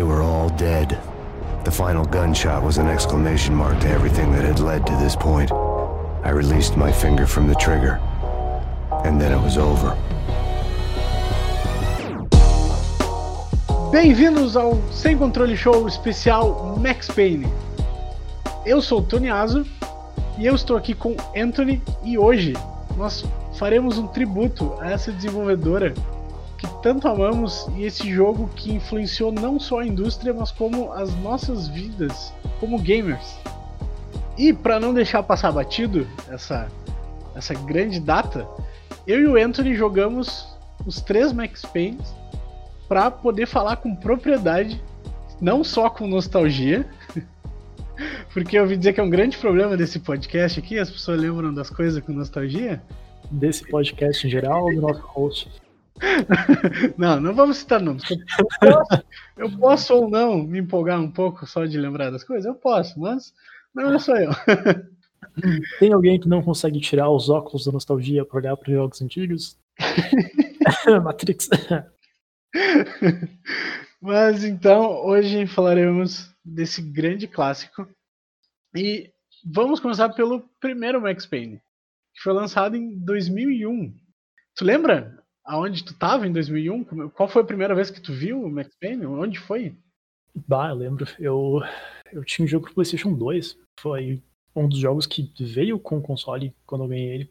They were all dead. The final gunshot was an exclamation mark to everything that had led to this point. I released my finger from the trigger, and then it was over. Bem-vindos ao Sem Controle Show especial Max Payne. Eu sou o Tony Azo e eu estou aqui com Anthony e hoje nós faremos um tributo a essa desenvolvedora tanto amamos e esse jogo que influenciou não só a indústria, mas como as nossas vidas como gamers. E para não deixar passar batido essa, essa grande data, eu e o Anthony jogamos os três Max Payne para poder falar com propriedade, não só com nostalgia, porque eu ouvi dizer que é um grande problema desse podcast aqui, as pessoas lembram das coisas com nostalgia. Desse podcast em geral ou do nosso host? Não, não vamos citar nomes. Eu posso, eu posso, ou não me empolgar um pouco só de lembrar das coisas? Eu posso, mas não sou eu. Tem alguém que não consegue tirar os óculos da nostalgia para olhar para jogos antigos? Matrix. Mas então, hoje falaremos desse grande clássico. E vamos começar pelo primeiro Max Payne, que foi lançado em 2001. Tu lembra aonde tu tava em 2001? Qual foi a primeira vez que tu viu o Max Payne? Onde foi? Bah, eu lembro. Eu, eu tinha um jogo pro PlayStation 2. Foi um dos jogos que veio com o console quando eu ganhei ele.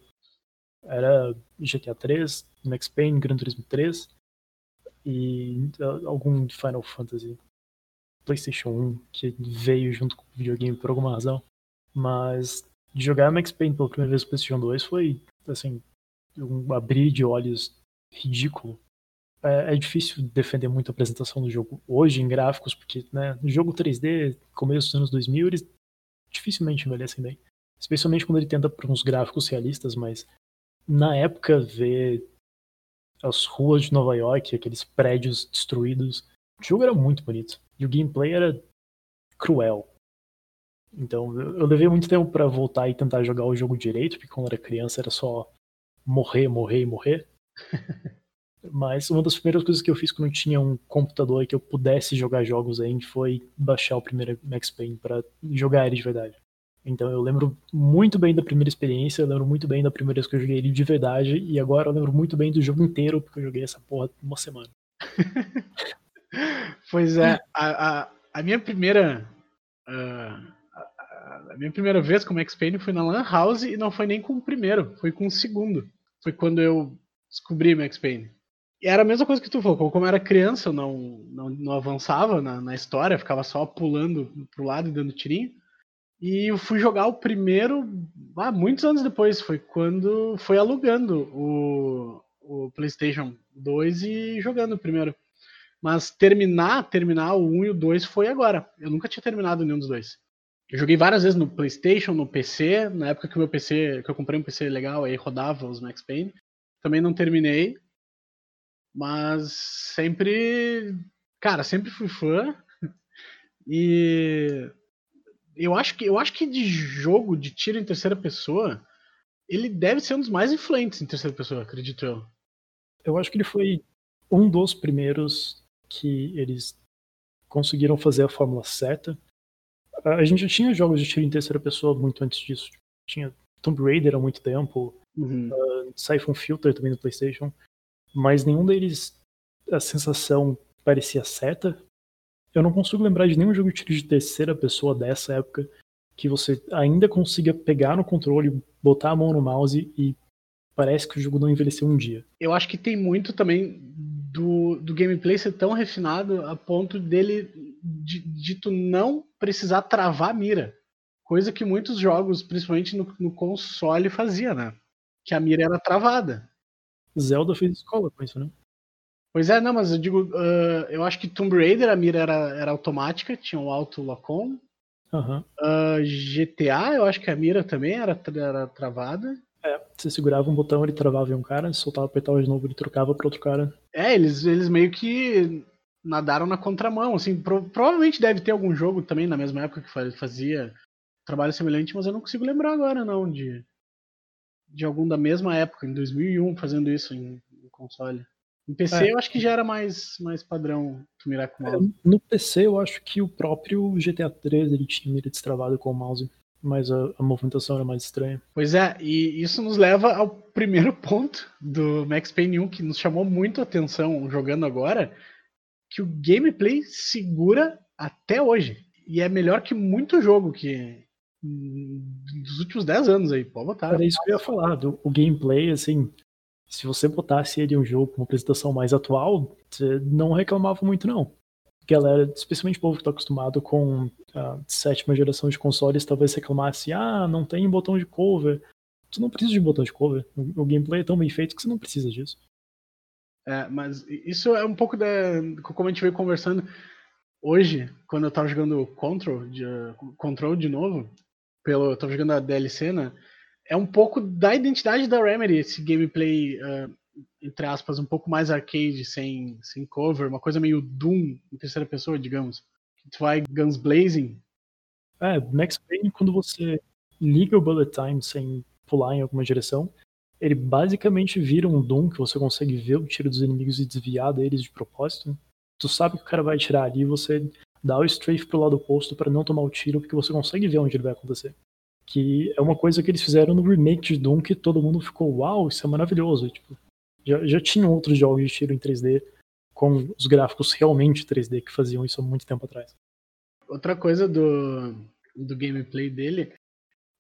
Era GTA 3, Max Payne, Gran Turismo 3 e algum de Final Fantasy PlayStation 1 que veio junto com o videogame por alguma razão. Mas jogar Max Payne pela primeira vez no PlayStation 2 foi, assim, um abrir de olhos ridículo. É, é, difícil defender muito a apresentação do jogo hoje em gráficos, porque, né, no jogo 3D, começo dos anos 2000, eles dificilmente envelhecem bem. Especialmente quando ele tenta para uns gráficos realistas, mas na época ver as ruas de Nova York, aqueles prédios destruídos, o jogo era muito bonito. E o gameplay era cruel. Então, eu levei muito tempo para voltar e tentar jogar o jogo direito, porque quando era criança era só morrer, morrer e morrer. Mas uma das primeiras coisas que eu fiz quando tinha um computador que eu pudesse jogar jogos ainda foi baixar o primeiro Max Payne para jogar ele de verdade. Então eu lembro muito bem da primeira experiência, eu lembro muito bem da primeira vez que eu joguei ele de verdade, e agora eu lembro muito bem do jogo inteiro, porque eu joguei essa porra uma semana. pois é, a, a, a minha primeira. Uh, a, a, minha primeira vez com Max Payne foi na Lan House e não foi nem com o primeiro, foi com o segundo. Foi quando eu descobri Max Payne. E era a mesma coisa que tu falou, como eu era criança, eu não, não, não avançava na, na história, ficava só pulando pro lado e dando tirinho. E eu fui jogar o primeiro ah, muitos anos depois, foi quando foi alugando o, o PlayStation 2 e jogando o primeiro. Mas terminar, terminar o 1 e o 2 foi agora. Eu nunca tinha terminado nenhum dos dois. Eu joguei várias vezes no PlayStation, no PC, na época que o meu PC, que eu comprei um PC legal, aí rodava os Max Payne. Também não terminei, mas sempre, cara, sempre fui fã. E eu acho que eu acho que de jogo de tiro em terceira pessoa, ele deve ser um dos mais influentes em terceira pessoa, acredito eu. Eu acho que ele foi um dos primeiros que eles conseguiram fazer a fórmula certa. A gente já tinha jogos de tiro em terceira pessoa muito antes disso. Tinha Tomb Raider há muito tempo, uhum. uh, Siphon Filter também no PlayStation, mas nenhum deles a sensação parecia certa. Eu não consigo lembrar de nenhum jogo de tiro de terceira pessoa dessa época que você ainda consiga pegar no controle, botar a mão no mouse e parece que o jogo não envelheceu um dia. Eu acho que tem muito também do, do gameplay ser tão refinado a ponto dele de, de tu não precisar travar a mira. Coisa que muitos jogos, principalmente no, no console, fazia, né? Que a mira era travada. Zelda fez escola com isso, né? Pois é, não, mas eu digo, uh, eu acho que Tomb Raider a mira era, era automática, tinha um auto lock-on. Uhum. Uh, GTA, eu acho que a mira também era, era travada. É, você segurava um botão, ele travava em um cara, soltava, apertava de novo, ele trocava para outro cara. É, eles, eles meio que nadaram na contramão, assim, pro, provavelmente deve ter algum jogo também na mesma época que fazia trabalho semelhante, mas eu não consigo lembrar agora não de de algum da mesma época, em 2001, fazendo isso em, em console. Em PC é. eu acho que já era mais, mais padrão tu mirar com o mouse. É, no PC eu acho que o próprio GTA 3 ele tinha mira destravado com o mouse, mas a, a, movimentação era mais estranha. Pois é, e isso nos leva ao primeiro ponto do Max Payne 1 que nos chamou muito a atenção jogando agora, que o gameplay segura até hoje. E é melhor que muito jogo que dos últimos 10 anos aí, pode botar. Era isso que eu ia falar, do, o gameplay, assim, se você botasse ele em um jogo com uma apresentação mais atual, você não reclamava muito, não. Galera, especialmente o povo que está acostumado com a sétima geração de consoles, talvez reclamasse, ah, não tem botão de cover. Tu não precisa de botão de cover. O, o gameplay é tão bem feito que você não precisa disso. É, mas isso é um pouco da. Como a gente veio conversando hoje, quando eu tava jogando Control de, Control de novo, pelo, eu tava jogando a DLC, né? é um pouco da identidade da Remedy, esse gameplay, uh, entre aspas, um pouco mais arcade, sem, sem cover, uma coisa meio Doom em terceira pessoa, digamos. Tu vai guns blazing. É, Max Payne, quando você liga o bullet time sem pular em alguma direção, ele basicamente vira um Doom que você consegue ver o tiro dos inimigos e desviar deles de propósito. Tu sabe que o cara vai atirar ali e você dá o strafe pro lado oposto para não tomar o tiro, porque você consegue ver onde ele vai acontecer que é uma coisa que eles fizeram no remake de Doom que todo mundo ficou, uau, isso é maravilhoso. Tipo, já, já tinham outros jogos de tiro em 3D com os gráficos realmente 3D que faziam isso há muito tempo atrás. Outra coisa do, do gameplay dele,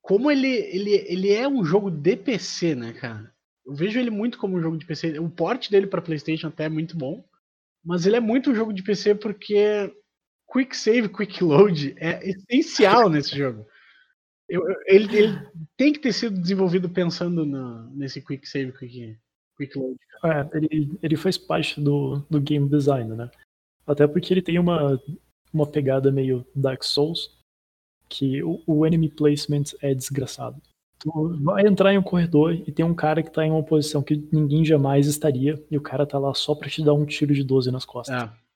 como ele, ele, ele é um jogo de PC, né, cara? Eu vejo ele muito como um jogo de PC. O port dele para PlayStation até é muito bom, mas ele é muito um jogo de PC porque quick save, quick load é essencial nesse jogo. Eu, ele, ele, tem que ter sido desenvolvido pensando no, nesse quick save, quick, quick load. É, ele, ele faz parte do, do game design, né? Até porque ele tem uma, uma pegada meio Dark Souls, que o, o enemy placement é desgraçado. Tu vai entrar em um corredor e tem um cara que tá em uma posição que ninguém jamais estaria, e o cara tá lá só pra te dar um tiro de 12 nas costas. É.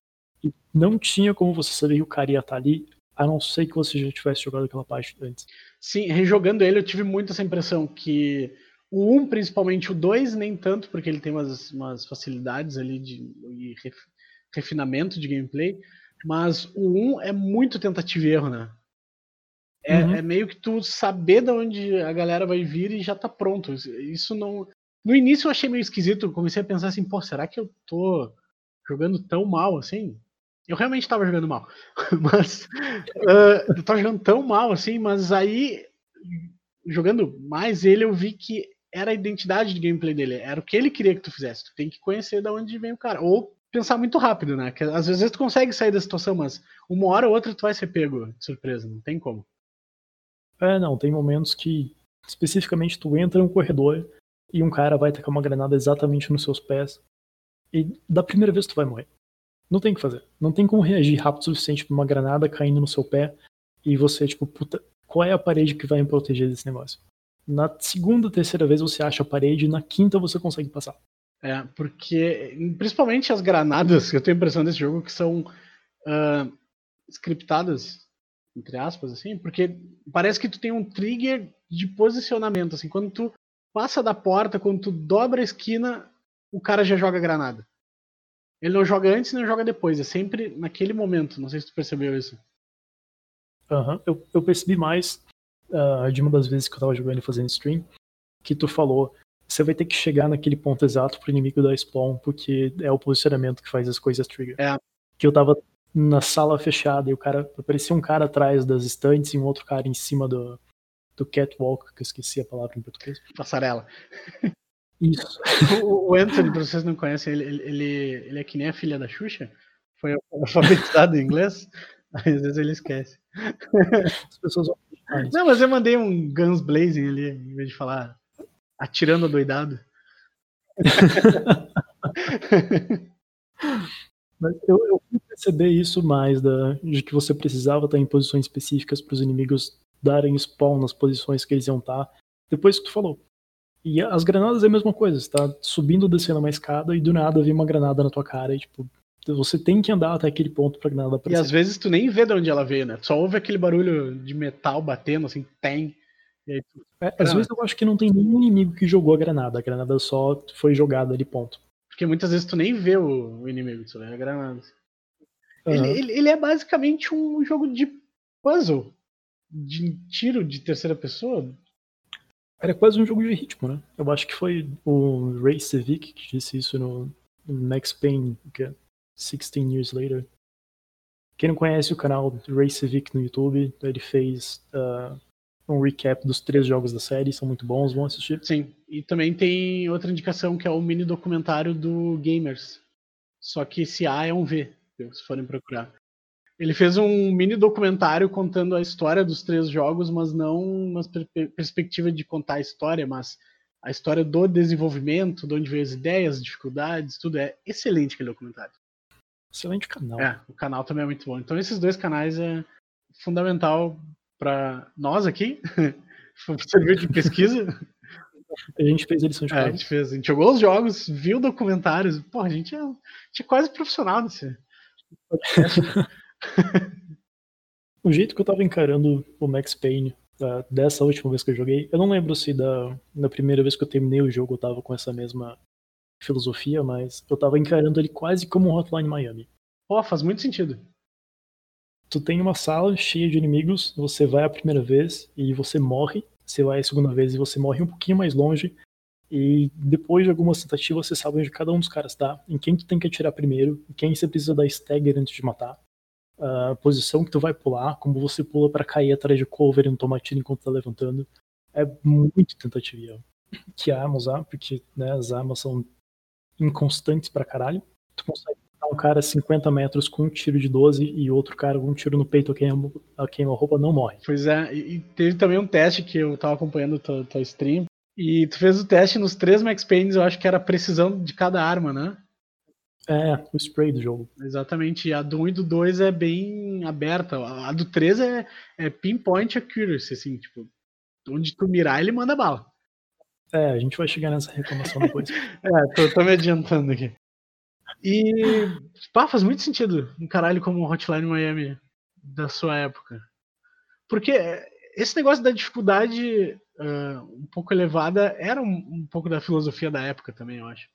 E não tinha como você saber que o cara ia estar tá ali, a não ser que você já tivesse jogado aquela parte antes. Sim, rejogando ele, eu tive muito essa impressão que o 1, principalmente o 2, nem tanto, porque ele tem umas, umas facilidades ali de, de ref, refinamento de gameplay, mas o 1 é muito tentativa e erro, né? É, uhum. é, meio que tu saber de onde a galera vai vir e já tá pronto. Isso não. No início eu achei meio esquisito, comecei a pensar assim, pô, será que eu tô jogando tão mal assim? Eu realmente estava jogando mal. Mas. Uh, eu tava jogando tão mal assim, mas aí. Jogando mais ele, eu vi que era a identidade de gameplay dele. Era o que ele queria que tu fizesse. Tu tem que conhecer de onde vem o cara. Ou pensar muito rápido, né? Que às vezes tu consegue sair da situação, mas uma hora ou outra tu vai ser pego de surpresa. Não tem como. É, não. Tem momentos que, especificamente, tu entra em um corredor e um cara vai tacar uma granada exatamente nos seus pés. E da primeira vez tu vai morrer. Não tem o que fazer. Não tem como reagir rápido o suficiente pra uma granada caindo no seu pé e você, tipo, puta, qual é a parede que vai me proteger desse negócio? Na segunda, terceira vez você acha a parede, e na quinta você consegue passar. É, porque principalmente as granadas, eu tenho a impressão desse jogo, que são uh, scriptadas, entre aspas, assim, porque parece que tu tem um trigger de posicionamento, assim, quando tu passa da porta, quando tu dobra a esquina, o cara já joga granada. Ele não joga antes nem joga depois, é sempre naquele momento. Não sei se tu percebeu isso. Aham, uhum. eu, eu percebi mais uh, de uma das vezes que eu tava jogando e fazendo stream, que tu falou, você vai ter que chegar naquele ponto exato pro inimigo dar spawn, porque é o posicionamento que faz as coisas trigger. É. Que eu tava na sala fechada e o cara, aparecia um cara atrás das estantes e um outro cara em cima do, do catwalk, que eu esqueci a palavra em português. Passarela. Isso. O, Anthony, pra vocês não conhecem, ele, ele, ele é que nem a filha da Xuxa. Foi alfabetizado em inglês. Às vezes ele esquece. As pessoas vão Não, mas eu mandei um Guns Blazing ali, em vez de falar atirando a doidado. Mas eu, eu fui perceber isso mais, da, de que você precisava estar em posições específicas para os inimigos darem spawn nas posições que eles iam estar. Depois que tu falou, e as granadas é a mesma coisa, você tá subindo, descendo uma escada e do nada vem uma granada na tua cara e tipo, você tem que andar até aquele ponto pra granada aparecer. E às vezes tu nem vê de onde ela veio, né? Só ouve aquele barulho de metal batendo, assim, tem. Tu... É, às vezes eu acho que não tem nenhum inimigo que jogou a granada, a granada só foi jogada ali, ponto. Porque muitas vezes tu nem vê o, inimigo, tu vê a granada. Aham. Ele, ele, ele é basicamente um jogo de puzzle. De tiro de terceira pessoa. Era quase um jogo de ritmo, né? Eu acho que foi o Ray Civic que disse isso no, Max Payne, que é 16 Years Later. Quem não conhece o canal do Ray Civic no YouTube, ele fez ah, um recap dos três jogos da série, são muito bons, vão assistir. Sim. E também tem outra indicação que é o mini documentário do Gamers. Só que esse A é um V, se forem procurar. Ele fez um mini documentário contando a história dos três jogos, mas não uma per- perspectiva de contar a história, mas a história do desenvolvimento, de onde veio as ideias, as dificuldades, tudo. É excelente aquele documentário. Excelente canal. É, o canal também é muito bom. Então esses dois canais é fundamental para nós aqui, serviu de pesquisa. A gente fez a lição de É, a casa. gente fez, a gente jogou os jogos, viu documentários. Pô, a gente é, a gente é quase profissional nesse. O jeito que eu tava encarando o Max Payne ah, dessa última vez que eu joguei, eu não lembro se da, da primeira vez que eu terminei o jogo eu tava com essa mesma filosofia, mas eu tava encarando ele quase como um Hotline Miami. Pô, faz muito sentido. Tu tem uma sala cheia de inimigos, você vai a primeira vez e você morre, você vai a segunda vez e você morre um pouquinho mais longe, e depois de algumas tentativas você sabe onde cada um dos caras tá, em quem tu tem que atirar primeiro, em quem você precisa dar stagger antes de matar, a posição que tu vai pular, como você pula pra cair atrás de cover tomar tiro enquanto tá levantando. É muito tentativa. Que arma usar, porque né, as armas são inconstantes pra caralho. Tu consegue matar um cara a 50 metros com um tiro de 12 e outro cara com um tiro no peito a queima, a queima-roupa não morre. Pois é, e, teve também um teste que eu tava acompanhando tua, tua stream. E tu fez o teste nos três Max Paynes, eu acho que era a precisão de cada arma, né? É, o spray do jogo. Exatamente. E a do 1 e do 2 é bem aberta. A do 3 é, é pinpoint accuracy, assim, tipo, onde tu mirar, ele manda bala. É, a gente vai chegar nessa reclamação depois. É, tô, tô me adiantando aqui. E pá, faz muito sentido um caralho como o Hotline Miami da sua época. Porque esse negócio da dificuldade ah, um pouco elevada era um, um pouco da filosofia da época também, eu acho.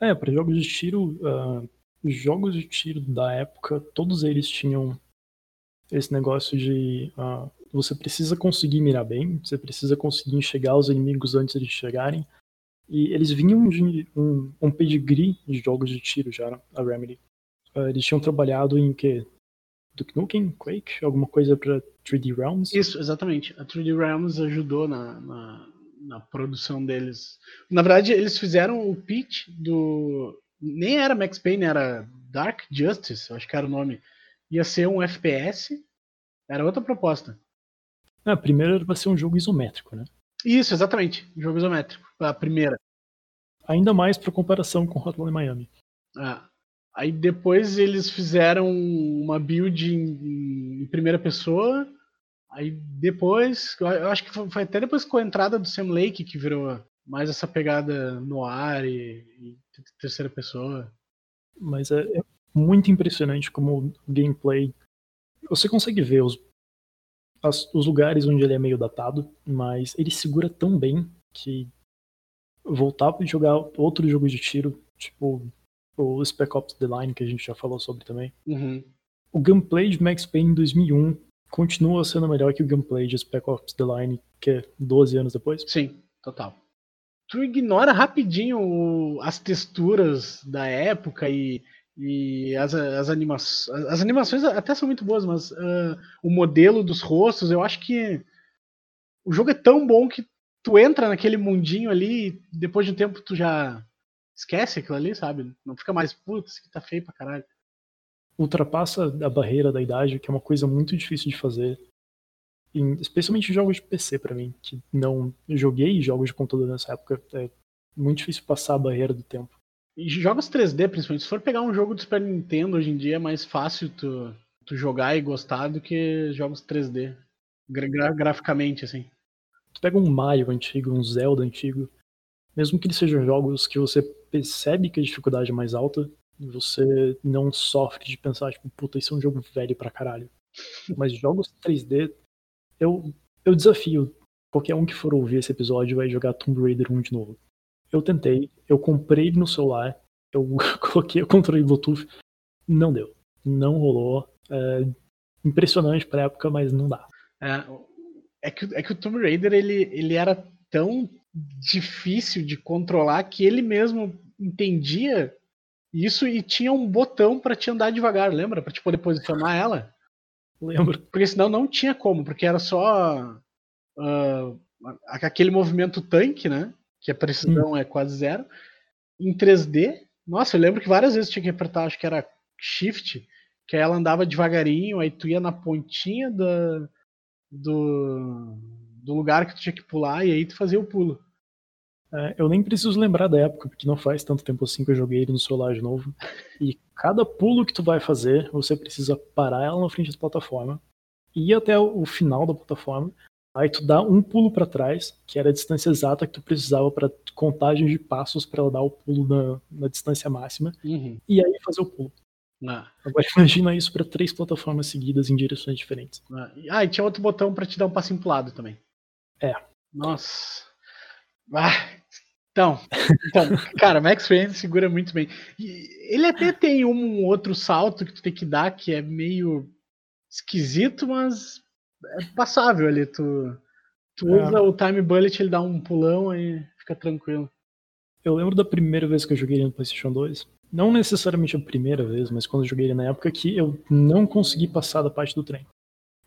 É, para jogos de tiro, os jogos de tiro da época, todos eles tinham esse negócio de ah, você precisa conseguir mirar bem, você precisa conseguir enxergar os inimigos antes de chegarem. E eles vinham de um, um pedigree de jogos de tiro já, a Remedy. Ah, eles tinham trabalhado em o quê? Duke Nukem, Quake, alguma coisa para 3D Realms? Isso, exatamente. A 3D Realms ajudou na, na, na produção deles. Na verdade, eles fizeram o pitch do. Nem era Max Payne, era Dark Justice, eu acho que era o nome. Ia ser um FPS, era outra proposta. Ah, primeiro era pra ser um jogo isométrico, né? Isso, exatamente. Jogo isométrico. A primeira. Ainda mais para comparação com Hotline Miami. Ah. Aí depois eles fizeram uma build em, em primeira pessoa. Aí depois, eu acho que foi, foi até depois com a entrada do Sam Lake que virou mais essa pegada no ar e, e terceira pessoa. Mas é, é muito impressionante como o gameplay. Você consegue ver os, as- os lugares onde ele é meio datado, mas ele segura tão bem que voltar para jogar outro jogo de tiro, tipo o Spec Ops The Line, que a gente já falou sobre também. Uhum. O gameplay de Max Payne em 2001 continua sendo melhor que o gameplay de Spec Ops The Line, que é 12 anos depois. Sim, total. Tu ignora rapidinho as texturas da época e, e as, as animações. As animações até são muito boas, mas ah, o modelo dos rostos, eu acho que o jogo é tão bom que tu entra naquele mundinho ali e depois de um tempo tu já esquece aquilo ali, sabe? Não fica mais, putz, aqui tá feio pra caralho. Ultrapassa a barreira da idade, que é uma coisa muito difícil de fazer. Em- especialmente em jogos de PC pra mim, que não joguei jogos de computador nessa época. É muito difícil passar a barreira do tempo. E jogos 3D, principalmente. Se for pegar um jogo do Super Nintendo hoje em dia, é mais fácil tu, tu jogar e gostar do que jogos 3D. Gra- gra- graficamente, assim. Tu pega um Mario antigo, um Zelda antigo, mesmo que eles sejam jogos que você percebe que a dificuldade é mais alta, você não sofre de pensar, tipo, puta, isso é um jogo velho pra caralho. Mas jogos 3D, eu, eu desafio qualquer um que for ouvir esse episódio vai jogar Tomb Raider 1 de novo. Eu tentei, eu comprei no celular, Eu coloquei o controle Bluetooth, não deu. Não rolou. É impressionante pra época, mas não dá. É, é, que, é que o Tomb Raider ele, ele era tão difícil de controlar que ele mesmo entendia isso e tinha um botão para te andar devagar, lembra? Para te poder posicionar ela. Lembro. Porque senão não tinha como, porque era só uh, aquele movimento tanque, né? Que a precisão hum. é quase zero. Em 3D, nossa, eu lembro que várias vezes tinha que apertar, acho que era Shift, que aí ela andava devagarinho, aí tu ia na pontinha da, do, do lugar que tu tinha que pular e aí tu fazia o pulo. É, eu nem preciso lembrar da época, porque não faz tanto tempo assim que eu joguei ele no celular de novo. E cada pulo que tu vai fazer, você precisa parar ela na frente da plataforma, ir até o final da plataforma, aí tu dá um pulo para trás, que era a distância exata que tu precisava para contagem de passos para ela dar o pulo na, na distância máxima, uhum. e aí fazer o pulo. Ah. Agora imagina isso para três plataformas seguidas em direções diferentes. Ah, ah e tinha outro botão para te dar um passinho pro lado também. É. Nossa. Ah, então, então, cara, Max Payne segura muito bem. E ele até tem um outro salto que tu tem que dar que é meio esquisito, mas é passável ali. Tu, tu é. usa o Time Bullet, ele dá um pulão e fica tranquilo. Eu lembro da primeira vez que eu joguei no PlayStation 2. Não necessariamente a primeira vez, mas quando eu joguei ele na época que eu não consegui passar da parte do trem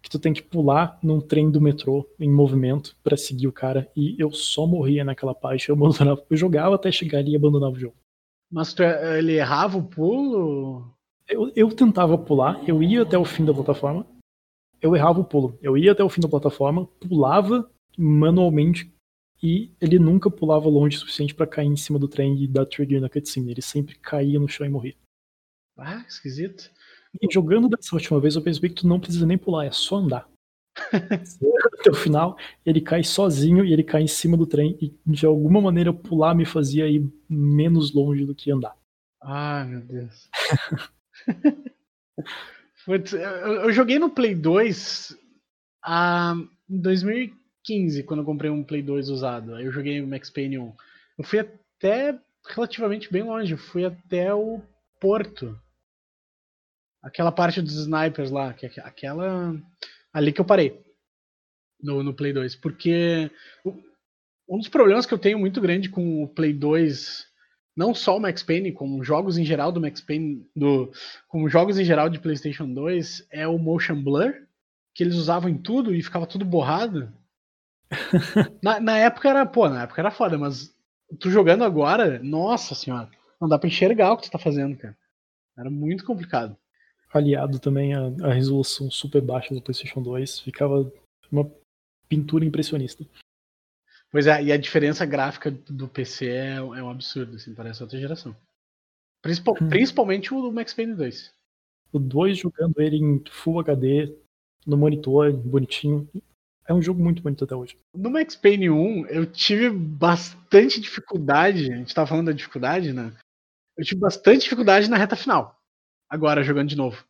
que tu tem que pular num trem do metrô em movimento para seguir o cara e eu só morria naquela parte, eu abandonava, eu jogava até chegar ali e abandonava o jogo. Mas tu, ele errava o pulo? Eu, eu tentava pular, eu ia até o fim da plataforma, eu errava o pulo. Eu ia até o fim da plataforma, pulava manualmente e ele nunca pulava longe o suficiente para cair em cima do trem e dar trigger na cutscene. Ele sempre caía no chão e morria. Ah, esquisito. E jogando dessa última vez, eu percebi que tu não precisa nem pular, é só andar. Até o final, ele cai sozinho e ele cai em cima do trem. E de alguma maneira pular me fazia ir menos longe do que andar. Ai, meu Deus. eu joguei no Play 2 ah, em 2015, quando eu comprei um Play 2 usado. Eu joguei o Max Payne 1. Eu fui até relativamente bem longe, eu fui até o Porto. Aquela parte dos snipers lá, que é aquela. Ali que eu parei. No, no Play 2. Porque um dos problemas que eu tenho muito grande com o Play 2, não só o Max Payne, como jogos em geral do Max Payne, do, como jogos em geral de PlayStation 2, é o motion blur, que eles usavam em tudo e ficava tudo borrado. na, na época era, pô, na época era foda, mas tu jogando agora, nossa senhora, não dá pra enxergar o que tu tá fazendo, cara. Era muito complicado aliado também a, a resolução super baixa do PlayStation 2, ficava uma pintura impressionista. Pois é, e a diferença gráfica do PC é, é um absurdo, assim, parece outra geração. Principal, hum. Principalmente o do Max Payne 2. O 2 jogando ele em Full HD, no monitor, bonitinho. É um jogo muito bonito até hoje. No Max Payne 1, eu tive bastante dificuldade. A gente tava falando da dificuldade, né? Eu tive bastante dificuldade na reta final agora jogando de novo.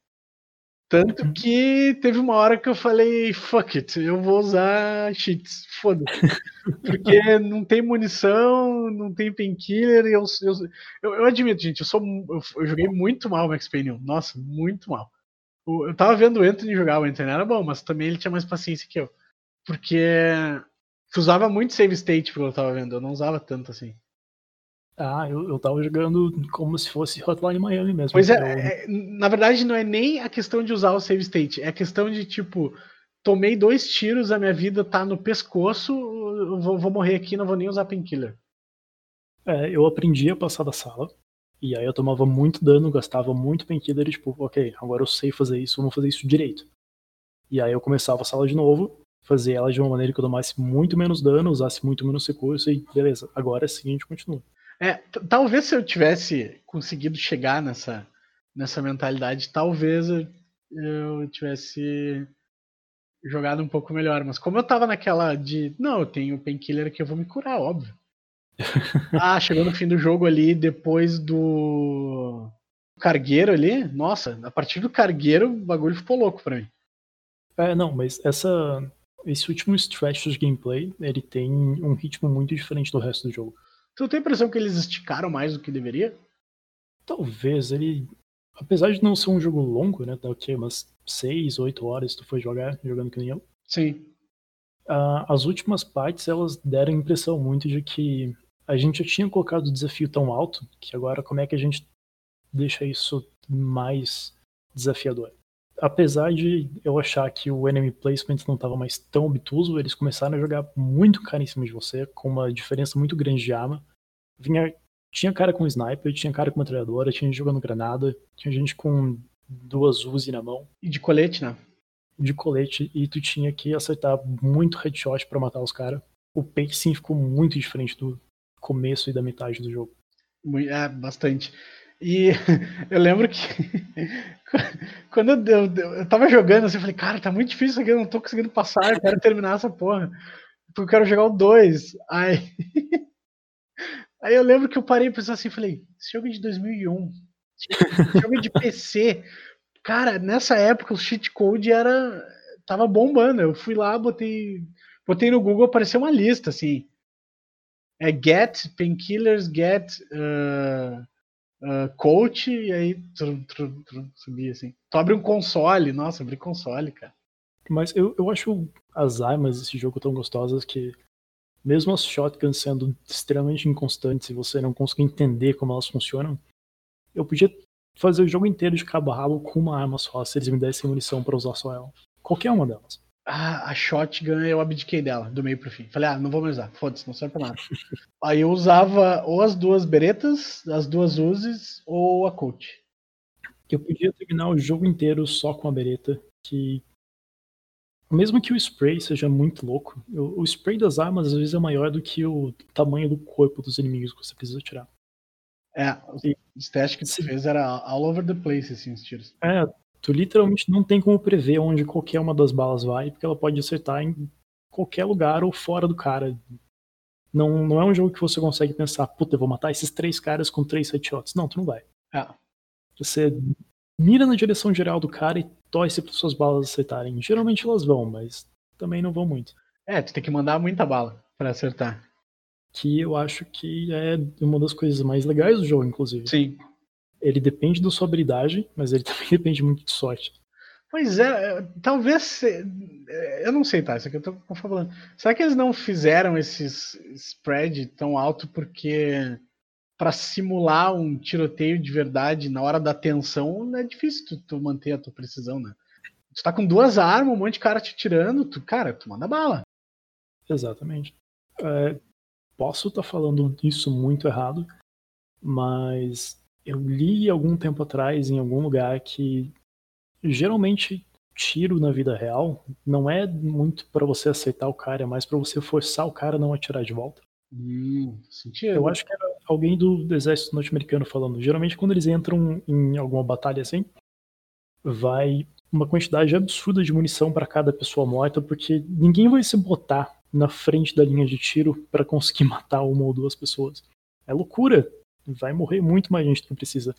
Tanto uhum. que teve uma hora que eu falei, fuck it, eu vou usar cheats, foda-se. Porque não tem munição, não tem painkiller, eu, eu, eu, eu, admito, gente, eu, sou, eu, eu joguei muito mal o Max Payne 1, nossa, muito mal. Eu tava vendo o Anthony jogar, o Anthony era bom, mas também ele tinha mais paciência que eu. Porque usava muito save state pelo que eu tava vendo, eu não usava tanto assim. Ah, eu, eu tava jogando como se fosse Hotline Miami mesmo. Pois é, então, é, na verdade não é nem a questão de usar o save state, é a questão de tipo, tomei dois tiros, a minha vida tá no pescoço, vou, vou morrer aqui, não vou nem usar painkiller. É, eu aprendi a passar da sala, e aí eu tomava muito dano, gastava muito painkiller e tipo, ok, agora eu sei fazer isso, vou fazer isso direito. E aí eu começava a sala de novo, fazer ela de uma maneira que eu tomasse muito menos dano, usasse muito menos recurso e beleza, agora sim a gente continua. É, talvez se eu tivesse conseguido chegar nessa, nessa mentalidade, talvez eu, eu tivesse jogado um pouco melhor. Mas como eu tava naquela de, não, eu tenho painkiller que eu vou me curar, óbvio. ah, chegou no fim do jogo ali, depois do cargueiro ali, nossa, a partir do cargueiro o bagulho ficou louco pra mim. É, não, mas essa, esse último stretch de gameplay, ele tem um ritmo muito diferente do resto do jogo. Tu tem a impressão que eles esticaram mais do que deveria? talvez ele, apesar de não ser um jogo longo, né, dá o quê, umas 6, 8 horas tu foi jogar, jogando que nem eu. Sim. Uh, as últimas partes, elas deram a impressão muito de que a gente já tinha colocado o desafio tão alto, que agora como é que a gente deixa isso mais desafiador? Apesar de eu achar que o enemy placement não estava mais tão obtuso, eles começaram a jogar muito cara em cima de você, com uma diferença muito grande de arma. Vinha, tinha cara com sniper, tinha cara com metralhadora, tinha gente jogando granada, tinha gente com duas Uzi na mão. E de colete, né? De colete, e tu tinha que acertar muito headshot para matar os caras. O pacing ficou muito diferente do começo e da metade do jogo. É, bastante. E eu lembro que quando eu, eu, eu tava jogando, assim, eu falei, cara, tá muito difícil isso aqui, eu não tô conseguindo passar, eu quero terminar essa porra. Porque eu quero jogar o 2. Aí, aí eu lembro que eu parei e pensei assim, falei, esse jogo é de 2001, esse jogo é de PC. Cara, nessa época o cheat code era tava bombando. Eu fui lá, botei botei no Google, apareceu uma lista assim. É get painkillers, get uh, uh, coach, e aí trum, trum, trum, subir assim. Tu abre um console, nossa, abri console, cara. Mas eu, eu acho as armas desse jogo tão gostosas que, mesmo as shotguns sendo extremamente inconstantes e você não conseguir entender como elas funcionam, eu podia fazer o jogo inteiro de cabo a rabo com uma arma só, se eles me dessem munição para usar só ela. Qualquer uma delas. Ah, a shotgun eu abdiquei dela, do meio pro fim. Falei, ah, não vou mais usar, foda-se, não serve pra nada. Aí eu usava ou as duas beretas, as duas uzes, ou a coach. Eu podia terminar o jogo inteiro só com a bereta, que mesmo que o spray seja muito louco, o, spray das armas às vezes é maior do que o tamanho do corpo dos inimigos que você precisa tirar. É, os testes que você fez era all over the place, assim, os tiros. É, tu literalmente não tem como prever onde qualquer uma das balas vai, porque ela pode acertar em qualquer lugar ou fora do cara. Não, não é um jogo que você consegue pensar, puta, eu vou matar esses três caras com três headshots. Não, tu não vai. É. Você mira na direção geral do cara e torce para suas balas acertarem. Geralmente elas vão, mas também não vão muito. É, tu tem que mandar muita bala para acertar. Que eu acho que é uma das coisas mais legais do jogo, inclusive. Sim ele depende da sua habilidade, mas ele também depende muito de sorte. Pois é, é talvez. É, eu não sei, tá? Isso aqui eu tô falando. Será que eles não fizeram esse spread tão alto porque para simular um tiroteio de verdade na hora da tensão é difícil tu, tu, manter a tua precisão, né? Tu tá com duas armas, um monte de cara te tirando, tu, cara, tu manda bala. Exatamente. É, posso estar tá falando isso muito errado, mas eu li algum tempo atrás em algum lugar que geralmente tiro na vida real não é muito para você aceitar o cara, é mais para você forçar o cara a não atirar de volta. Hum, Eu acho que era alguém do, exército norte-americano falando. Geralmente quando eles entram em alguma batalha assim, vai uma quantidade absurda de munição para cada pessoa morta, porque ninguém vai se botar na frente da linha de tiro para conseguir matar uma ou duas pessoas. É loucura vai morrer muito mais gente do que precisa.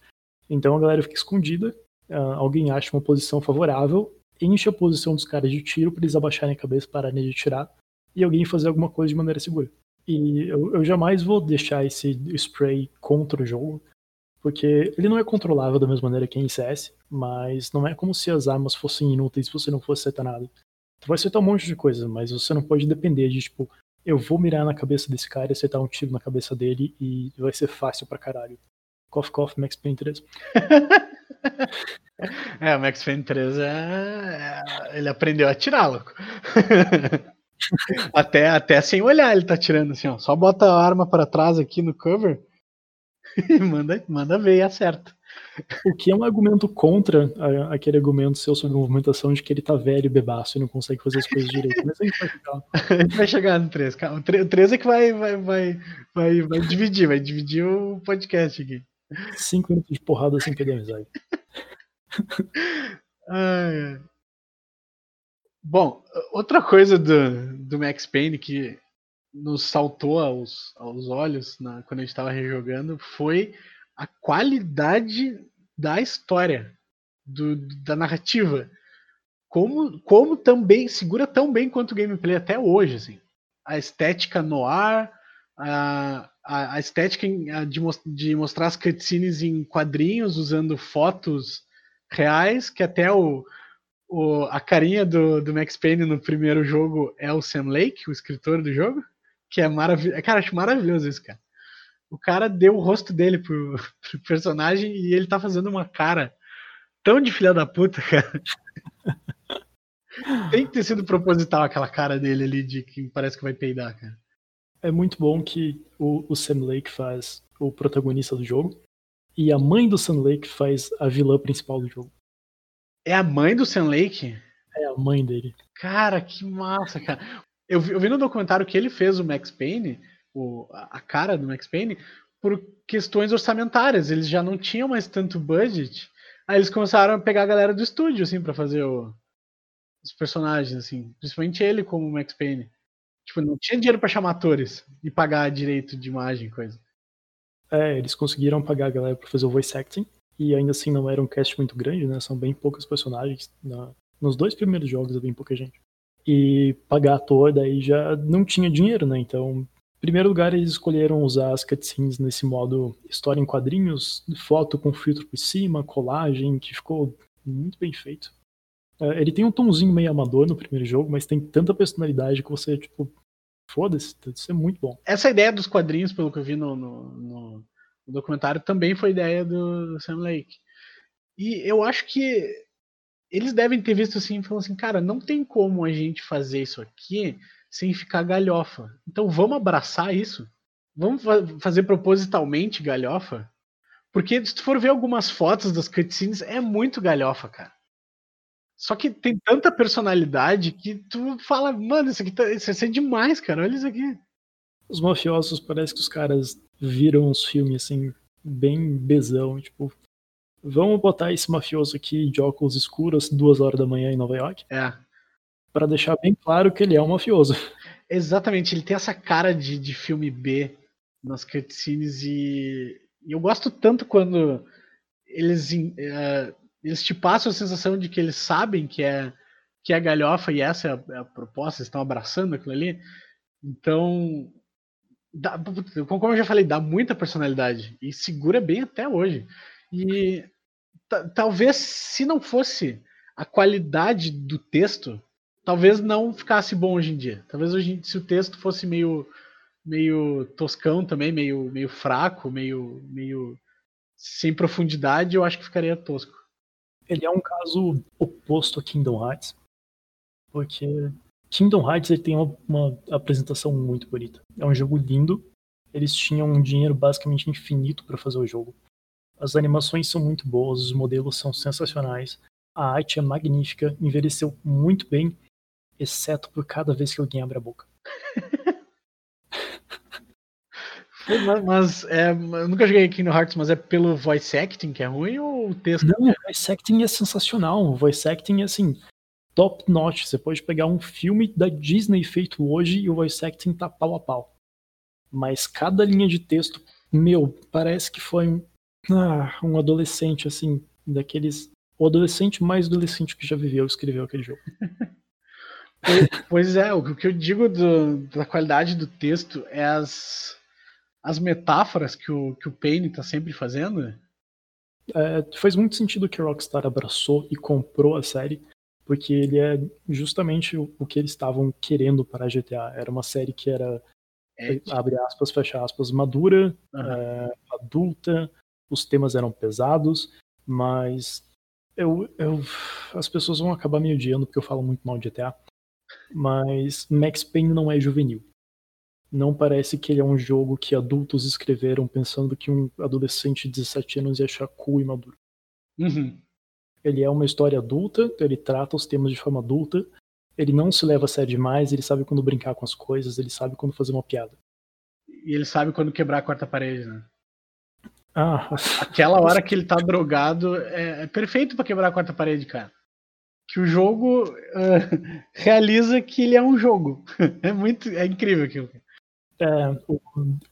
Então a galera fica escondida, uh, alguém acha uma posição favorável, enche a posição dos caras de tiro para eles abaixarem a cabeça, pararem de tirar, e alguém fazer alguma coisa de maneira segura. E eu, eu jamais vou deixar esse spray contra o jogo, porque ele não é controlável da mesma maneira que em CS, mas não é como se as armas fossem inúteis se você não fosse acertar nada. Tu vai acertar um monte de coisa, mas você não pode depender de, tipo, eu vou mirar na cabeça desse cara e acertar um tiro na cabeça dele e vai ser fácil pra caralho. Cough, cough, Max Payne 3. é, o Max Payne 3 é... é... ele aprendeu a atirar, louco. até, até sem olhar ele tá tirando assim, ó. Só bota a arma para trás aqui no cover e manda, manda ver e acerta. O que é um argumento contra a, aquele argumento seu sobre movimentação de que ele tá velho e bebaço e não consegue fazer as coisas direito. Mas a gente vai chegar. a gente vai chegar no 3. O 3 é que vai, vai, vai, vai, vai dividir, vai dividir o podcast aqui. Cinco minutos de porrada sem perder amizade. Ai, Bom, outra coisa do, do Max Payne que nos saltou aos, aos olhos na, quando a gente estava rejogando foi a qualidade da história, do, da narrativa. Como, como também segura tão bem quanto o gameplay até hoje, assim. A estética no ar, a, a, a estética de, de mostrar as cutscenes em quadrinhos usando fotos reais, que até o, o, a carinha do, do Max Payne no primeiro jogo é o Sam Lake, o escritor do jogo, que é maravilhoso. Cara, acho maravilhoso isso, cara. O cara deu o rosto dele pro, pro personagem e ele tá fazendo uma cara tão de filha da puta, cara. Tem que ter sido proposital aquela cara dele ali de que parece que vai peidar, cara. É muito bom que o, o Sam Lake faz o protagonista do jogo e a mãe do Sam Lake faz a vilã principal do jogo. É a mãe do Sam Lake? É a mãe dele. Cara, que massa, cara. Eu vi, eu vi no documentário que ele fez o Max Payne, o, a cara do Max Payne, por questões orçamentárias. Eles já não tinham mais tanto budget. Aí eles começaram a pegar a galera do estúdio, assim, para fazer o, os personagens, assim. Principalmente ele como Max Payne. Tipo, não tinha dinheiro para chamar atores e pagar direito de imagem, coisa. É, eles conseguiram pagar a galera pra fazer o voice acting. E ainda assim não era um cast muito grande, né? São bem poucos personagens. Na... Nos dois primeiros jogos é bem pouca gente. E pagar ator daí já não tinha dinheiro, né? Então, em primeiro lugar, eles escolheram usar as cutscenes nesse modo história em quadrinhos, foto com filtro por cima, colagem, que ficou muito bem feito. É, ele tem um tomzinho meio amador no primeiro jogo, mas tem tanta personalidade que você, tipo, foda-se, isso é muito bom. Essa ideia dos quadrinhos, pelo que eu vi no, no, no documentário, também foi ideia do Sam Lake. E eu acho que eles devem ter visto assim e falou assim, cara, não tem como a gente fazer isso aqui sem ficar galhofa. Então vamos abraçar isso. Vamos fazer propositalmente galhofa. Porque se tu for ver algumas fotos das cutscenes, é muito galhofa, cara. Só que tem tanta personalidade que tu fala, mano, isso aqui, tá, isso é demais, cara. Olha isso aqui. Os mafiosos parece que os caras viram os filmes assim, bem bezão, tipo, vamos botar esse mafioso aqui de óculos escuros duas horas da manhã em Nova York. É. Para deixar bem claro que ele é um mafioso. Exatamente, ele tem essa cara de, de filme B nas cutscenes e, e eu gosto tanto quando eles uh, eles te passam a sensação de que eles sabem que é que é galhofa e essa é a, é a proposta, eles estão abraçando aquilo ali. Então, dá, como eu já falei, dá muita personalidade e segura bem até hoje. E talvez se não fosse a qualidade do texto, talvez não ficasse bom hoje em dia. Talvez hoje, se o texto fosse meio meio toscão também, meio meio fraco, meio meio sem profundidade, eu acho que ficaria tosco. Ele é um caso oposto a Kingdom Hearts, porque Kingdom Hearts ele tem uma, uma apresentação muito bonita. É um jogo lindo. Eles tinham um dinheiro basicamente infinito para fazer o jogo. As animações são muito boas, os modelos são sensacionais, a arte é magnífica, envelheceu muito bem, exceto por cada vez que alguém abre a boca. Mas, mas é, eu nunca joguei aqui no Hearts, mas é pelo voice acting que é ruim ou o texto? Não, o voice acting é sensacional. O voice acting é assim, top notch. Você pode pegar um filme da Disney feito hoje e o voice acting tá pau a pau. Mas cada linha de texto, meu, parece que foi ah, um adolescente, assim, daqueles. O adolescente mais adolescente que já viveu escreveu aquele jogo. pois é, o que eu digo do, da qualidade do texto é as as metáforas que o, que o Payne está sempre fazendo? É, faz muito sentido que a Rockstar abraçou e comprou a série, porque ele é justamente o, o que eles estavam querendo para a GTA. Era uma série que era, é, abre aspas, fecha aspas, madura, uhum. é, adulta, os temas eram pesados, mas eu, eu, as pessoas vão acabar me odiando porque eu falo muito mal de GTA. Mas Max Payne não é juvenil não parece que ele é um jogo que adultos escreveram pensando que um adolescente de 17 anos ia achar cool e maduro. Uhum. Ele é uma história adulta, ele trata os temas de forma adulta, ele não se leva a sério demais, ele sabe quando brincar com as coisas, ele sabe quando fazer uma piada. E ele sabe quando quebrar a quarta parede, né? Ah. Aquela hora que ele tá drogado é, é perfeito para quebrar a quarta parede, cara. Que o jogo uh, realiza que ele é um jogo. É muito, é incrível aquilo. É, o,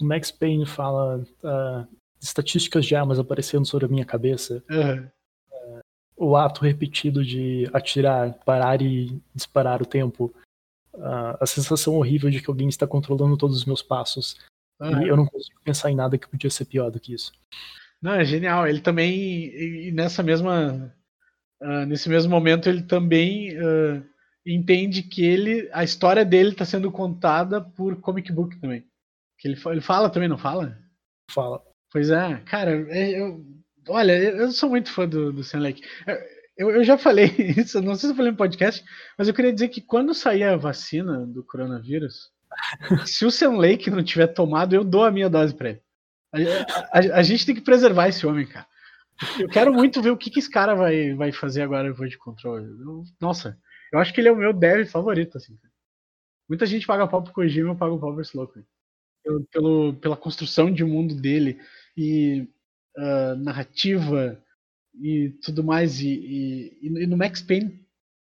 Max Payne fala uh, estatísticas de armas aparecendo sobre a minha cabeça. Uhum. O ato repetido de atirar, parar e disparar o tempo. Uh, a sensação horrível de que alguém está controlando todos os meus passos. Uhum. E eu não consigo pensar em nada que podia ser pior do que isso. Não, é genial. Ele também, e nessa mesma, uh, nesse mesmo momento, ele também uh, entende que ele, a história dele está sendo contada por comic book também. Que ele, ele fala também, não fala? Fala. Pois é, cara, é, eu, olha, eu sou muito fã do, do Sam Lake. Eu, eu já falei isso, não sei se eu falei no podcast, mas eu queria dizer que quando sair a vacina do coronavírus, se o Sam Lake não tiver tomado, eu dou a minha dose para ele. A, a, a, gente tem que preservar esse homem, cara. Eu quero muito ver o que, que esse cara vai, vai fazer agora no de controle. Eu, nossa, eu acho que ele é o meu dev favorito, assim. Muita gente paga pau pro Kojima, eu pago pau pro. Pelo, pelo, pela construção de mundo dele e uh, narrativa e tudo mais. E, e, e, no Max Payne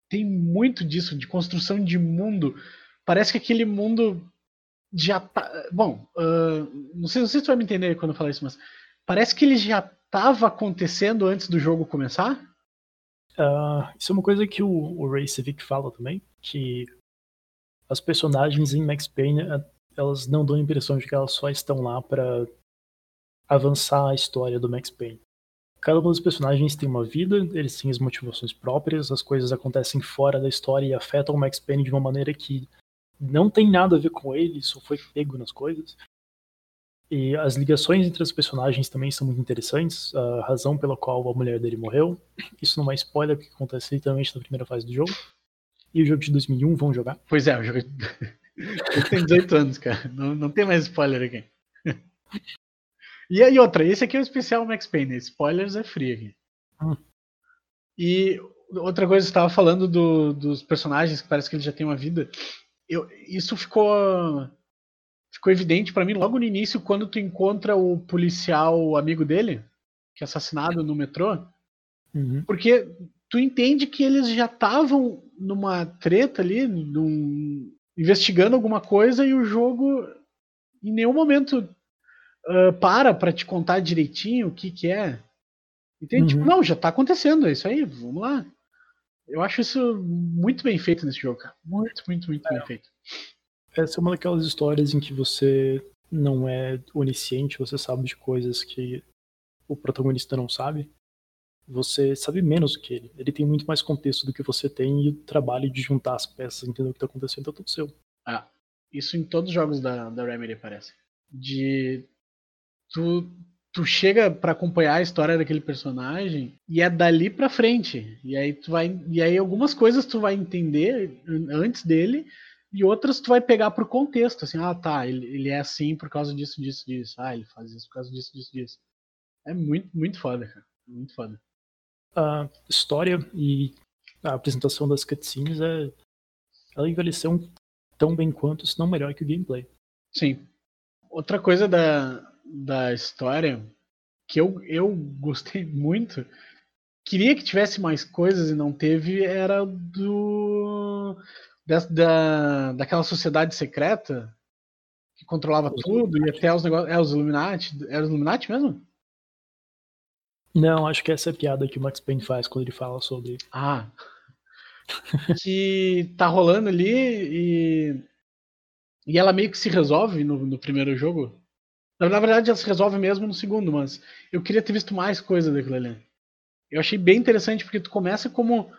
tem muito disso, de construção de mundo. Parece que aquele mundo já tá. Bom, uh, não, sei, não sei se tu vai me entender quando eu falar isso, mas parece que ele já estava acontecendo antes do jogo começar. Uh, isso é uma coisa que o, o Ray Civic fala também, que as personagens em Max Payne eh, elas não dão a impressão de que elas só estão lá para avançar a história do Max Payne. Cada um dos personagens tem uma vida, eles têm as motivações próprias, as coisas acontecem fora da história e afetam o Max Payne de uma maneira que não tem nada a ver com ele, só foi pego nas coisas. E as ligações entre os personagens também são muito interessantes. A razão pela qual a mulher dele morreu. Isso não é spoiler, porque acontece literalmente na primeira fase do jogo. E o jogo de 2001, vão jogar? Pois é, o jogo. Eu tenho 18 anos, cara. Não, não tem mais spoiler aqui. E, e outra, esse aqui é o especial Max Payne. Spoilers é free aqui. Hum. E outra coisa, você estava falando do, dos personagens que parece que eles já têm uma vida. Eu, isso ficou ficou evidente para mim logo no início quando tu encontra o policial amigo dele que é assassinado no metrô uhum. porque tu entende que eles já estavam numa treta ali num, investigando alguma coisa e o jogo em nenhum momento uh, para para te contar direitinho o que que é. Entende? Tipo, uhum. Tipo, não, já tá acontecendo, é isso aí, vamos lá. Eu acho isso muito bem feito nesse jogo, cara. Muito, muito, muito é. bem feito. Essa é uma daquelas histórias em que você não é onisciente, você sabe de coisas que o protagonista não sabe. Você sabe menos do que ele. Ele tem muito mais contexto do que você tem e o trabalho de juntar as peças, entender o que tá acontecendo, é tudo seu. Ah, isso em todos os jogos da, da Remedy parece. De tu, tu chega para acompanhar a história daquele personagem e é dali para frente. E aí tu vai e aí algumas coisas tu vai entender antes dele e outras tu vai pegar pro contexto, assim, ah, tá, ele, ele é assim por causa disso, disso, disso. Ah, ele faz isso por causa disso, disso, disso. É muito, muito foda, cara. Muito foda. A história e a apresentação das cutscenes é ela envelheceu tão bem quanto, se não melhor que o gameplay. Sim. Outra coisa da, da história que eu, eu gostei muito, queria que tivesse mais coisas e não teve, era do. Da, da, daquela sociedade secreta que controlava os tudo Illuminati. e até os negócios. É, os Illuminati. Era os Illuminati mesmo? Não, acho que essa é a piada que o Max Payne faz quando ele fala sobre. Ah. que tá rolando ali e. E ela meio que se resolve no, no primeiro jogo. Na verdade, ela se resolve mesmo no segundo, mas eu queria ter visto mais coisa daquilo ali. Eu achei bem interessante porque tu começa como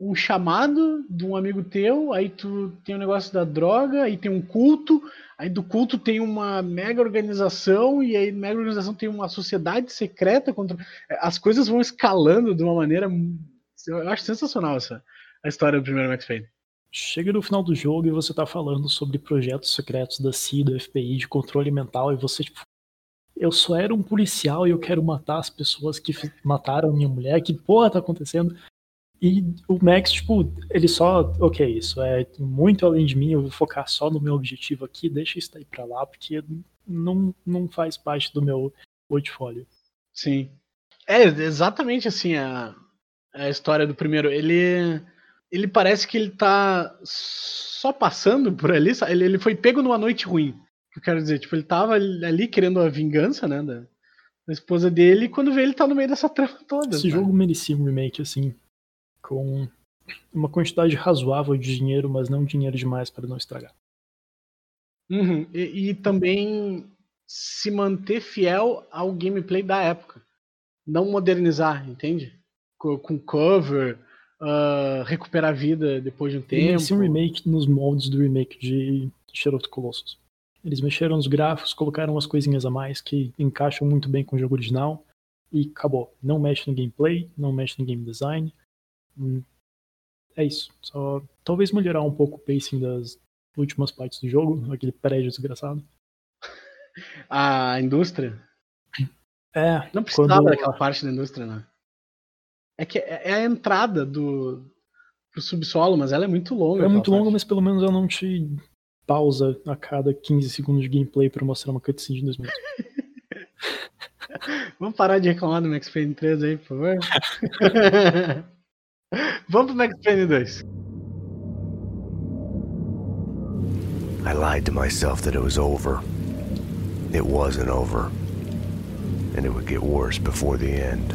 um chamado de um amigo teu, aí tu tem o um negócio da droga, aí tem um culto, aí do culto tem uma mega organização, e aí mega organização tem uma sociedade secreta contra. As coisas vão escalando de uma maneira. Eu acho sensacional essa a história do primeiro Max Payne. Chega no final do jogo e você tá falando sobre projetos secretos da CIA, do FBI, de controle mental, e você, tipo, eu só era um policial e eu quero matar as pessoas que mataram minha mulher, que porra tá acontecendo? E o Max, tipo, ele só, ok, isso é muito além de mim, eu vou focar só no meu objetivo aqui, deixa isso aí pra lá, porque não, não faz parte do meu portfólio. Sim. É exatamente assim a, a história do primeiro. Ele ele parece que ele tá só passando por ali, ele, ele foi pego numa noite ruim. Eu quero dizer, tipo, ele tava ali querendo a vingança, né, da, da esposa dele, e quando vê ele tá no meio dessa trama toda. Esse jogo merecia um remake, assim, com uma quantidade razoável de dinheiro, mas não dinheiro demais para não estragar. Uhum. E, e, também se manter fiel ao gameplay da época. Não modernizar, entende? Com, com cover, uh, recuperar a vida depois de um tempo. Esse remake nos moldes do remake de Shadow of the Colossus. Eles mexeram nos gráficos, colocaram umas coisinhas a mais que encaixam muito bem com o jogo original e acabou. Não mexe no gameplay, não mexe no game design. Hum, é isso. Só talvez melhorar um pouco o pacing das últimas partes do jogo, aquele prédio desgraçado. A indústria? É. Não precisava quando... daquela parte da indústria, né? É que é, é a entrada do pro subsolo, mas ela é muito longa. É muito longa, mas pelo menos ela não te pausa a cada 15 segundos de gameplay para mostrar uma cutscene de 2 minutos. Vamos parar de reclamar do Max Payne 3 aí, por favor? Vamos pro Max Payne 2. I lied to myself that it was over. It wasn't over. And it would get worse before the end.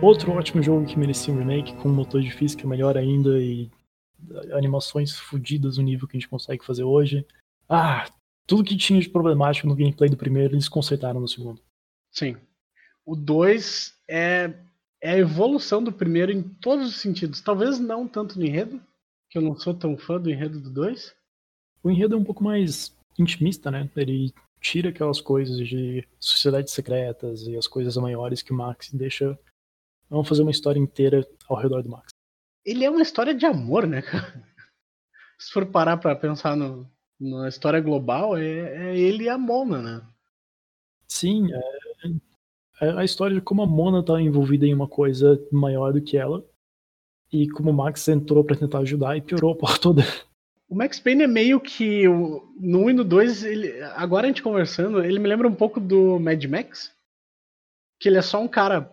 Outro ótimo jogo que merecia um remake, com um motor de física melhor ainda e animações fodidas no nível que a gente consegue fazer hoje. Ah, tudo que tinha de problemático no gameplay do primeiro, eles consertaram no segundo. Sim. O 2 é, é a evolução do primeiro em todos os sentidos. Talvez não tanto no enredo, que eu não sou tão fã do enredo do 2. O enredo é um pouco mais intimista, né? Ele tira aquelas coisas de sociedades secretas e as coisas maiores que o Max deixa Vamos fazer uma história inteira ao redor do Max. Ele é uma história de amor, né, cara? Se for parar pra pensar no, na história global, é, é ele e a Mona, né? Sim, é, é a história de como a Mona tá envolvida em uma coisa maior do que ela. E como o Max entrou para tentar ajudar e piorou a porra toda. O Max Payne é meio que. No 1 e no 2, ele, agora a gente conversando, ele me lembra um pouco do Mad Max. Que ele é só um cara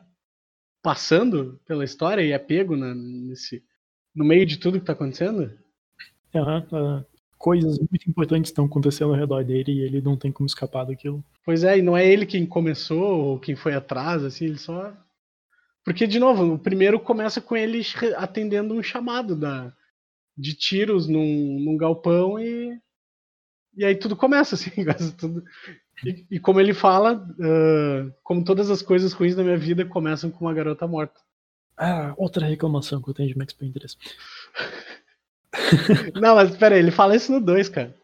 passando pela história e é pego na, nesse, no meio de tudo que tá acontecendo? Uhum, uh, coisas muito importantes estão acontecendo ao redor dele e ele não tem como escapar daquilo. Pois é, e não é ele quem começou ou quem foi atrás, assim, ele só. Porque, de novo, o primeiro começa com ele atendendo um chamado da, de tiros num, num galpão e. E aí tudo começa, assim, tudo, e, e, como ele fala, uh, como todas as coisas ruins da minha vida começam com uma garota morta. Ah, outra reclamação que eu tenho de Max Payne 3. Não, mas pera aí, ele fala isso no 2, cara.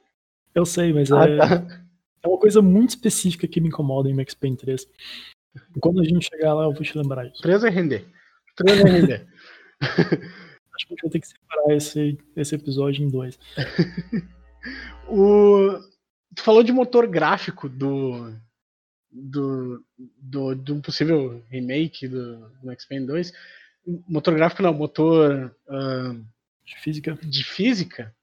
Eu sei, mas ah, é, tá. é uma coisa muito específica que me incomoda em Max Payne 3. Quando a gente chegar lá, eu vou te lembrar disso. 3 é render. 3 é render. Acho que a gente vai ter que separar esse, esse episódio em dois. o, Tu falou de motor gráfico do. do. do, do um possível remake do, do X-Men 2. Motor gráfico não, motor. Uh, de física. De física.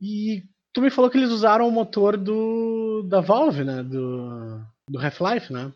E tu me falou que eles usaram o motor do. da Valve, né? Do. do Half-Life, né?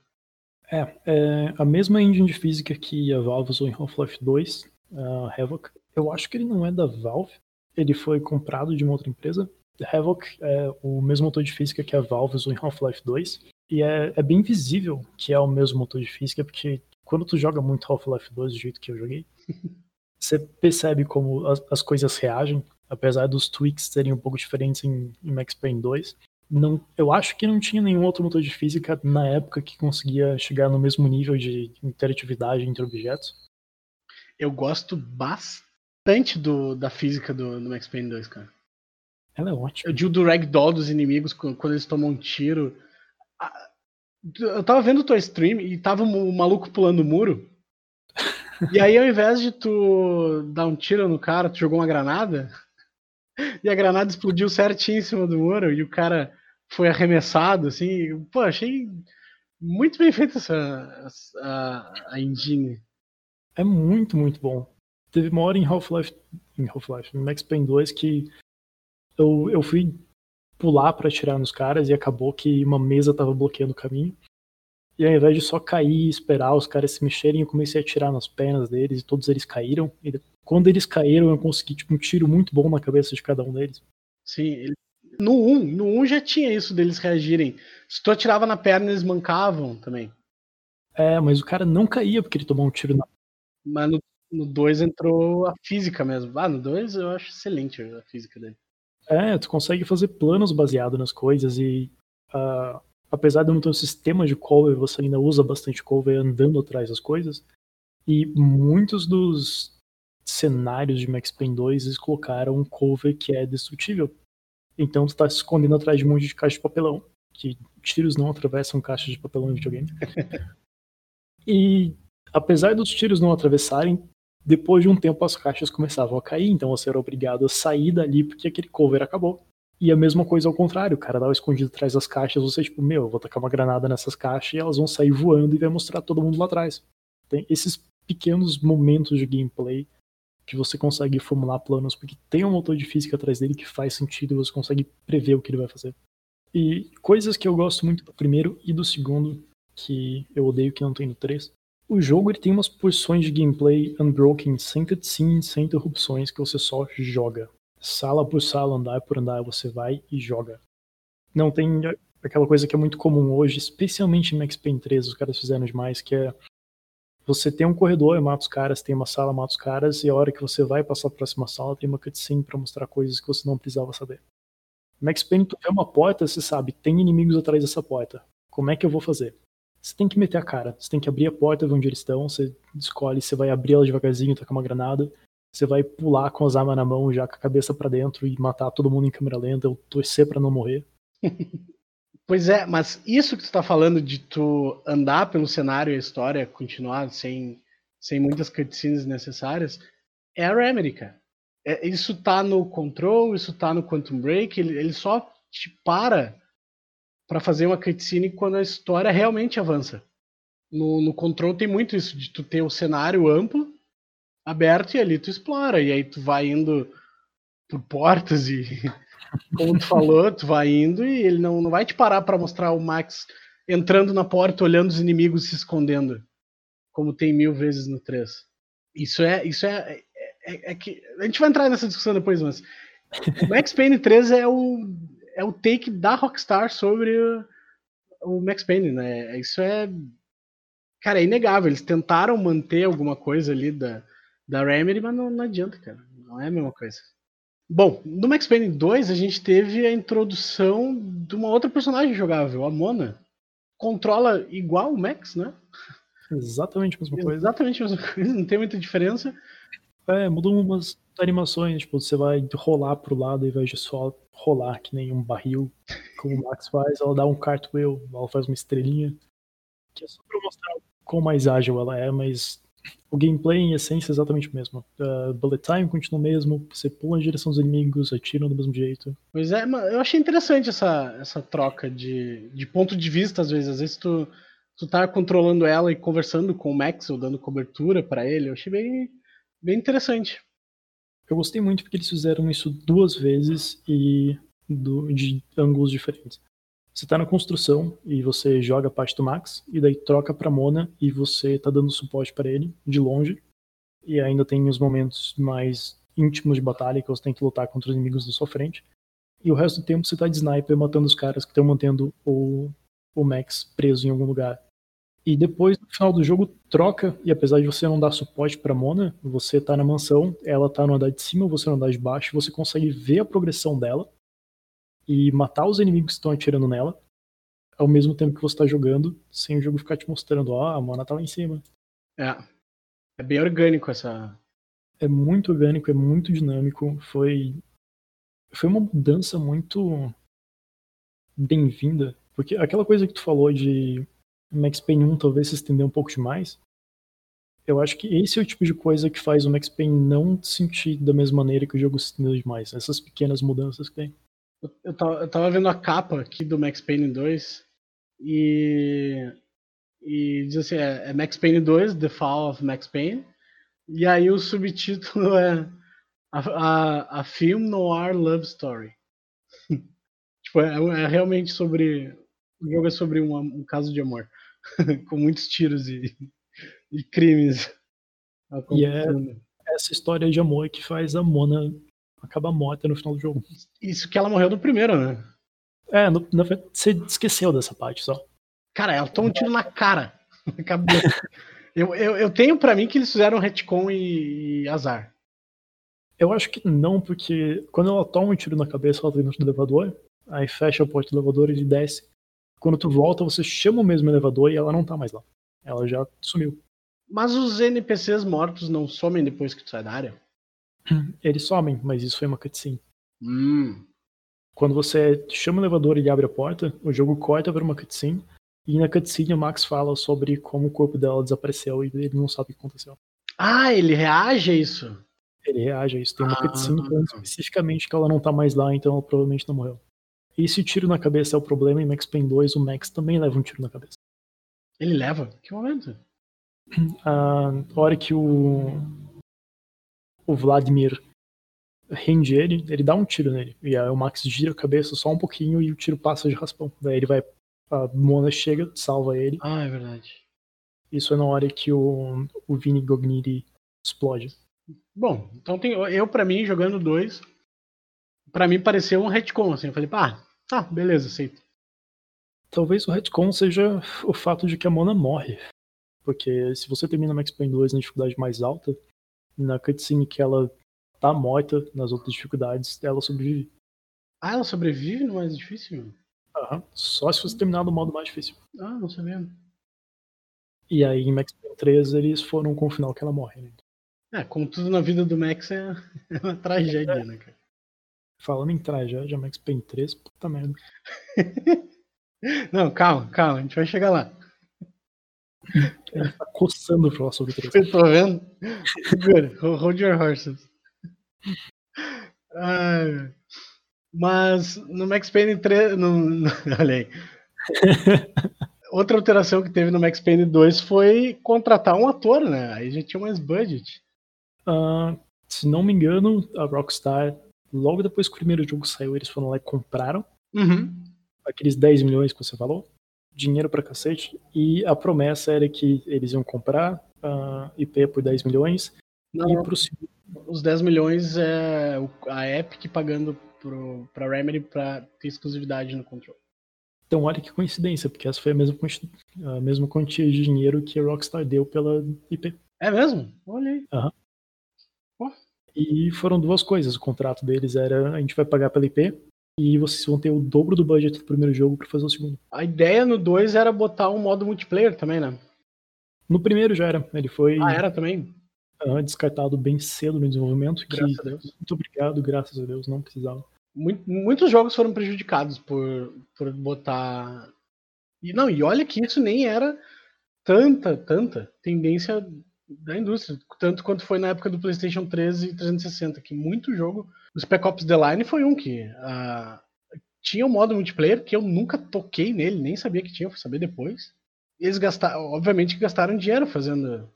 É, é, a mesma engine de física que a Valve usou em Half-Life 2, uh, Havoc. Eu acho que ele não é da Valve, ele foi comprado de uma outra empresa, Havoc é o mesmo motor de física que a Valve usou em Half-Life 2. E é, é, bem visível que é o mesmo motor de física, porque quando tu joga muito Half-Life 2 do jeito que eu joguei, você percebe como as, as, coisas reagem, apesar dos tweaks serem um pouco diferentes em, em Max Payne 2. Não, eu acho que não tinha nenhum outro motor de física na época que conseguia chegar no mesmo nível de interatividade entre objetos. Eu gosto bastante do, da física do, do Max Payne 2, cara. Ela é ótima. Eu digo do ragdoll dos inimigos quando eles tomam um tiro. Eu tava vendo tua stream e tava o maluco pulando o muro. e aí, ao invés de tu dar um tiro no cara, tu jogou uma granada. E a granada explodiu certinho em cima do muro e o cara foi arremessado, assim. Pô, achei muito bem feita essa, a, a engine. É muito, muito bom. Teve uma hora em Half-Life, em Half-Life, Max Payne 2, que eu, eu fui pular para atirar nos caras e acabou que uma mesa tava bloqueando o caminho. E ao invés de só cair e esperar os caras se mexerem, eu comecei a atirar nas pernas deles e todos eles caíram. E quando eles caíram, eu consegui tipo, um tiro muito bom na cabeça de cada um deles. Sim, no 1, no 1 já tinha isso deles reagirem. Se tu atirava na perna, eles mancavam também. É, mas o cara não caía porque ele tomou um tiro na Mas no 2 entrou a física mesmo. Ah, no 2 eu acho excelente a física dele. É, tu consegue fazer planos baseados nas coisas e uh, apesar de não ter um sistema de cover, você ainda usa bastante cover andando atrás das coisas. E muitos dos cenários de Max Payne 2 eles colocaram um cover que é destrutível. Então tu tá se escondendo atrás de um monte de caixa de papelão, que tiros não atravessam caixas de papelão em videogame. e apesar dos tiros não atravessarem, depois de um tempo as caixas começavam a cair, então você era obrigado a sair dali porque aquele cover acabou. E a mesma coisa ao contrário, o cara dava escondido atrás das caixas, você tipo, meu, eu vou tacar uma granada nessas caixas e elas vão sair voando e vai mostrar todo mundo lá atrás. Tem esses pequenos momentos de gameplay que você consegue formular planos, porque tem um motor de física atrás dele que faz sentido e você consegue prever o que ele vai fazer. E coisas que eu gosto muito do primeiro e do segundo, que eu odeio que não tem no 3, o jogo ele tem umas porções de gameplay unbroken, sem cutscenes, sem interrupções, que você só joga. Sala por sala, andar por andar, você vai e joga. Não tem aquela coisa que é muito comum hoje, especialmente em Max Payne 3, os caras fizeram demais, que é você tem um corredor, mata os caras, tem uma sala, mata os caras, e a hora que você vai passar para a próxima sala, tem uma cutscene para mostrar coisas que você não precisava saber. Max Payne, tu uma porta, você sabe, tem inimigos atrás dessa porta. Como é que eu vou fazer? Você tem que meter a cara. Você tem que abrir a porta, ver onde eles estão. Você escolhe, você vai abrir ela devagarzinho, tacar uma granada. Você vai pular com as armas na mão, já com a cabeça para dentro e matar todo mundo em câmera lenta, ou torcer para não morrer. Pois é, mas isso que tu tá falando de tu andar pelo cenário e a história continuar sem, sem muitas cutscenes necessárias, é a Remedy, cara. É, isso tá no Control, isso tá no Quantum Break, ele, ele só te para para fazer uma cutscene quando a história realmente avança. No, no Control tem muito isso, de tu ter o cenário amplo, aberto, e ali tu explora, e aí tu vai indo por portas e, como tu falou, tu vai indo e ele não, não vai te parar para mostrar o Max entrando na porta, olhando os inimigos se escondendo, como tem mil vezes no 3. Isso é, isso é, é, é que a gente vai entrar nessa discussão depois, mas o Max Payne 3 é o é o take da Rockstar sobre o, Max Payne, né? Isso é. Cara, é inegável. Eles tentaram manter alguma coisa ali da, da Remedy, mas não, não adianta, cara. Não é a mesma coisa. Bom, no Max Payne 2 a gente teve a introdução de uma outra personagem jogável, a Mona. Controla igual o Max, né? Exatamente a mesma coisa. Exatamente a mesma coisa, não tem muita diferença. É, mudou umas animações, tipo, você vai rolar pro lado ao invés de só rolar que nem um barril, como o Max faz, ela dá um cartwheel, ela faz uma estrelinha, que é só pra mostrar quão mais ágil ela é, mas o gameplay em essência é exatamente o mesmo. Uh, bullet time continua o mesmo, você pula na direção dos inimigos, atira do mesmo jeito. Pois é, eu achei interessante essa, essa troca de, de ponto de vista, às vezes. Às vezes tu, tu tá controlando ela e conversando com o Max ou dando cobertura para ele. Eu achei bem, bem interessante. Eu gostei muito porque eles fizeram isso duas vezes e do, de ângulos diferentes. Você tá na construção e você joga a parte do Max, e daí troca pra Mona e você tá dando suporte para ele de longe. E ainda tem os momentos mais íntimos de batalha que você tem que lutar contra os inimigos da sua frente. E o resto do tempo você tá de sniper matando os caras que estão mantendo o, o Max preso em algum lugar. E depois, no final do jogo, troca, e apesar de você não dar suporte pra Mona, você tá na mansão, ela tá no andar de cima, você no andar de baixo, você consegue ver a progressão dela e matar os inimigos que estão atirando nela, ao mesmo tempo que você tá jogando, sem o jogo ficar te mostrando, ó, oh, a Mona tá lá em cima. É. É bem orgânico essa. É muito orgânico, é muito dinâmico. Foi. Foi uma mudança muito bem-vinda. Porque aquela coisa que tu falou de Max Payne 1 talvez se estender um pouco demais. Eu acho que esse é o tipo de coisa que faz o Max Payne não sentir da mesma maneira que o jogo se estendeu demais. Essas pequenas mudanças que tem. Eu tava, eu tava vendo a capa aqui do Max Payne 2 e, e diz assim, é, é, Max Payne 2, The Fall of Max Payne. E aí o subtítulo é a, a, a Film Noir Love Story. tipo, é, é, realmente sobre. O jogo é sobre um, um caso de amor. com muitos tiros e, e crimes. E é essa história de amor que faz a Mona acabar morta no final do jogo. Isso que ela morreu no primeiro, né? É, no, verdade, você esqueceu dessa parte só. Cara, ela toma um tiro na cara. Na cabeça. Eu, eu, eu tenho para mim que eles fizeram retcon e, e, azar. Eu acho que não, porque quando ela toma um tiro na cabeça, ela tá dentro do elevador, aí fecha a porta do elevador e ele desce. Quando tu volta, você chama o mesmo elevador e ela não tá mais lá. Ela já sumiu. Mas os NPCs mortos não somem depois que tu sai da área? Eles somem, mas isso foi uma cutscene. Hum. Quando você chama o elevador e ele abre a porta, o jogo corta para uma cutscene. E na cutscene o Max fala sobre como o corpo dela desapareceu e ele não sabe o que aconteceu. Ah, ele reage a isso? Ele reage a isso. Tem uma ah. cutscene falando especificamente que ela não tá mais lá, então ela provavelmente não morreu. E se o tiro na cabeça é o problema, em Max Payne 2 o Max também leva um tiro na cabeça. Ele leva? Que momento? A hora que o. O Vladimir rende ele, ele dá um tiro nele. E aí o Max gira a cabeça só um pouquinho e o tiro passa de raspão. Daí ele vai. A Mona chega, salva ele. Ah, é verdade. Isso é na hora que o, o Vini Gogniri explode. Bom, então tem, eu, para mim, jogando dois, para mim pareceu um retcon, assim. Eu falei, pá, tá, beleza, aceito. Talvez o retcon seja o fato de que a Mona morre. Porque se você termina Max Payne 2 na dificuldade mais alta, na cutscene que ela tá morta nas outras dificuldades, ela sobrevive. Ah, ela sobrevive no mais difícil? Aham. Só se você terminar no modo mais difícil. Ah, não sabia. E aí em Max Payne 3 eles foram com o final que ela morre, né? É, como tudo na vida do Max é, é uma tragédia, é. né, cara? Falando em tragédia, Max Payne 3, puta merda. não, calma, calma, a gente vai chegar lá. Ele tá coçando pra falar sobre 3. Eu tô vendo? Good, hold your horses. Ai, mas no Max Payne 3. No, no, olha aí. Outra alteração que teve no Max Payne 2 foi contratar um ator, né? Aí já tinha mais budget. Uh, se não me engano, a Rockstar, logo depois que o primeiro jogo saiu, eles foram lá e compraram uhum. aqueles 10 milhões que você falou. Dinheiro pra cacete. E a promessa era que eles iam comprar a uh, IP por 10 milhões. Não, e pro os 10 milhões é a Epic pagando pro, pra Remedy pra ter exclusividade no controle. Então olha que coincidência, porque essa foi a mesma, a mesma quantia de dinheiro que a Rockstar deu pela IP. É mesmo? Olha aí. Uhum. E foram duas coisas. O contrato deles era a gente vai pagar pela IP e vocês vão ter o dobro do budget do primeiro jogo para fazer o segundo. A ideia no 2 era botar um modo multiplayer também, né? No primeiro já era. Ele foi. Ah, era também? uh, descartado bem cedo no desenvolvimento. Graças que, a Deus. Muito obrigado, graças a Deus, não precisava. Muito, muitos jogos foram prejudicados por, por botar. E não, e olha que isso nem era tanta, tanta tendência da indústria, tanto quanto foi na época do PlayStation 3 e 360, que muito jogo. O Spec Ops The Line foi um que uh, tinha um modo multiplayer que eu nunca toquei nele, nem sabia que tinha, fui saber depois. Eles gastaram, obviamente, gastaram dinheiro fazendo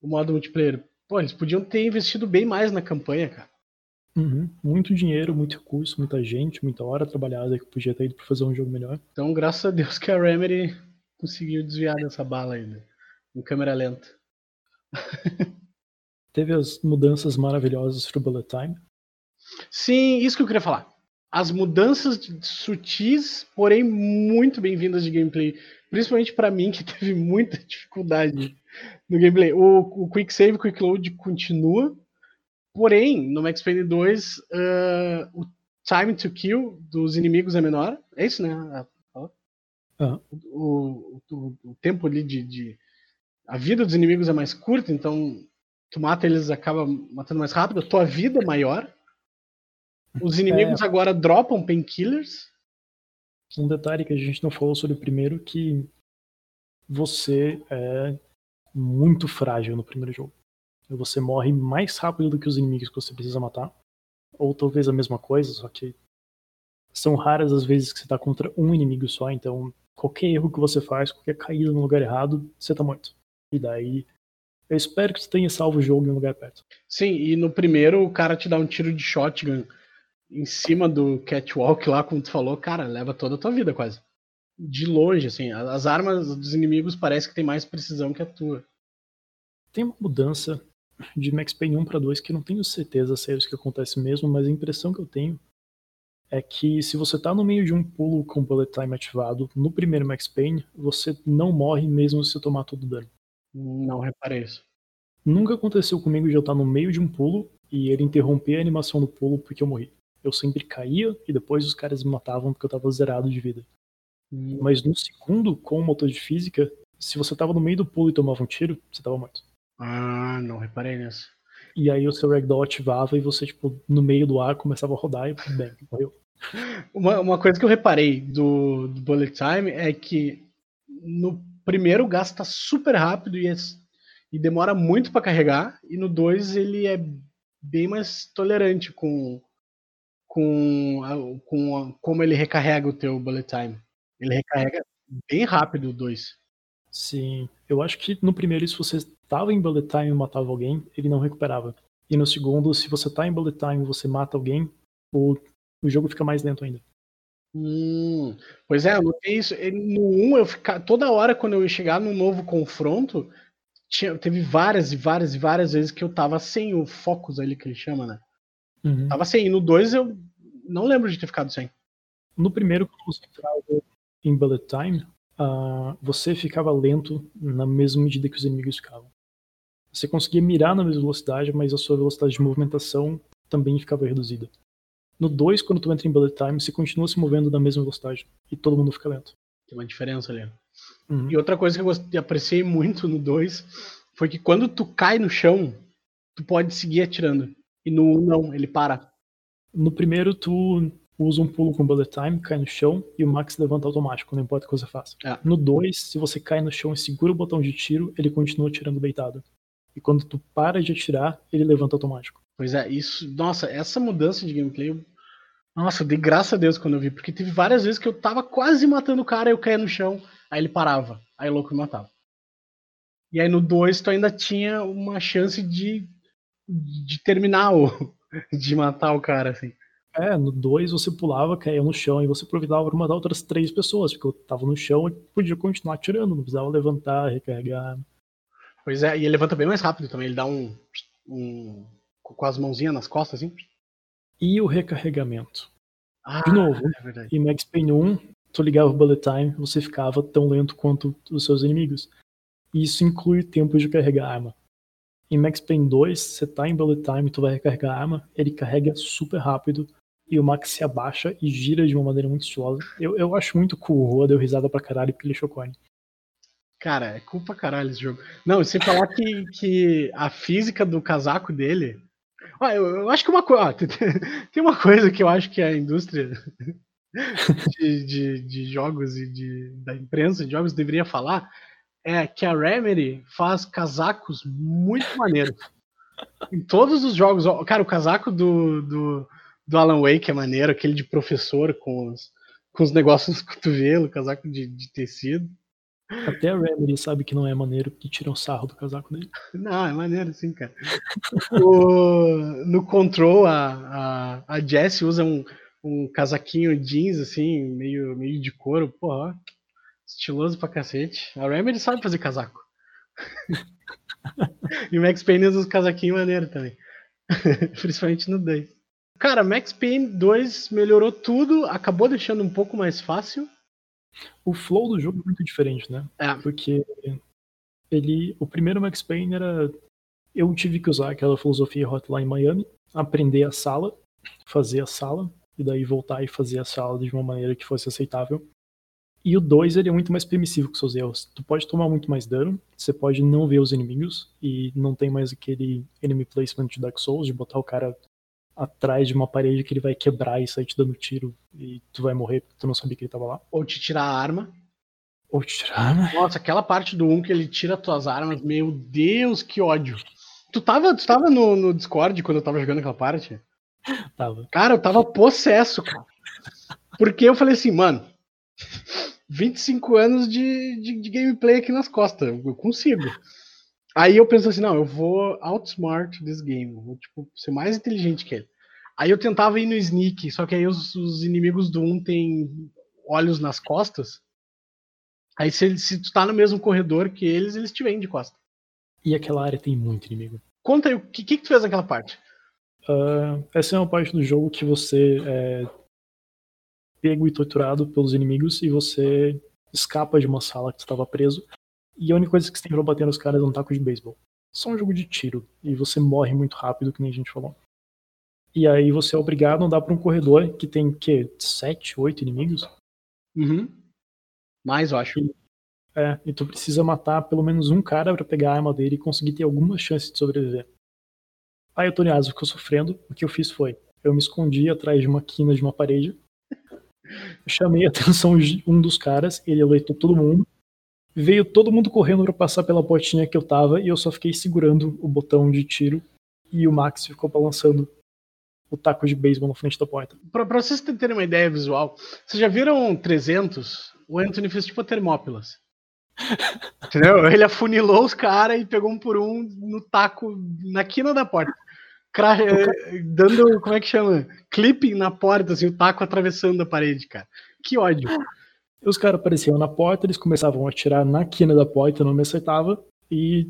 o modo multiplayer. Pô, eles podiam ter investido bem mais na campanha, cara. Uhum. Muito dinheiro, muito recurso, muita gente, muita hora trabalhada que podia ter ido pra fazer um jogo melhor. Então, graças a Deus que a Remedy conseguiu desviar dessa bala aí, né? em câmera lenta. Teve as mudanças maravilhosas pro Bullet Time. Sim, isso que eu queria falar. As mudanças sutis, porém muito bem-vindas de gameplay. Principalmente para mim, que teve muita dificuldade no gameplay. O, o Quick Save, Quick Load continua. Porém, no Max Payne 2, uh, o time to kill dos inimigos é menor. É isso, né? Uhum. O, o, o, tempo ali de, de, A vida dos inimigos é mais curta, então tu mata eles acaba matando mais rápido. A tua vida é maior. Os inimigos é... agora dropam painkillers. Um detalhe que a gente não falou sobre o primeiro que você é muito frágil no primeiro jogo. Você morre mais rápido do que os inimigos que você precisa matar. Ou talvez a mesma coisa, só que são raras as vezes que você tá contra um inimigo só, então qualquer erro que você faz, qualquer caída no lugar errado, você tá morto. E daí eu espero que você tenha salvo o jogo em um lugar perto. Sim, e no primeiro o cara te dá um tiro de shotgun em cima do catwalk lá, como tu falou, cara, leva toda a tua vida quase. De longe, assim. As armas dos inimigos parece que tem mais precisão que a tua. Tem uma mudança de Max Payne 1 para 2 que eu não tenho certeza se é isso que acontece mesmo, mas a impressão que eu tenho é que se você tá no meio de um pulo com bullet time ativado no primeiro Max Payne, você não morre mesmo se tomar todo o dano. Não reparei isso. Nunca aconteceu comigo de eu estar no meio de um pulo e ele interromper a animação do pulo porque eu morri. Eu sempre caía e depois os caras me matavam porque eu tava zerado de vida. Hum. Mas no segundo, com o motor de física, se você tava no meio do pulo e tomava um tiro, você tava morto. Ah, não reparei nisso. E aí o seu ragdoll ativava e você, tipo, no meio do ar começava a rodar e bem, morreu. Uma, uma coisa que eu reparei do, do Bullet Time é que no primeiro gasta super rápido e, é- e demora muito pra carregar, e no 2 ele é bem mais tolerante com, com, com a- como ele recarrega o teu Bullet Time. Ele recarrega bem rápido o 2. Sim, eu acho que no primeiro, se você tava em bullet time e matava alguém, ele não recuperava. E no segundo, se você tá em bullet time e você mata alguém, o, o jogo fica mais lento ainda. Hum, pois é, eu notei isso. No 1, eu ficar toda hora quando eu ia chegar num novo confronto, tinha, teve várias e várias e várias vezes que eu tava sem o focus ali que ele chama, né? Uhum. Tava sem. E no 2 eu não lembro de ter ficado sem. No primeiro, quando você entrava em bullet time, ah, você ficava lento na mesma medida que os inimigos ficavam. Você conseguia mirar na mesma velocidade, mas a sua velocidade de movimentação também ficava reduzida. No 2, quando tu entra em bullet time, você continua se movendo na mesma velocidade e todo mundo fica lento. Tem uma diferença ali. Uhum. E outra coisa que eu gostei, apreciei muito no 2 foi que quando tu cai no chão, tu pode seguir atirando. E no 1 um, não, ele para. No primeiro, tu usa um pulo com bullet time, cai no chão e o Max levanta automático, não importa o que você faça. É. No 2, se você cai no chão e segura o botão de tiro, ele continua atirando deitado. E quando tu para de atirar, ele levanta automático. Pois é, isso. Nossa, essa mudança de gameplay. eu- Nossa, eu dei graças a Deus quando eu vi. Porque teve várias vezes que eu tava quase matando o cara, eu caía no chão, aí ele parava. Aí o louco me matava. E aí no 2 tu ainda tinha uma chance de, de terminar o. de matar o cara, assim. É, no 2 você pulava, caía no chão e você aproveitava para matar outras três pessoas, porque eu tava no chão e podia continuar atirando, não precisava levantar, recarregar. Pois é, e ele levanta bem mais rápido também. Ele dá um. um com as mãozinhas nas costas, assim. E o recarregamento. Ah, De novo, É em Max Payne 1, tu ligava o bullet time, você ficava tão lento quanto os seus inimigos. E isso inclui o tempo de carregar a arma. Em Max Payne 2, você tá em bullet time, tu vai recarregar a arma, ele carrega super rápido e o Max se abaixa e gira de uma maneira muito estilosa. Eu, eu acho muito cool, o Rua deu risada pra caralho porque ele chocou. Cara, é culpa caralho esse jogo. Não, e sem falar que, que a física do casaco dele. Ó, eu, eu acho que uma coisa. Tem, tem uma coisa que eu acho que a indústria de, de, de jogos e de, da imprensa de jogos deveria falar é que a Remedy faz casacos muito maneiros. Em todos os jogos. Cara, o casaco do, do, do Alan Wake é maneiro, aquele de professor com os, com os negócios no cotovelo, casaco de, de tecido. Até a Remedy sabe que não é maneiro porque tiram sarro do casaco dele. Não, é maneiro sim, cara. O- no Control, a, a, a Jessie usa um, um casaquinho jeans, assim, meio, meio de couro. Porra, estiloso pra cacete. A Remedy sabe fazer casaco. e o Max Payne usa uns casaquinhos maneiros também. Principalmente no 2. Cara, Max Payne 2 melhorou tudo, acabou deixando um pouco mais fácil. O flow do jogo é muito diferente, né? É. Porque ele. O primeiro Max Payne era. Eu tive que usar aquela filosofia Hotline Miami, aprender a sala, fazer a sala, e daí voltar e fazer a sala de uma maneira que fosse aceitável. E o 2 ele é muito mais permissivo com seus erros. Tu pode tomar muito mais dano, você pode não ver os inimigos, e não tem mais aquele enemy placement de Dark Souls, de botar o cara atrás de uma parede que ele vai quebrar e sair te dando tiro, e tu vai morrer porque tu não sabia que ele tava lá. Ou te tirar a arma. Ou te tirar, né? Nossa, aquela parte do 1 que ele tira tuas armas, meu Deus, que ódio. Tu tava, tu tava no, no Discord quando eu tava jogando aquela parte? Tava. Cara, eu tava possesso, cara. Porque eu falei assim, mano, 25 anos de, de, de gameplay aqui nas costas, eu consigo. Aí eu penso assim, não, eu vou outsmart this game, vou tipo, ser mais inteligente que ele. Aí eu tentava ir no sneak, só que aí os, os inimigos do 1 têm olhos nas costas. Aí se, ele- se tu tá no mesmo corredor que eles, eles te veem de costa. E aquela área tem muito inimigo. Conta aí, o que, que, que tu fez naquela parte? Ah, essa é uma parte do jogo que você é pego e torturado pelos inimigos e você escapa de uma sala que estava preso E a única coisa que você tem pra bater nos caras é um taco de beisebol. Só um jogo de tiro. E você morre muito rápido, que nem a gente falou. E aí você é obrigado a andar pra um corredor que tem, que Sete, oito inimigos? Uhum. Mais, eu acho. E, é, e tu precisa matar pelo menos um cara para pegar a arma dele e conseguir ter alguma chance de sobreviver. Aí o Tony Asa ficou sofrendo. O que eu fiz foi, eu me escondi atrás de uma quina de uma parede. chamei a atenção de um dos caras, ele alertou todo mundo. Veio todo mundo correndo para passar pela portinha que eu tava e eu só fiquei segurando o botão de tiro e o Max ficou balançando o taco de beisebol na frente da porta. Pra, pra vocês terem uma ideia visual, vocês já viram 300? O Anthony fez tipo a Termópilas. Entendeu? Ele afunilou os caras e pegou um por um no taco, na quina da porta. Cra... Dando, como é que chama? Clipping na porta, assim, o taco atravessando a parede, cara. Que ódio. Os caras apareciam na porta, eles começavam a atirar na quina da porta, não me acertava, e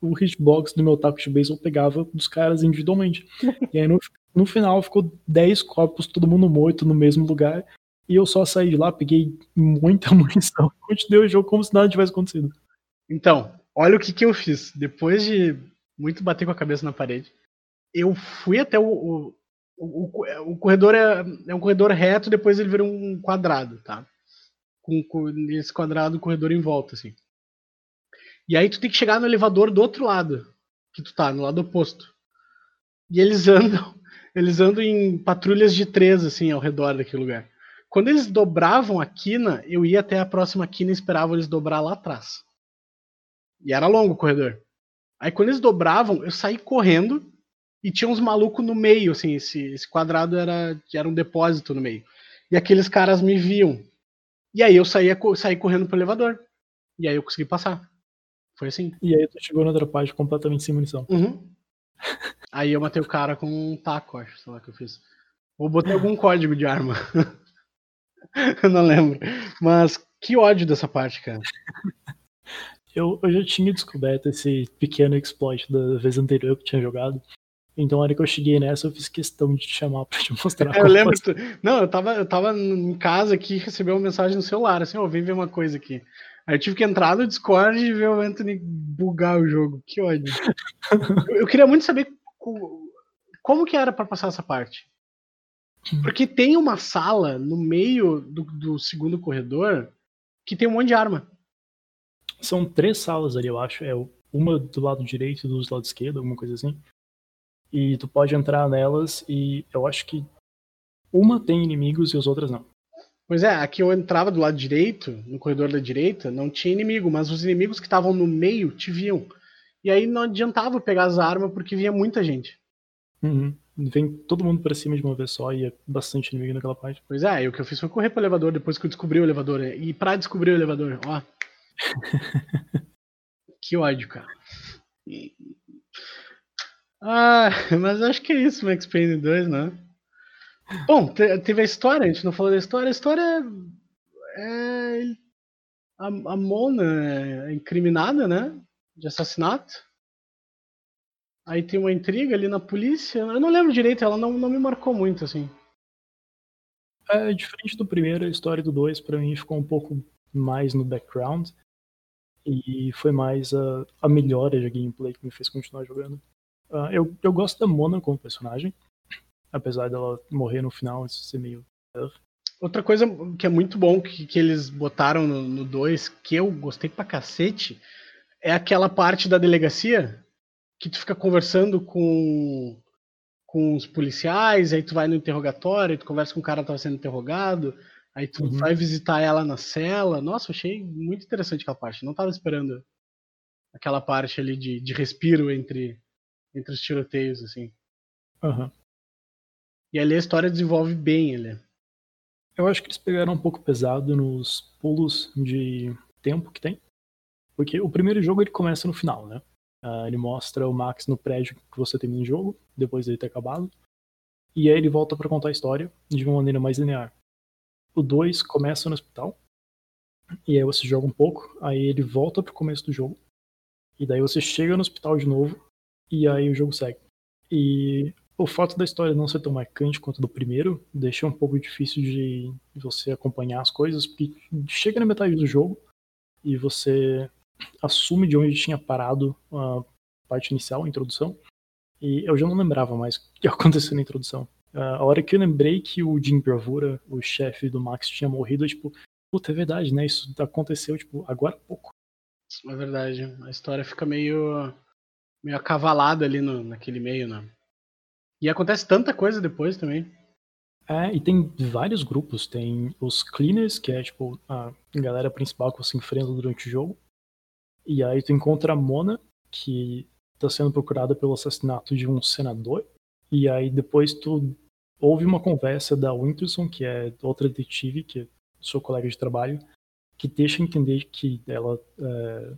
o hitbox do meu taco de beisebol pegava dos caras individualmente. E aí no, no final ficou 10 corpos, todo mundo morto no mesmo lugar, e eu só saí de lá, peguei muita munição, continuei o jogo como se nada tivesse acontecido. Então, olha o que, que eu fiz. Depois de muito bater com a cabeça na parede, eu fui até o. O, o, o corredor é, é, um corredor reto, depois ele vira um quadrado, tá? Com, com esse quadrado, corredor em volta, assim. E aí tu tem que chegar no elevador do outro lado, que tu tá, no lado oposto. E eles andam, eles andam em patrulhas de três, assim, ao redor daquele lugar. Quando eles dobravam a quina, eu ia até a próxima quina e esperava eles dobrar lá atrás. E era longo o corredor. Aí quando eles dobravam, eu saí correndo e tinha uns malucos no meio, assim, esse, esse quadrado era, era um depósito no meio. E aqueles caras me viam. E aí eu saía, saí correndo pro elevador. E aí eu consegui passar. Foi assim. E aí tu chegou na outra parte completamente sem munição. Uhum. aí eu matei o cara com um taco, acho, sei lá que eu fiz. Ou botei algum código de arma. eu não lembro. Mas que ódio dessa parte, cara. Eu, eu já tinha descoberto esse pequeno exploit da vez anterior que eu tinha jogado. Então, na hora que eu cheguei nessa, eu fiz questão de te chamar pra te mostrar. É, eu lembro. Tu... Não, eu tava, eu tava em casa aqui e recebi uma mensagem no celular, assim, ó, oh, vem ver uma coisa aqui. Aí eu tive que entrar no Discord e ver o Anthony bugar o jogo. Que ódio. eu, eu queria muito saber como, como que era para passar essa parte. Porque tem uma sala no meio do, do segundo corredor que tem um monte de arma. São três salas ali, eu acho. É uma do lado direito e do lado esquerdo, alguma coisa assim. E tu pode entrar nelas e eu acho que uma tem inimigos e as outras não. Pois é, aqui eu entrava do lado direito, no corredor da direita, não tinha inimigo, mas os inimigos que estavam no meio te viam. E aí não adiantava pegar as armas porque vinha muita gente. Uhum. Vem todo mundo pra cima de uma vez só e é bastante inimigo naquela parte. Pois é, e o que eu fiz foi correr pro elevador depois que eu descobri o elevador. E pra descobrir o elevador, ó. que ódio, cara. Ah, mas acho que é isso, Max Payne 2, né? Bom, teve a história, a gente não falou da história. A história é. é a, a Mona é incriminada, né? De assassinato. Aí tem uma intriga ali na polícia. Eu não lembro direito, ela não, não me marcou muito, assim. É, diferente do primeiro, a história do 2 para mim ficou um pouco mais no background. E foi mais a, a melhora de gameplay que me fez continuar jogando. Uh, eu, eu gosto da Mona como personagem, apesar dela morrer no final, isso ser meio. Outra coisa que é muito bom que, que eles botaram no 2, que eu gostei pra cacete, é aquela parte da delegacia que tu fica conversando com, com os policiais, aí tu vai no interrogatório, tu conversa com o cara que tava sendo interrogado, aí tu uhum. vai visitar ela na cela. Nossa, achei muito interessante aquela parte. Não tava esperando aquela parte ali de, de respiro entre entre os tiroteios, assim. Uhum. E ali a história desenvolve bem ele. Eu acho que eles pegaram um pouco pesado nos pulos de tempo que tem. Porque o primeiro jogo ele começa no final, né? Uh, ele mostra o Max no prédio que você termina o jogo, depois dele ter acabado. E aí ele volta para contar a história de uma maneira mais linear. O 2 começa no hospital. E aí você joga um pouco, aí ele volta pro começo do jogo. E daí você chega no hospital de novo e aí o jogo segue. E o fato da história não ser tão marcante quanto do primeiro deixa um pouco difícil de você acompanhar as coisas, porque chega na metade do jogo e você assume de onde tinha parado a parte inicial, a introdução, e eu já não lembrava mais o que aconteceu na introdução. A hora que eu lembrei que o Jim Bravura, o chefe do Max, tinha morrido, eu, tipo, puta, é verdade, né? Isso aconteceu, tipo, agora há pouco. É verdade. A história fica meio, meio acavalada ali no, naquele meio, né? E acontece tanta coisa depois também. É, e tem vários grupos. Tem os cleaners, que é tipo a galera principal que você enfrenta durante o jogo. E aí tu encontra a Mona, que tá sendo procurada pelo assassinato de um senador. E aí depois tu ouve uma conversa da Winterson, que é outra detetive, que é seu colega de trabalho, que deixa entender que ela é,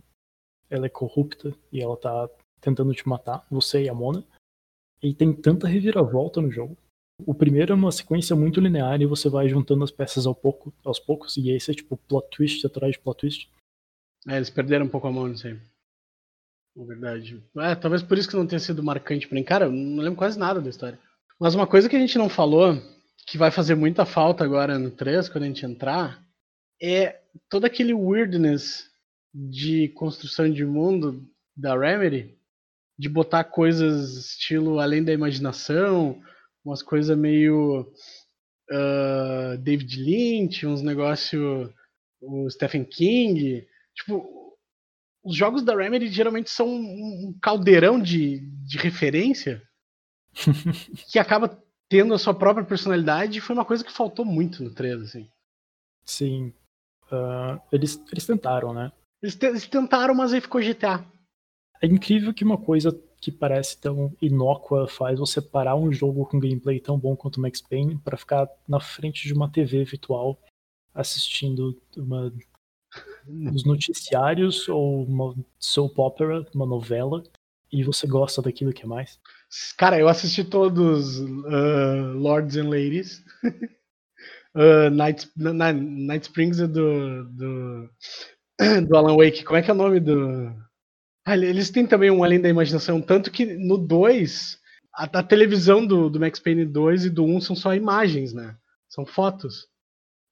ela é corrupta e ela tá tentando te matar, você e a Mona. E tem tanta reviravolta no jogo. O primeiro é uma sequência muito linear e você vai juntando as peças ao pouco, aos poucos, e esse é tipo plot twist atrás de plot twist. É, eles perderam um pouco a mão nisso aí. Na verdade. É, talvez por isso que não tenha sido marcante pra mim. Cara, eu não lembro quase nada da história. Mas uma coisa que a gente não falou, que vai fazer muita falta agora no 3, quando a gente entrar, é todo aquele weirdness de construção de mundo da Remedy, de botar coisas estilo além da imaginação, umas coisas meio uh, David Lynch, uns negócios o Stephen King. Tipo, os jogos da Remedy geralmente são um caldeirão de, de referência que acaba tendo a sua própria personalidade e foi uma coisa que faltou muito no 3, assim. Sim. Uh, eles, eles tentaram, né? Eles, te, eles tentaram, mas aí ficou GTA. É incrível que uma coisa que parece tão inócua faz você parar um jogo com gameplay tão bom quanto o Max Payne para ficar na frente de uma TV virtual assistindo uma, os noticiários ou uma soap opera, uma novela, e você gosta daquilo que é mais? Cara, eu assisti todos uh, Lords and Ladies. uh, Night, Night Springs do, do, do Alan Wake. Como é que é o nome do ah, eles têm também um Além da Imaginação, tanto que no 2, a, a, televisão do, do Max Payne 2 e do 1 são só imagens, né? São fotos.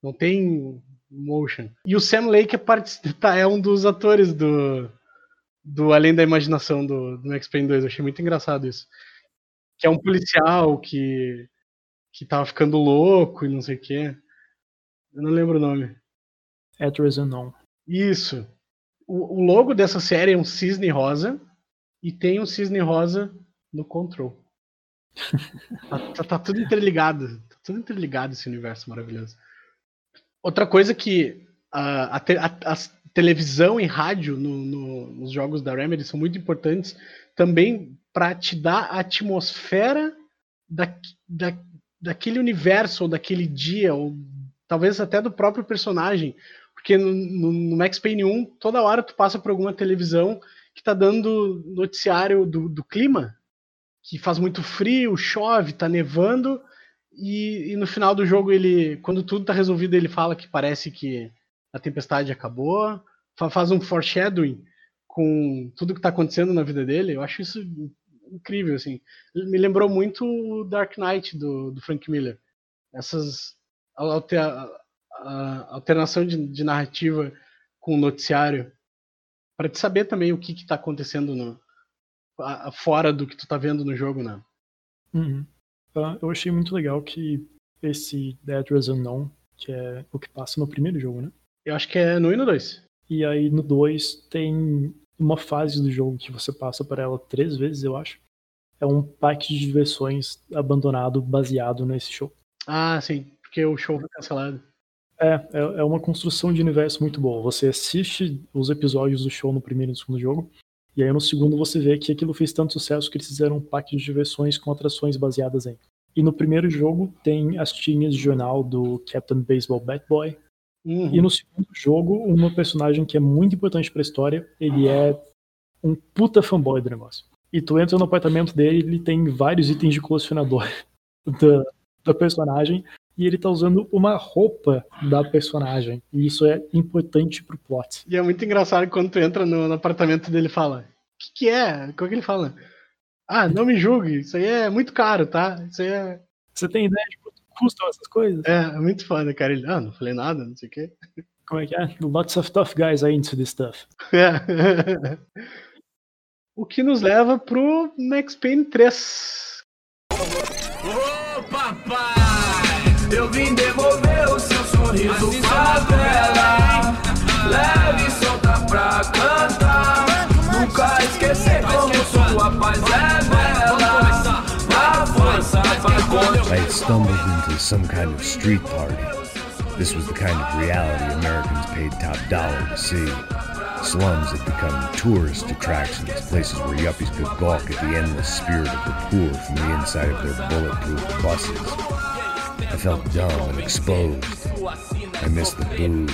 Não tem motion. E o Sam Lake é, part... tá, é um dos atores do, do Além da Imaginação do, do Max Payne 2. Eu achei muito engraçado isso. Que é um policial que, que tava ficando louco e não sei o quê. Eu não lembro o nome. Edward Unknown. Isso o, logo dessa série é um cisne rosa e tem um cisne rosa no Control. tá, tá, tá, tudo interligado. Tá tudo interligado esse universo maravilhoso. Outra coisa que a, a, a, televisão e rádio no, no, nos jogos da Remedy são muito importantes também para te dar a atmosfera da, da, daquele universo ou daquele dia, ou talvez até do próprio personagem. Porque no, no, no, Max Payne 1, toda hora tu passa por alguma televisão que tá dando noticiário do, do clima, que faz muito frio, chove, tá nevando, e, e, no final do jogo ele, quando tudo tá resolvido, ele fala que parece que a tempestade acabou, faz um foreshadowing com tudo que tá acontecendo na vida dele. Eu acho isso incrível, assim. Me lembrou muito o Dark Knight do, do Frank Miller. Essas a alternação de, de narrativa com o noticiário para te saber também o que está acontecendo no, a, fora do que tu tá vendo no jogo, né? Uhum. Uh, eu achei muito legal que esse Dead Res Unknown, que é o que passa no primeiro jogo, né? Eu acho que é no 1 e no 2. E aí no 2 tem uma fase do jogo que você passa por ela três vezes, eu acho. É um pack de diversões abandonado baseado nesse show. Ah, sim, porque o show foi cancelado. É, é, é uma construção de universo muito boa. Você assiste os episódios do show no primeiro e no segundo jogo, e aí no segundo você vê que aquilo fez tanto sucesso que eles fizeram um pack de diversões com atrações baseadas em. E no primeiro jogo tem as tirinhas de jornal do Captain Baseball Bat Boy. Uhum. E no segundo jogo, uma personagem que é muito importante pra história, ele é um puta fanboy do negócio. E tu entra no apartamento dele, ele tem vários itens de colecionador da, da personagem, e ele tá usando uma roupa da personagem. E isso é importante pro plot. E é muito engraçado quando tu entra no, no apartamento dele e fala: O que, que é? Como é que ele fala? Ah, não me julgue, isso aí é muito caro, tá? Isso aí é. Você tem ideia de quanto custam essas coisas? É, é muito foda, cara. Ele, ah, não falei nada, não sei o quê. Como é que é? Lots of tough guys are into this stuff. o que nos leva pro Max Payne 3. Sorriso favela. Leve e solta pra cantar. Nunca esquecer como sua paz é bela. Vai I had stumbled into some kind of street party. This was the kind of reality Americans paid top dollar to see. Slums had become tourist attractions, places where yuppies could gawk at the endless spirit of the poor from the inside of their bulletproof buses. I felt dumb and exposed. I missed the booze.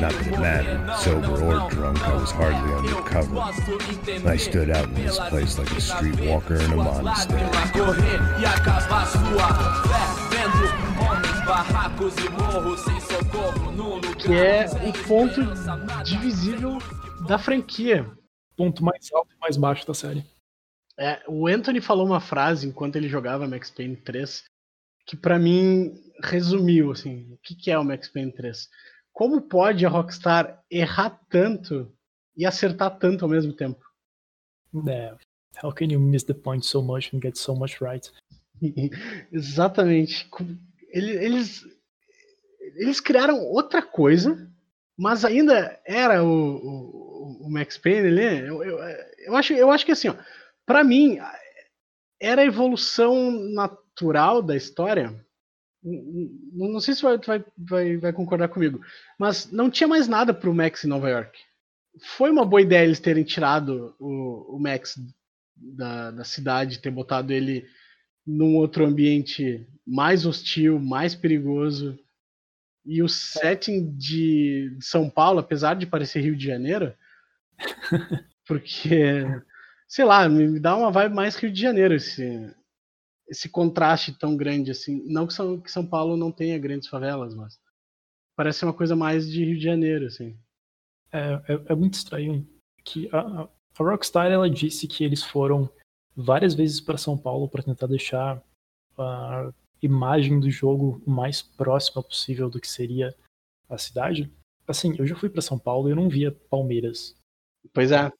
Not that it mattered, sober or drunk, I was hardly undercover. I stood out in this place like a streetwalker in a monastery. Que é o ponto divisível da franquia. Ponto mais alto e mais baixo da série. É, o Anthony falou uma frase enquanto ele jogava Max Payne 3 que para mim resumiu assim, o que, que é o Max Payne 3. Como pode a Rockstar errar tanto e acertar tanto ao mesmo tempo? É. How can you miss the point so much and get so much right? Exatamente eles, eles criaram outra coisa, mas ainda era o, o, o Max Payne ali. Eu, eu, eu, acho, eu acho que assim, para mim, era a evolução natural da história. Não sei se vai, vai, vai, vai concordar comigo, mas não tinha mais nada para o Max em Nova York. Foi uma boa ideia eles terem tirado o, o Max da, da cidade, ter botado ele num outro ambiente mais hostil, mais perigoso. E o setting de São Paulo, apesar de parecer Rio de Janeiro, porque, sei lá, me dá uma vibe mais Rio de Janeiro esse, esse contraste tão grande assim. Não que São, que São Paulo não tenha grandes favelas, mas parece uma coisa mais de Rio de Janeiro, assim. É, é, é muito estranho que a, a Rockstar ela disse que eles foram várias vezes para São Paulo para tentar deixar a imagem do jogo o mais próxima possível do que seria a cidade. Assim, eu já fui para São Paulo e eu não via Palmeiras. Pois é.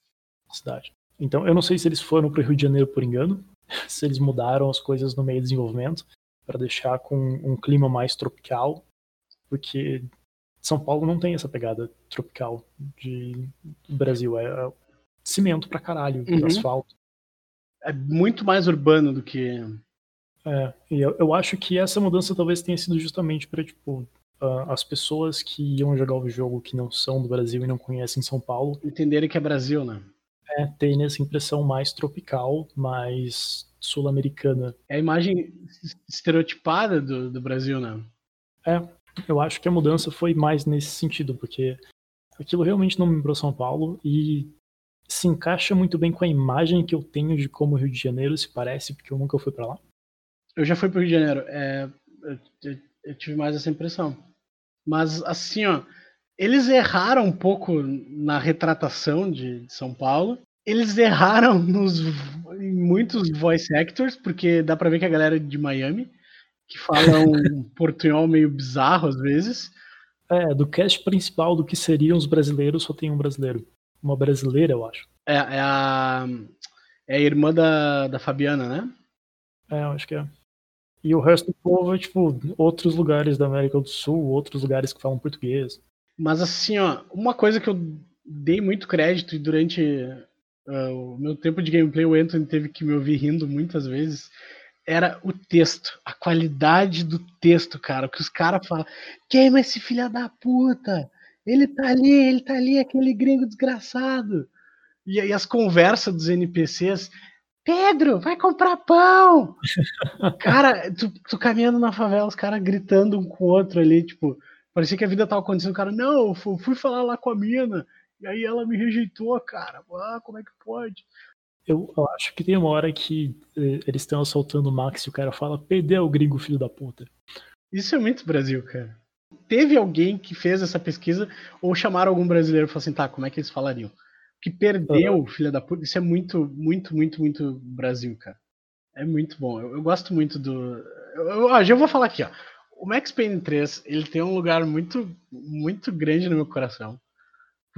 Cidade. Então, eu não sei se eles foram para o Rio de Janeiro por engano, se eles mudaram as coisas no meio do desenvolvimento para deixar com um clima mais tropical, porque São Paulo não tem essa pegada tropical de Brasil. É, é cimento pra caralho, uhum. asfalto é muito mais urbano do que. É, e eu, eu acho que essa mudança talvez tenha sido justamente para tipo, uh, as pessoas que iam jogar o jogo que não são do Brasil e não conhecem São Paulo. Entenderem que é Brasil, né? É, tem essa impressão mais tropical, mais sul-americana. É a imagem estereotipada do, do Brasil, né? É, eu acho que a mudança foi mais nesse sentido, porque aquilo realmente não me lembrou São Paulo e se encaixa muito bem com a imagem que eu tenho de como o Rio de Janeiro se parece, porque eu nunca fui para lá. Eu já fui para o Rio de Janeiro, é, eu, eu, eu, tive mais essa impressão. Mas assim, ó, eles erraram um pouco na retratação de, de São Paulo. Eles erraram nos, em muitos voice actors, porque dá para ver que a galera de Miami, que fala um portunhol meio bizarro às vezes. É, do cast principal do que seriam os brasileiros, só tem um brasileiro. Uma brasileira, eu acho. É, é a. É a irmã da, da Fabiana, né? É, eu acho que é. E o resto do povo é, tipo, outros lugares da América do Sul, outros lugares que falam português. Mas, assim, ó, uma coisa que eu dei muito crédito e durante uh, o meu tempo de gameplay o Anthony teve que me ouvir rindo muitas vezes, era o texto, a qualidade do texto, cara. O que os caras falam, queima esse filho da puta! Ele tá ali, ele tá ali, aquele gringo desgraçado. E aí as conversas dos NPCs. Pedro, vai comprar pão! cara, tu, tu, caminhando na favela, os caras gritando um com o outro ali, tipo, parecia que a vida tava acontecendo. O cara, não, eu fui falar lá com a mina, e aí ela me rejeitou, cara. Ah, como é que pode? Eu, acho que tem uma hora que eh, eles estão assaltando o Max e o cara fala, perdeu o gringo, filho da puta. Isso é muito Brasil, cara teve alguém que fez essa pesquisa ou chamaram algum brasileiro e falaram assim, tá, como é que eles falariam? Que perdeu, uhum. filha da puta, isso é muito, muito, muito, muito Brasil, cara. É muito bom. Eu, eu gosto muito do. Eu, eu, eu, vou falar aqui, ó. o Max Payne 3, ele tem um lugar muito, muito grande no meu coração.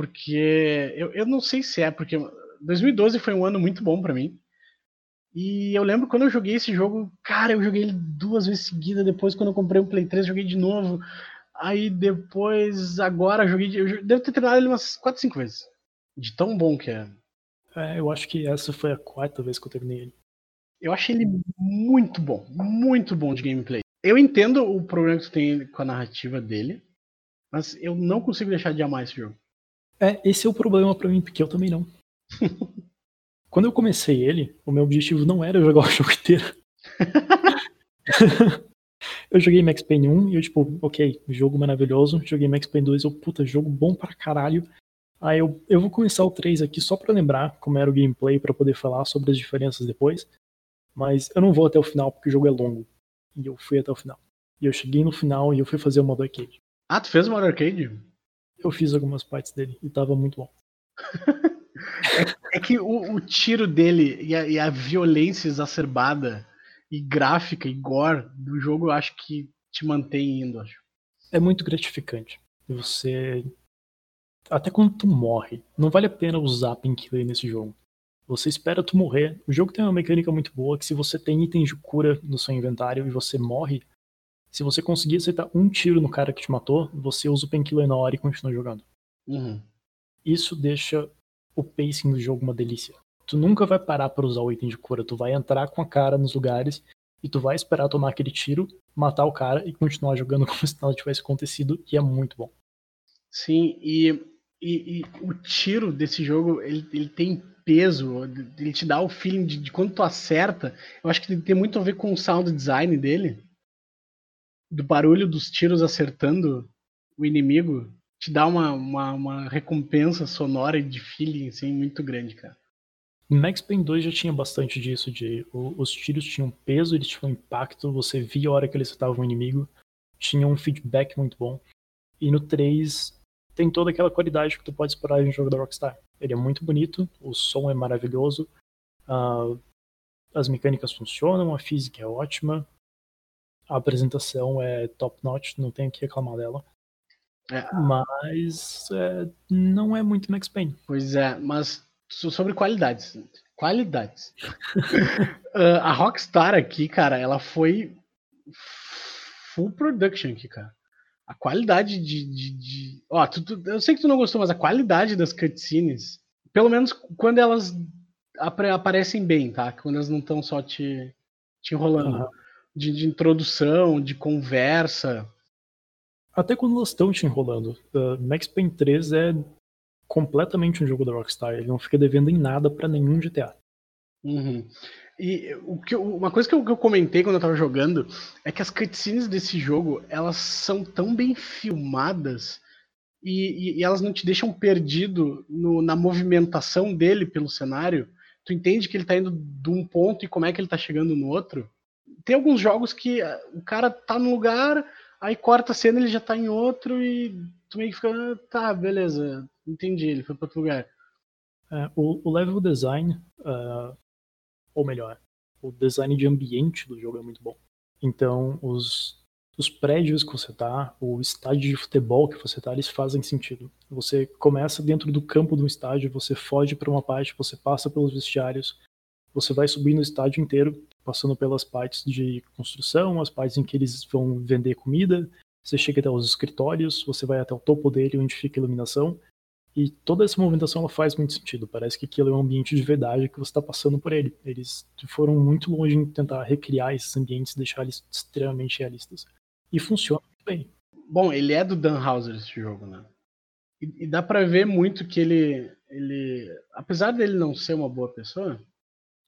Porque eu, eu não sei se é, porque 2012 foi um ano muito bom para mim. E eu lembro quando eu joguei esse jogo, cara, eu joguei ele duas vezes seguida. Depois, quando eu comprei um Play 3, joguei de novo. Aí depois, agora, joguei. De, eu devo ter treinado ele umas 4, 5 vezes. De tão bom que é. É, eu acho que essa foi a quarta vez que eu terminei ele. Eu achei ele muito bom, muito bom de gameplay. Eu entendo o problema que tu tem com a narrativa dele, mas eu não consigo deixar de amar esse jogo. É, esse é o problema para mim, porque eu também não. Quando eu comecei ele, o meu objetivo não era jogar o jogo inteiro. eu joguei Max Payne 1 e eu, tipo, ok, jogo maravilhoso. Joguei Max Payne 2, eu, puta, jogo bom pra caralho. Aí eu, eu vou começar o 3 aqui só pra lembrar como era o gameplay para poder falar sobre as diferenças depois. Mas eu não vou até o final porque o jogo é longo. E eu fui até o final. E eu cheguei no final e eu fui fazer o modo arcade. Ah, tu fez o modo arcade? Eu fiz algumas partes dele e tava muito bom. É, é que o, o, tiro dele e a, e a, violência exacerbada e gráfica e gore do jogo eu acho que te mantém indo, acho. É muito gratificante. Você. Até quando tu morre, não vale a pena usar painkiller nesse jogo. Você espera tu morrer. O jogo tem uma mecânica muito boa que se você tem itens de cura no seu inventário e você morre, se você conseguir acertar um tiro no cara que te matou, você usa o painkiller na hora e continua jogando. Uhum. Isso deixa o pacing do jogo uma delícia. Tu nunca vai parar para usar o item de cura, tu vai entrar com a cara nos lugares e tu vai esperar tomar aquele tiro, matar o cara e continuar jogando como se nada tivesse acontecido, e é muito bom. Sim, e, e, e o tiro desse jogo, ele, ele, tem peso, ele te dá o feeling de, de quando tu acerta. Eu acho que tem muito a ver com o sound design dele, do barulho dos tiros acertando o inimigo te dá uma, uma, uma, recompensa sonora e de feeling assim, muito grande, cara. Max Payne 2 já tinha bastante disso, de os tiros tinham peso, eles tinham impacto, você via a hora que eles acertavam o inimigo, tinha um feedback muito bom. E no 3 tem toda aquela qualidade que tu pode esperar em um jogo da Rockstar. Ele é muito bonito, o som é maravilhoso, uh, as mecânicas funcionam, a física é ótima, a apresentação é top notch, não tenho que reclamar dela. É. Mas é, não é muito Max Payne. Pois é, mas sobre qualidades. Qualidades. uh, a Rockstar aqui, cara, ela foi full production aqui, cara. A qualidade de. de, de... Ó, tu, tu, eu sei que tu não gostou, mas a qualidade das cutscenes, pelo menos quando elas ap aparecem bem, tá? Quando elas não estão só te, te enrolando. Uhum. De, de introdução, de conversa até quando elas estão te enrolando. Uh, Max Payne 3 é completamente um jogo da Rockstar. Ele não fica devendo em nada para nenhum GTA. Uhum. E o que eu, uma coisa que eu, que eu, comentei quando eu tava jogando é que as cutscenes desse jogo elas são tão bem filmadas e, e, e elas não te deixam perdido no, na movimentação dele pelo cenário. Tu entende que ele tá indo de um ponto e como é que ele tá chegando no outro. Tem alguns jogos que uh, o cara tá num lugar, Aí corta a cena, ele já tá em outro e tu meio que fica, ah, tá, beleza, entendi, ele foi para outro lugar. É, o, o, level design, uh, ou melhor, o design de ambiente do jogo é muito bom. Então, os, os prédios que você tá, o estádio de futebol que você tá, eles fazem sentido. Você começa dentro do campo de um estádio, você foge para uma parte, você passa pelos vestiários, você vai subindo o estádio inteiro, passando pelas partes de construção, as partes em que eles vão vender comida. Você chega até os escritórios, você vai até o topo dele, onde fica a iluminação. E toda essa movimentação ela faz muito sentido. Parece que aquilo é um ambiente de verdade que você está passando por ele. Eles foram muito longe em tentar recriar esses ambientes, deixar eles extremamente realistas. E funciona muito bem. Bom, ele é do Dan Houser esse jogo, né? E, e dá para ver muito que ele, ele, apesar dele não ser uma boa pessoa,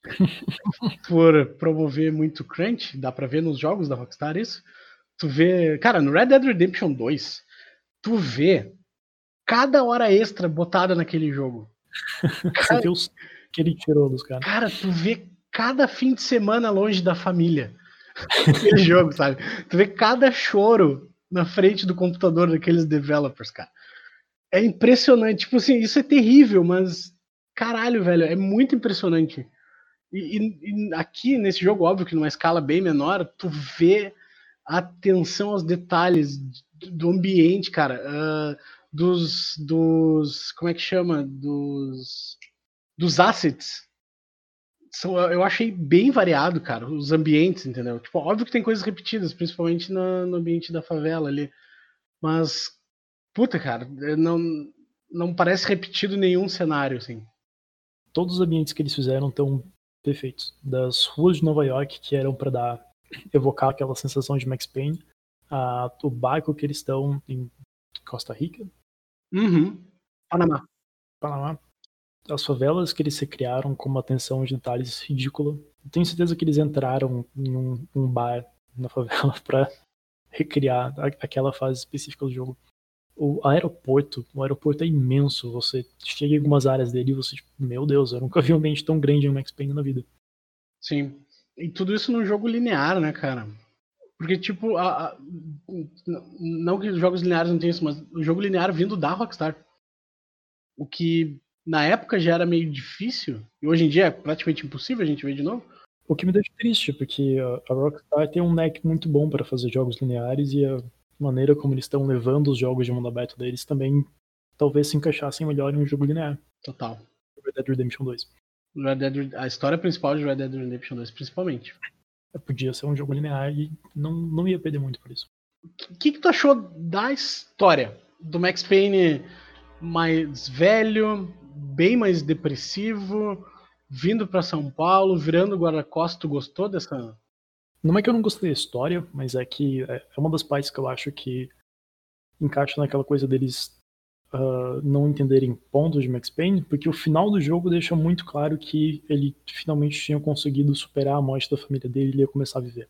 por promover muito crunch, dá pra ver nos jogos da Rockstar isso. Tu vê, cara, no Red Dead Redemption 2, tu vê cada hora extra botada naquele jogo. Cara, Você os que ele tirou dos caras. Cara, tu vê cada fim de semana longe da família. Aquele jogo, sabe? Tu vê cada choro na frente do computador daqueles developers, cara. É impressionante. Tipo assim, isso é terrível, mas caralho, velho, é muito impressionante. E, e, e, aqui nesse jogo, óbvio que numa escala bem menor, tu vê atenção aos detalhes do ambiente, cara, uh, dos, dos, como é que chama, dos, dos assets. São, eu achei bem variado, cara, os ambientes, entendeu? Tipo, óbvio que tem coisas repetidas, principalmente no, ambiente da favela ali, mas, puta, cara, não, não parece repetido nenhum cenário, assim. Todos os ambientes que eles fizeram estão perfeitos. Das ruas de Nova York, que eram para dar evocar aquela sensação de Max Payne, a, o barco que eles estão em Costa Rica. Uhum. Panamá. Panamá. As favelas que eles se criaram com uma atenção aos detalhes ridícula. tenho certeza que eles entraram em um, um bar na favela para recriar aquela fase específica do jogo. O aeroporto, o aeroporto é imenso. Você chega em algumas áreas dele e você, tipo, meu Deus, eu nunca vi um ambiente tão grande em Max Payne na vida. Sim. E tudo isso num jogo linear, né, cara? Porque, tipo, a, a, não que os jogos lineares não tenham isso, mas o jogo linear vindo da Rockstar. O que na época já era meio difícil, e hoje em dia é praticamente impossível a gente ver de novo. O que me deixa triste, porque a Rockstar tem um neck muito bom para fazer jogos lineares e a maneira como eles estão levando os jogos de mundo aberto deles também talvez se encaixassem melhor em um jogo linear. Total. Red Dead Redemption 2. Red Dead, a história principal de Red Dead Redemption 2, principalmente. É, podia ser um jogo linear e não, não ia perder muito por isso. O que, que tu achou da história do Max Payne mais velho, bem mais depressivo, vindo para São Paulo, virando guarda-costas? Tu gostou dessa? Não é que eu não gostei da história, mas é que é, é uma das partes que eu acho que encaixa naquela coisa deles uh, não entenderem pontos de Max Payne, porque o final do jogo deixa muito claro que ele finalmente tinha conseguido superar a morte da família dele e ia começar a viver.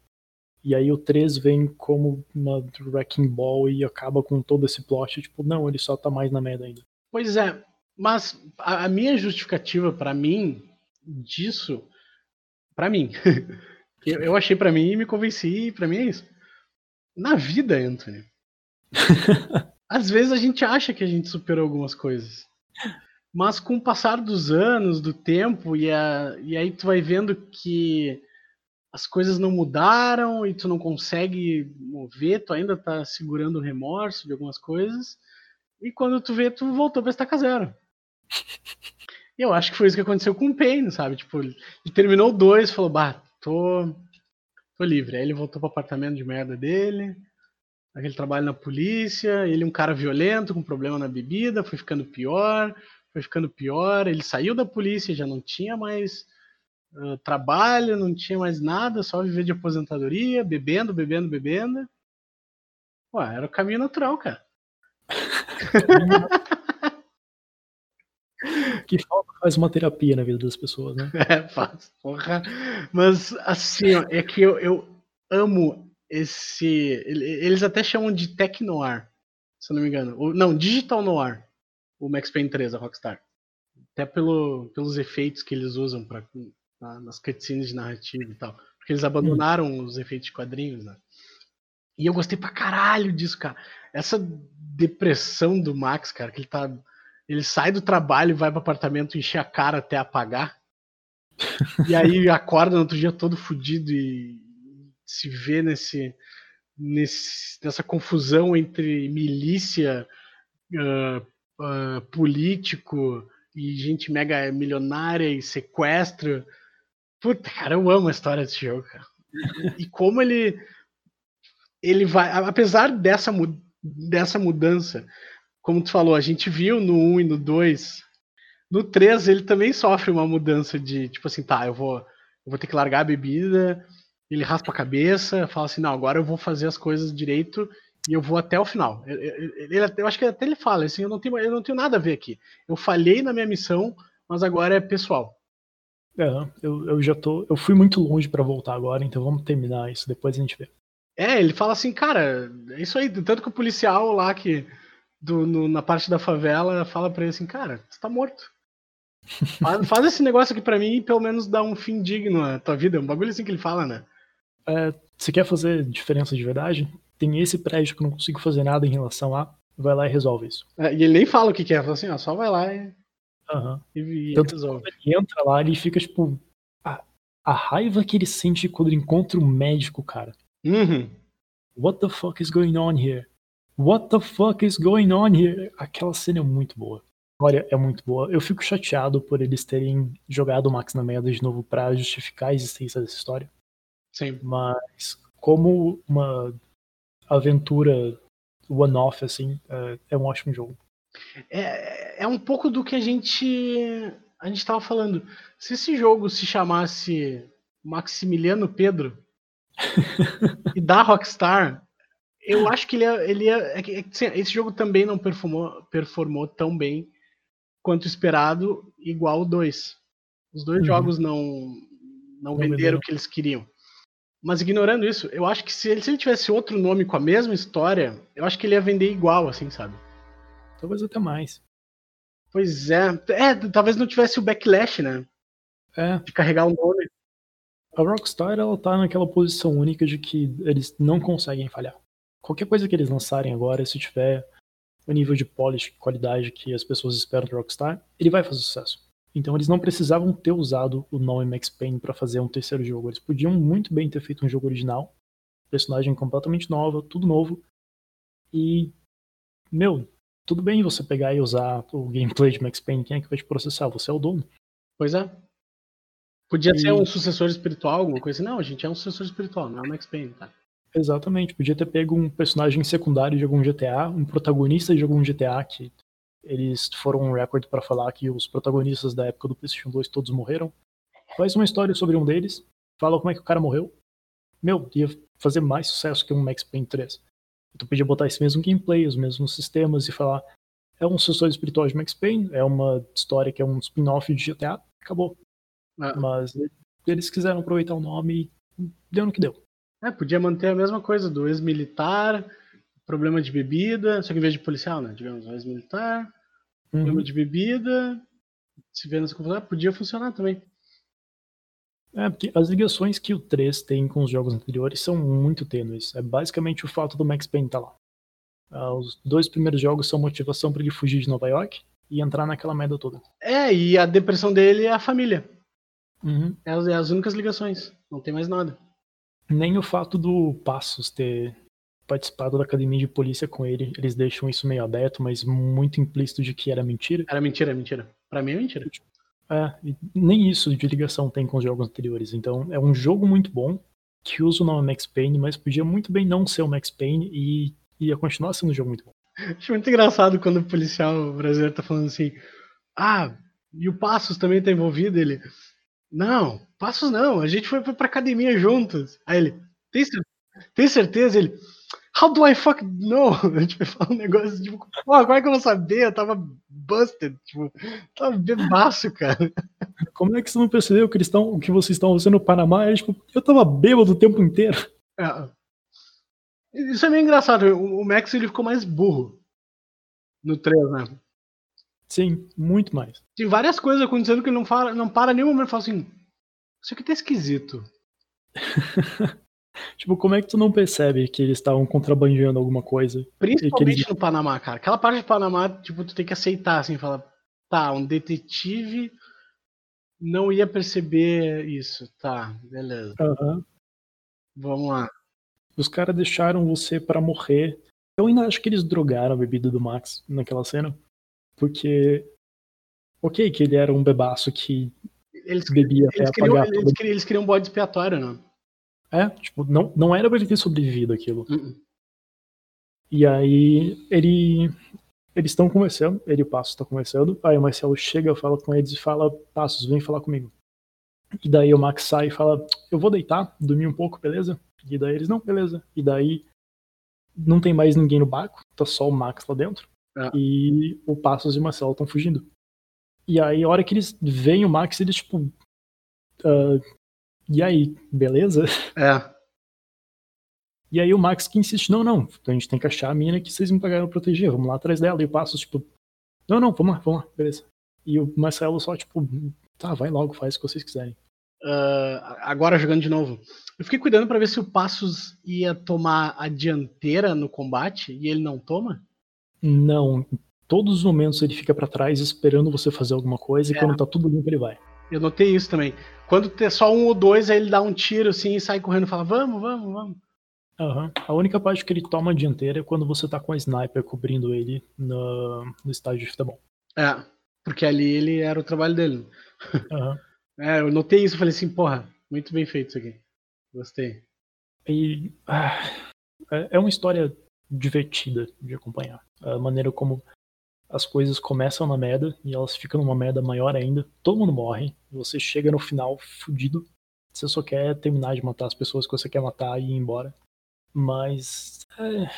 E aí o 3 vem como uma Wrecking Ball e acaba com todo esse plot, tipo, não, ele só tá mais na merda ainda. Pois é, mas a, a minha justificativa para mim disso, para mim, eu, eu achei para mim e me convenci, para mim é isso. Na vida, Anthony, Às vezes a gente acha que a gente superou algumas coisas. Mas com o passar dos anos, do tempo, e, a, e aí tu vai vendo que as coisas não mudaram e tu não consegue mover, tu ainda tá segurando o remorso de algumas coisas. E quando tu vê, tu voltou pra estaca zero. E eu acho que foi isso que aconteceu com o Payne, sabe? Tipo, ele terminou dois, falou, bah, tô, tô livre. Aí ele voltou pro apartamento de merda dele, aquele trabalho na polícia, ele um cara violento, com problema na bebida, foi ficando pior, foi ficando pior, ele saiu da polícia, já não tinha mais uh, trabalho, não tinha mais nada, só viver de aposentadoria, bebendo, bebendo, bebendo. Ué, era o caminho natural, cara. que falta faz uma terapia na vida das pessoas, né? É, faz, porra. Mas, assim, ó, é que eu, eu amo esse. Eles até chamam de Tech Noir, se eu não me engano. não, Digital Noir, o Max Payne 3, a Rockstar. Até pelo, pelos efeitos que eles usam pra, na, nas cutscenes de narrativa e tal. Porque eles abandonaram hum. os efeitos de quadrinhos, né? E eu gostei pra caralho disso, cara. Essa depressão do Max, cara, que ele tá. Ele sai do trabalho e vai pro apartamento encher a cara até apagar. e aí acorda no outro dia todo fudido e, se vê nesse, nesse, nessa confusão entre milícia, uh, uh, político e gente mega milionária e sequestro. Puta, cara, eu amo a história desse jogo, cara. E como ele ele vai, apesar dessa, dessa mudança, como tu falou, a gente viu no 1 e no 2, no 3 ele também sofre uma mudança de, tipo assim, tá, eu vou, eu vou ter que largar a bebida, ele raspa a cabeça, fala assim, não, agora eu vou fazer as coisas direito e eu vou até o final. Ele, ele, eu acho que até ele fala assim, eu não, tenho, eu não tenho nada a ver aqui. Eu falhei na minha missão, mas agora é pessoal. É, eu, eu já tô. Eu fui muito longe para voltar agora, então vamos terminar isso, depois a gente vê. É, ele fala assim, cara, é isso aí, tanto que o policial lá que do, no, na parte da favela fala pra ele assim, cara, você tá morto. faz, faz, esse negócio aqui pra mim e pelo menos dá um fim digno à tua vida. É um bagulho assim que ele fala, né? é, você quer fazer diferença de verdade? Tem esse prédio que eu não consigo fazer nada em relação a. Vai lá e resolve isso. É, e ele nem fala o que quer, fala assim, ó, só vai lá e, uhum. e, e resolve. Ele entra lá e fica, tipo. A, a, raiva que ele sente quando ele encontra o um médico, cara. Uhum. What the fuck is going on here? What the fuck is going on here? Aquela cena é muito boa. Olha, é muito boa. Eu fico chateado por eles terem jogado o Max na merda de novo pra justificar a existência dessa história. Sim. Mas como uma aventura one-off, assim, é, é um ótimo jogo. É, é um pouco do que a gente a gente estava falando. Se esse jogo se chamasse Maximiliano Pedro e da Rockstar, eu acho que ele ia, ele é é que, assim, esse jogo também não performou, performou tão bem quanto esperado, igual o 2. Os dois Uhum. jogos não não, Não venderam venderam. o que eles queriam. Mas ignorando isso, eu acho que se ele, se ele tivesse outro nome com a mesma história, eu acho que ele ia vender igual, assim, sabe? Talvez até mais. Pois é. É, talvez não tivesse o backlash, né? É, De carregar o nome. a Rockstar ela tá naquela posição única de que eles não conseguem falhar. Qualquer coisa que eles lançarem agora, se tiver o nível de polish, qualidade que as pessoas esperam da Rockstar, ele vai fazer sucesso. Então eles não precisavam ter usado o nome Max Payne para fazer um terceiro jogo. Eles podiam muito bem ter feito um jogo original, personagem completamente nova, tudo novo. E meu, tudo bem você pegar e usar o gameplay de Max Payne, quem é que vai te processar? Você é o dono. Pois é. Podia E- ser um sucessor espiritual, alguma coisa assim. Não, gente é um sucessor espiritual, não é o Max Payne, tá? Exatamente, podia ter pego um personagem secundário de algum GTA, um protagonista de algum GTA, que eles foram um recorde pra falar que os protagonistas da época do PlayStation 2 todos morreram. Faz uma história sobre um deles, fala como é que o cara morreu. Meu, ia fazer mais sucesso que um Max Payne 3. Tu podia botar esse mesmo gameplay, os mesmos sistemas e falar é um sucessor espiritual de Max Payne, é uma história que é um spin-off de GTA, acabou. Ah, Mas eles quiseram aproveitar o nome e deu no que deu. É, podia manter a mesma coisa do ex-militar, problema de bebida, só que em vez de policial, né? Digamos, ex-militar, Uhum. problema de bebida, se vê nessa confusão, podia funcionar também. É, porque as ligações que o 3 tem com os jogos anteriores são muito tênues. É basicamente o fato do Max Payne estar lá. Ah, os dois primeiros jogos são motivação para ele fugir de Nova York e entrar naquela merda toda. É, e a depressão dele é a família. Uhum. É as, é as únicas ligações. Não tem mais nada. Nem o fato do Passos ter participado da academia de polícia com ele, eles deixam isso meio aberto, mas muito implícito de que era mentira. Era mentira, é mentira. Pra mim é mentira. É, nem isso de ligação tem com os jogos anteriores. Então é um jogo muito bom que usa o nome Max Payne, mas podia muito bem não ser o Max Payne e ia continuar sendo um jogo muito bom. Acho muito engraçado quando o policial brasileiro tá falando assim: Ah, e o Passos também tá envolvido? Ele, não, Passos não, a gente foi pra academia juntos. Aí ele, tem, tem certeza? Ele, how do I fuck know? A gente vai falar um negócio tipo, pô, como é que eu vou saber? Eu tava busted, tipo, tava bebaço, cara. Como é que você não percebeu que eles o que vocês estão fazendo no Panamá? Tipo, eu tava bêbado o tempo inteiro. É. Isso é meio engraçado, o o Max ele ficou mais burro no 3, né? Sim, muito mais. Tem várias coisas acontecendo que ele não, fala, não para nenhum momento e fala assim: Isso aqui tá esquisito. Tipo, como é que tu não percebe que eles estavam contrabandeando alguma coisa? Principalmente eles- no Panamá, cara. Aquela parte do Panamá, tipo, tu tem que aceitar, assim, falar: Tá, um detetive não ia perceber isso. Tá, beleza. Aham. Vamos lá. Os caras deixaram você pra morrer. Eu ainda acho que eles drogaram a bebida do Max naquela cena. Porque. Ok, que ele era um bebaço que Eles, bebia eles, queriam, apagar eles, eles queriam um bode expiatório, né? É, tipo, não, não era pra ele ter sobrevivido aquilo. Uh-uh. E aí ele. Eles estão conversando, ele e o Passos estão conversando. Aí o Marcelo chega, fala com eles e fala: Passos, vem falar comigo. E daí o Max sai e fala: Eu vou deitar, dormir um pouco, beleza? E daí eles: Não, beleza. E daí não tem mais ninguém no barco, tá só o Max lá dentro. É. E o Passos e o Marcelo estão fugindo. E aí, a hora que eles veem o Max, eles tipo. "Ah, e aí, beleza? É. E aí o Max que insiste, não, não, a gente tem que achar a mina que vocês me pagaram pra proteger, vamos lá atrás dela. E o Passos, tipo, não, não, vamos lá, vamos lá, beleza. E o Marcelo só, tipo, tá, vai logo, faz o que vocês quiserem. Ah, agora jogando de novo. Eu fiquei cuidando pra ver se o Passos ia tomar a dianteira no combate e ele não toma. Não, todos os momentos ele fica pra trás esperando você fazer alguma coisa e É. quando tá tudo limpo ele vai. Eu notei isso também. Quando tem só um ou dois, aí ele dá um tiro assim e sai correndo e fala: Vamos, vamos, vamos. Aham. A única parte que ele toma a dianteira é quando você tá com a sniper cobrindo ele no, no estádio de futebol. É, porque ali ele era o trabalho dele. Aham. É, eu notei isso, falei assim, porra, muito bem feito isso aqui. Gostei. E ah, é é uma história divertida de acompanhar. A maneira como as coisas começam na merda e elas ficam numa merda maior ainda. Todo mundo morre. Você chega no final fudido. Você só quer terminar de matar as pessoas que você quer matar e ir embora. Mas é,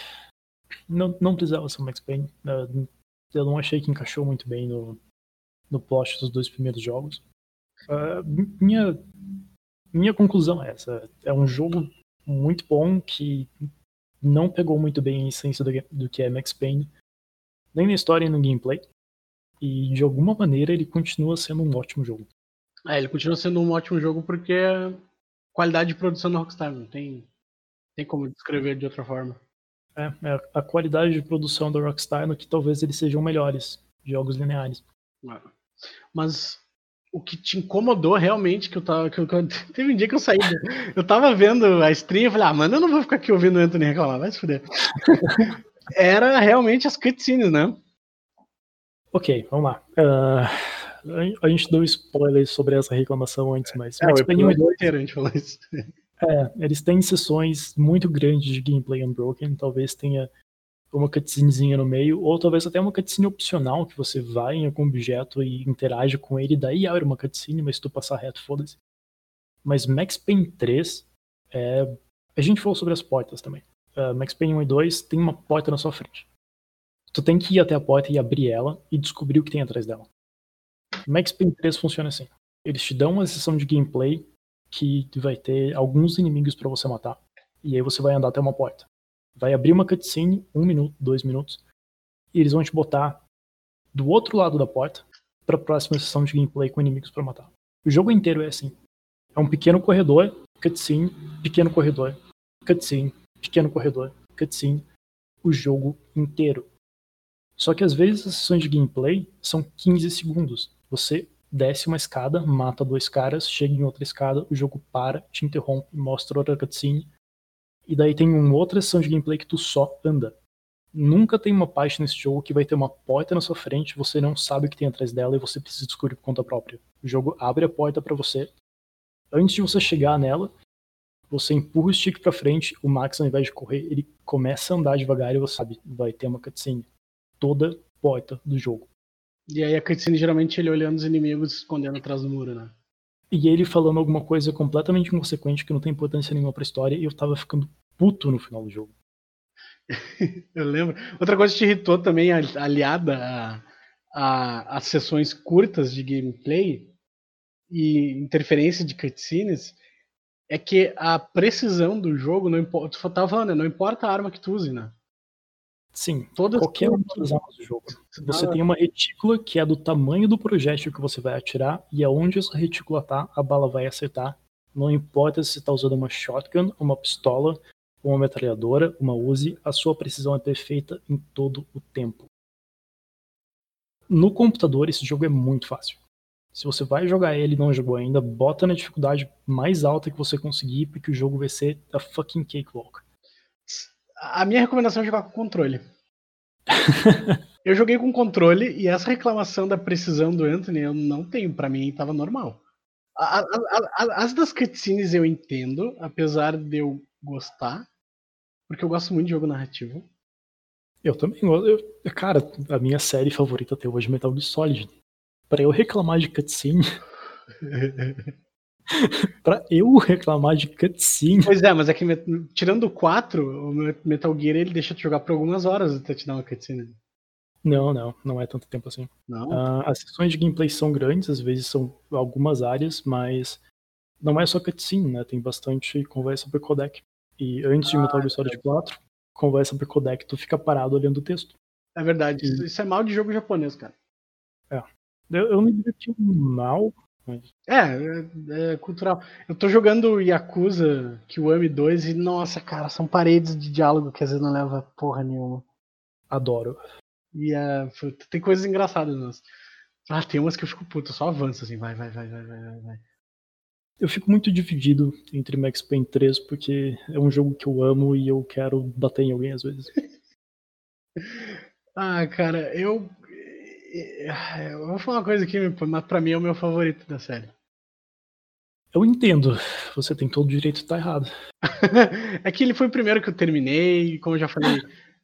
não, não precisava ser o Max Payne. Eu não achei que encaixou muito bem no, no plot dos dois primeiros jogos. É, minha, minha conclusão é essa. É um jogo muito bom que não pegou muito bem a essência do, do que é Max Payne, nem na história nem no gameplay. E de alguma maneira ele continua sendo um ótimo jogo. É, ele continua sendo um ótimo jogo porque é qualidade de produção da Rockstar, não tem, tem como descrever de outra forma. É, é a qualidade de produção da Rockstar no que talvez eles sejam melhores jogos lineares. É. Mas o que te incomodou realmente, que eu tava. Que eu, que eu- teve um dia que eu saí. Eu tava vendo a stream e falei, ah, mano, eu não vou ficar aqui ouvindo o Anthony reclamar, vai se fuder. Era realmente as cutscenes, né? Ok, vamos lá. Ah, a gente deu spoilers sobre essa reclamação antes, mas É, Max o Payne 1 e episódio 2 inteiro a gente falou isso. É, eles têm sessões muito grandes de gameplay unbroken, talvez tenha uma cutscenezinha no meio, ou talvez até uma cutscene opcional, que você vai em algum objeto e interage com ele, daí abre uma cutscene, mas se tu passar reto, foda-se. Mas Max Payne 3, é... a gente falou sobre as portas também. Ah, Max Payne 1 e 2 tem uma porta na sua frente. Tu tem que ir até a porta e abrir ela e descobrir o que tem atrás dela. Max Payne 3 funciona assim. Eles te dão uma sessão de gameplay que vai ter alguns inimigos pra você matar. E aí você vai andar até uma porta. Vai abrir uma cutscene, um minuto, dois minutos, e eles vão te botar do outro lado da porta pra próxima sessão de gameplay com inimigos pra matar. O jogo inteiro é assim. É um pequeno corredor, cutscene, pequeno corredor, cutscene, pequeno corredor, cutscene, o jogo inteiro. Só que às vezes as sessões de gameplay são 15 segundos. Você desce uma escada, mata dois caras, chega em outra escada, o jogo para, te interrompe, mostra outra cutscene. E daí tem uma outra sessão de gameplay que tu só anda. Nunca tem uma parte nesse jogo que vai ter uma porta na sua frente, você não sabe o que tem atrás dela e você precisa descobrir por conta própria. O jogo abre a porta pra você. Antes de você chegar nela, você empurra o stick pra frente, o Max ao invés de correr, ele começa a andar devagar e você sabe, vai ter uma cutscene. Toda porta do jogo. E aí a cutscene geralmente ele olhando os inimigos se escondendo atrás do muro, né? E ele falando alguma coisa completamente inconsequente que não tem importância nenhuma pra história e eu tava ficando puto no final do jogo. Eu lembro. Outra coisa que te irritou também, ali- aliada a, a, as sessões curtas de gameplay e interferência de cutscenes, é que a precisão do jogo não importa. Tu tava falando, né? Não importa a arma que tu use, né? Sim, Todas qualquer uma das armas do jogo. Você tem uma retícula que é do tamanho do projétil que você vai atirar, e aonde essa retícula tá, a bala vai acertar. Não importa se você está usando uma shotgun, uma pistola, uma metralhadora, uma Uzi, a sua precisão é perfeita em todo o tempo. No computador, esse jogo é muito fácil. Se você vai jogar ele e não jogou ainda, bota na dificuldade mais alta que você conseguir, porque o jogo vai ser a fucking cakewalk. A minha recomendação é jogar com controle. eu joguei com controle e essa reclamação da precisão do Anthony eu não tenho. Pra mim tava normal. A- a- a- a- As das cutscenes eu entendo, apesar de eu gostar, porque eu gosto muito de jogo narrativo. Eu também gosto. eu- Cara, a minha série favorita até hoje é Metal Gear Solid. Pra eu reclamar de cutscene. pra eu reclamar de cutscene. Pois é, mas é que tirando o 4, o Me- Metal Gear ele deixa te jogar por algumas horas até te dar uma cutscene. Não, não, não é tanto tempo assim. Não? Ah, as sessões de gameplay são grandes, às vezes são algumas áreas, mas não é só cutscene, né? Tem bastante conversa por codec. E antes de Metal Gear Solid 4, conversa por codec, tu fica parado olhando o texto. É verdade, isso, isso é mal de jogo japonês, cara. Eu, eu me diverti mal, mas É, é, é cultural. Eu tô jogando Yakuza Kiwami 2 e, nossa, cara, são paredes de diálogo que às vezes não leva porra nenhuma. adoro. E é, tem coisas engraçadas, nossa. Ah, tem umas que eu fico puto, só avanço assim, vai, vai, vai, vai, vai, vai, vai. Eu fico muito dividido entre Max Payne 3 porque é um jogo que eu amo e eu quero bater em alguém às vezes. ah, cara, eu. Eu vou falar uma coisa aqui, mas pra mim é o meu favorito da série. Eu entendo, você tem todo o direito de estar errado. é que ele foi o primeiro que eu terminei, como eu já falei,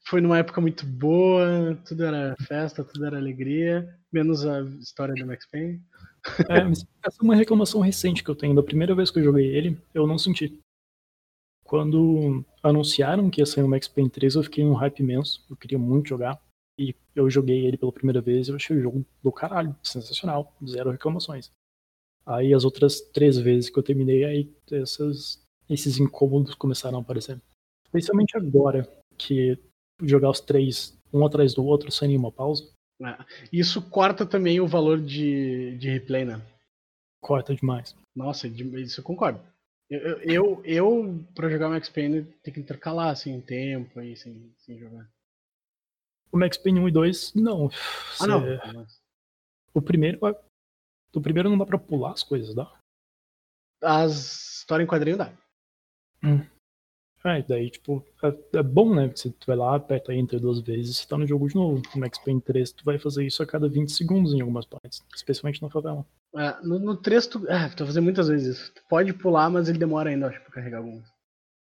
foi numa época muito boa, tudo era festa, tudo era alegria, menos a história do Max Payne. É, mas essa é uma reclamação recente que eu tenho. Da primeira vez que eu joguei ele, eu não senti. Quando anunciaram que ia sair o Max Payne 3, eu fiquei num hype imenso. Eu queria muito jogar. E eu joguei ele pela primeira vez e eu achei o jogo do caralho. Sensacional. Zero reclamações. Aí as outras três vezes que eu terminei, aí essas, esses incômodos começaram a aparecer. Especialmente agora, que jogar os três um atrás do outro sem nenhuma pausa. É. Isso corta também o valor de, de replay, né? Corta demais. Nossa, isso eu concordo. Eu, eu, eu pra jogar Max Payne, tem que intercalar, assim, tempo aí, sem, sem jogar. O Max Payne 1 e 2, não. Ah, não. O primeiro, o primeiro não dá pra pular as coisas, dá? As histórias em quadrinho dá. Hum. É, daí, tipo, é, é, bom, né? Você vai lá, aperta Enter duas vezes, você tá no jogo de novo. No Max Payne 3, tu vai fazer isso a cada 20 segundos em algumas partes, especialmente na favela. É, no, no 3, tu, é, tu vai fazer muitas vezes isso. Tu pode pular, mas ele demora ainda, acho, pra carregar algumas.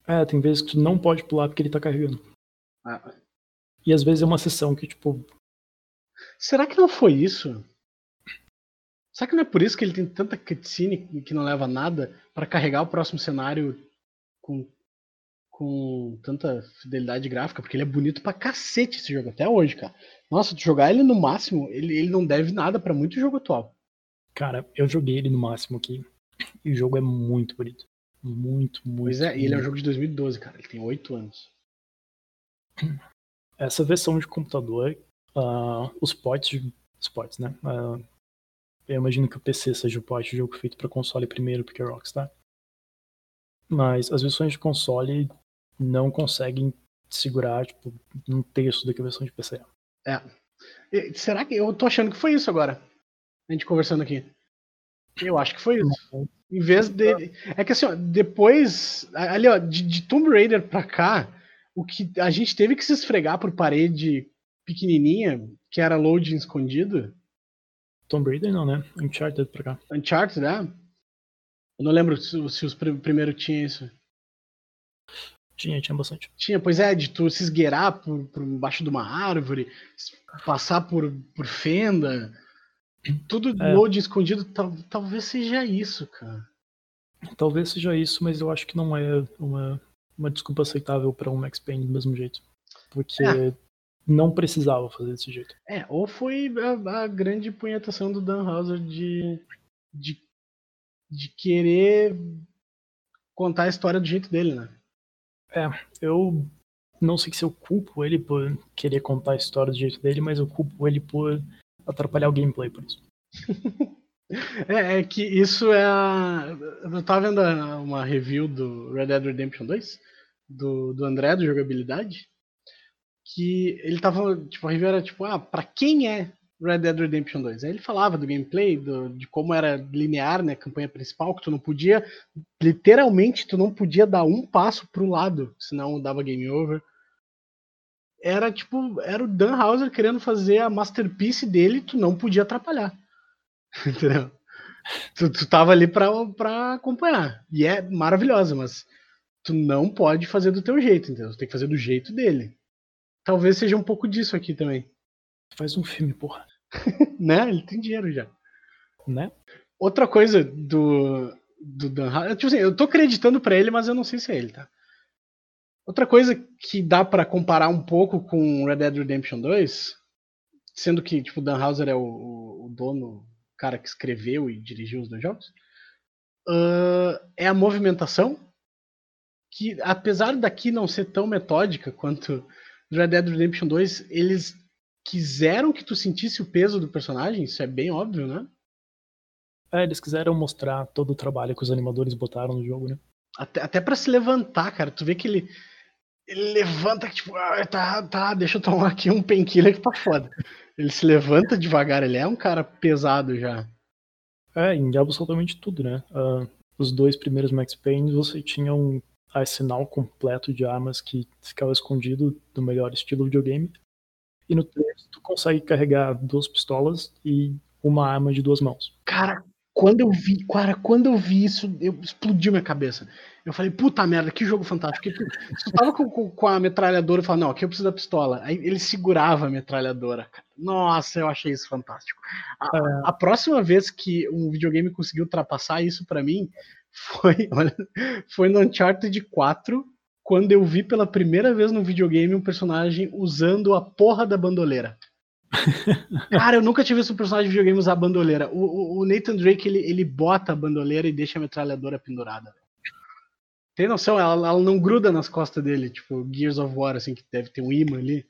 É, tem vezes que tu não pode pular porque ele tá carregando. Ah. E às vezes é uma sessão que, tipo. Será que não foi isso? Será que não é por isso que ele tem tanta cutscene que não leva nada para carregar o próximo cenário com com tanta fidelidade gráfica, porque ele é bonito pra cacete esse jogo até hoje, cara. Nossa, jogar ele no máximo, ele, ele não deve nada para muito jogo atual. Cara, eu joguei ele no máximo aqui e o jogo é muito bonito. Muito, muito. Pois é, e ele é um jogo de 2012, cara. Ele tem 8 anos. Essa versão de computador, uh, os ports, os ports, né? Uh, eu imagino que o PC seja o port de jogo feito para console primeiro, porque é Rockstar. Mas as versões de console não conseguem segurar, tipo, um terço a versão de PC. É. E, será que. Eu tô achando que foi isso agora. A gente conversando aqui. Eu acho que foi isso. Em vez de. É que assim, ó, depois. Ali, ó, de, de Tomb Raider pra cá, o que a gente teve que se esfregar por parede pequenininha, que era loading escondido. Tomb Raider não, né? Uncharted pra cá. Uncharted, né? Eu não lembro se, se os pr primeiro tinha isso. Tinha, tinha bastante. Tinha, pois é, de tu se esgueirar por, por baixo de uma árvore, passar por, por fenda, tudo é. load escondido, tal, talvez seja isso, cara. Talvez seja isso, mas eu acho que não é uma, uma desculpa aceitável para um Max Payne do mesmo jeito. Porque é. não precisava fazer desse jeito. É, ou foi a, a grande punhetação do Dan Houser de, de, de querer contar a história do jeito dele, né? É, eu não sei se eu culpo ele por querer contar a história do jeito dele, mas eu culpo ele por atrapalhar o gameplay por isso. é, é, que isso é a... Eu tava vendo uma review do Red Dead Redemption 2, do, do André, do Jogabilidade, que ele tava, tipo, a review era tipo, ah, pra quem é Red Dead Redemption 2. Aí ele falava do gameplay, do, de como era linear, né, a campanha principal, que tu não podia, literalmente, tu não podia dar um passo pro lado, senão dava game over. Era tipo, era o Dan Houser querendo fazer a masterpiece dele, tu não podia atrapalhar. Entendeu? Tu, tu tava ali pra, pra acompanhar. E é maravilhosa, mas tu não pode fazer do teu jeito, entendeu? Tu tem que fazer do jeito dele. Talvez seja um pouco disso aqui também. Faz um filme, porra. né? Ele tem dinheiro já. Né? Outra coisa do, do Dan Houser, tipo assim, eu tô acreditando para ele, mas eu não sei se é ele, tá? Outra coisa que dá para comparar um pouco com Red Dead Redemption 2, sendo que tipo Dan Houser é o, o dono, o cara que escreveu e dirigiu os dois jogos, uh, é a movimentação que apesar daqui não ser tão metódica quanto Red Dead Redemption 2, eles quiseram que tu sentisse o peso do personagem, isso é bem óbvio, né? É, eles quiseram mostrar todo o trabalho que os animadores botaram no jogo, né? Até, até para se levantar, cara. Tu vê que ele, ele levanta, tipo, ah, tá, tá, deixa eu tomar aqui um painkiller que tá foda. Ele se levanta devagar, ele é um cara pesado já. É, em absolutamente tudo, né? Uh, os dois primeiros Max Payne você tinha um arsenal completo de armas que ficava escondido do melhor estilo videogame. E no 3 tu consegue carregar duas pistolas e uma arma de duas mãos. Cara, quando eu vi, cara, quando eu vi isso, eu explodiu minha cabeça. Eu falei, puta merda, que jogo fantástico. Porque tu, se tu tava com, com, com a metralhadora e falava, não, aqui eu preciso da pistola. Aí ele segurava a metralhadora. Nossa, eu achei isso fantástico. A, é. a próxima vez que um videogame conseguiu ultrapassar isso para mim foi, olha, foi no Uncharted 4, quando eu vi pela primeira vez no videogame um personagem usando a porra da bandoleira. Cara, eu nunca tive esse personagem de videogame usar a bandoleira. O, o, Nathan Drake, ele, ele bota a bandoleira e deixa a metralhadora pendurada. Tem noção? Ela, ela não gruda nas costas dele, tipo Gears of War, assim, que deve ter um imã ali.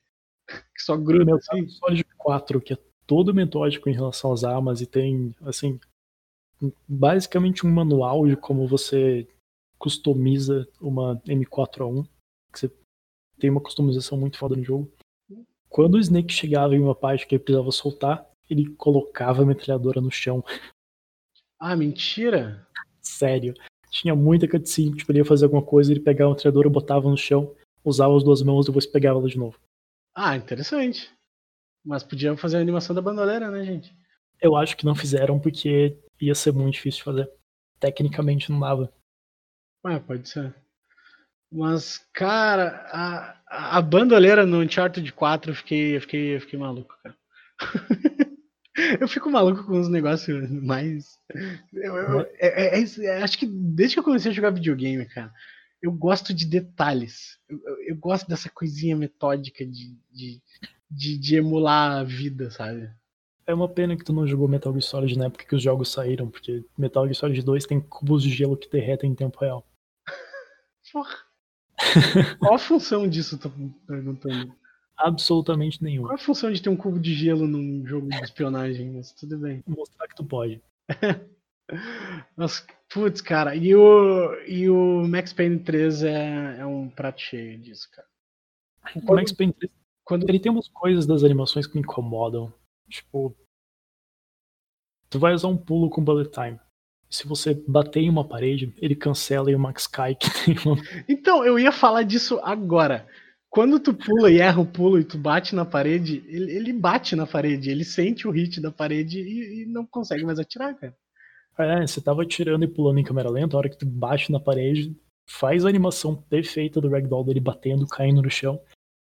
Que só gruda assim. Solid 4, que é todo metódico em relação às armas e tem, assim, basicamente um manual de como você customiza uma M4A1. Que você tem uma customização muito foda no jogo. Quando o Snake chegava em uma parte que ele precisava soltar, ele colocava a metralhadora no chão. Ah, mentira? Sério. Tinha muita cutscene, tipo, ele ia fazer alguma coisa, ele pegava a metralhadora, botava no chão, usava as duas mãos e depois pegava ela de novo. Ah, interessante. Mas podiam fazer a animação da bandoleira, né, gente? Eu acho que não fizeram porque ia ser muito difícil de fazer. Tecnicamente não dava. Ah, pode ser. Mas, cara, a, a bandoleira no Uncharted 4 eu fiquei, eu fiquei, eu fiquei maluco, cara. eu fico maluco com os negócios mais. Eu, eu, é, é, é, acho que desde que eu comecei a jogar videogame, cara, eu gosto de detalhes. Eu, eu gosto dessa coisinha metódica de, de, de, de, emular a vida, sabe? É uma pena que tu não jogou Metal Gear Solid na época que os jogos saíram, porque Metal Gear Solid 2 tem cubos de gelo que derretem em tempo real. Porra. Qual a função disso, tô perguntando? Absolutamente nenhuma. Qual a função de ter um cubo de gelo num jogo de espionagem? Mas tudo bem. Mostrar que tu pode. Mas, putz, cara, e o, e o Max Payne 3 é, é um prato cheio disso, cara. O Max Payne 3, quando ele tem umas coisas das animações que me incomodam. Tipo, tu vai usar um pulo com bullet time. Se você bater em uma parede, ele cancela e o Max cai que tem uma... Então, eu ia falar disso agora. Quando tu pula e erra o pulo e tu bate na parede, ele, ele bate na parede, ele sente o hit da parede e, e, não consegue mais atirar, cara. É, você tava atirando e pulando em câmera lenta, a hora que tu bate na parede, faz a animação perfeita do ragdoll dele batendo, caindo no chão,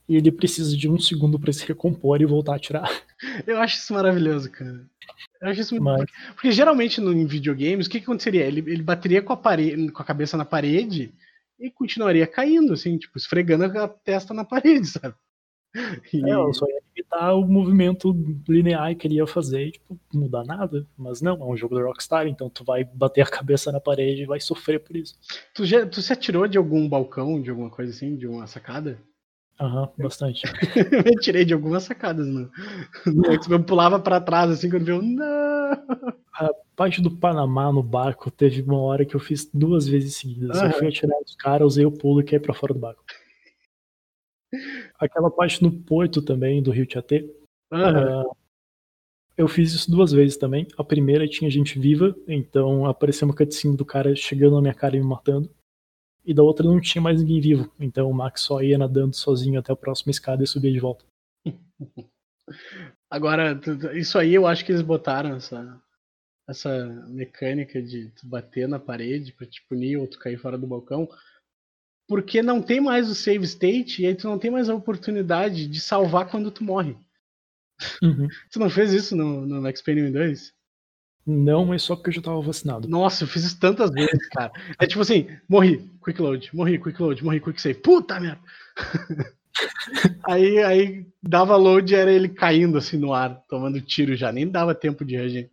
e ele precisa de um segundo para se recompor e voltar a atirar. Eu acho isso maravilhoso, cara. Eu acho isso muito Mas... Porque geralmente no, em videogames, o que, que aconteceria? Ele, ele bateria com a, parede, com a cabeça na parede e continuaria caindo, assim, tipo, esfregando a testa na parede, sabe? E... É, eu só ia evitar o movimento linear que ele ia fazer e, tipo, mudar nada. Mas não, é um jogo da Rockstar, então tu vai bater a cabeça na parede e vai sofrer por isso. Tu, já, tu se atirou de algum balcão, de alguma coisa assim, de uma sacada? Aham, uhum, bastante. eu tirei de algumas sacadas no, no Eu pulava para trás assim quando viu, não! A parte do Panamá no barco teve uma hora que eu fiz duas vezes seguidas. Uhum. Eu fui atirar dos caras, usei o pulo e caí pra fora do barco. Aquela parte no porto também, do Rio Tietê. Uhum. Uh, eu fiz isso duas vezes também. A primeira tinha gente viva, então apareceu uma cutscene do cara chegando na minha cara e me matando e da outra não tinha mais ninguém vivo. Então o Max só ia nadando sozinho até a próxima escada e subia de volta. Agora, isso aí eu acho que eles botaram essa, essa mecânica de tu bater na parede pra te punir ou tu cair fora do balcão. Porque não tem mais o save state e aí tu não tem mais a oportunidade de salvar quando tu morre. Uhum. tu não fez isso no, no Max Payne 2? Não, mas só porque eu já tava vacinado. Nossa, eu fiz isso tantas vezes, cara. É tipo assim, morri, quick load, morri, quick load, morri, quick save. Puta merda! aí, aí dava load e era ele caindo assim no ar, tomando tiro já, nem dava tempo de reagir.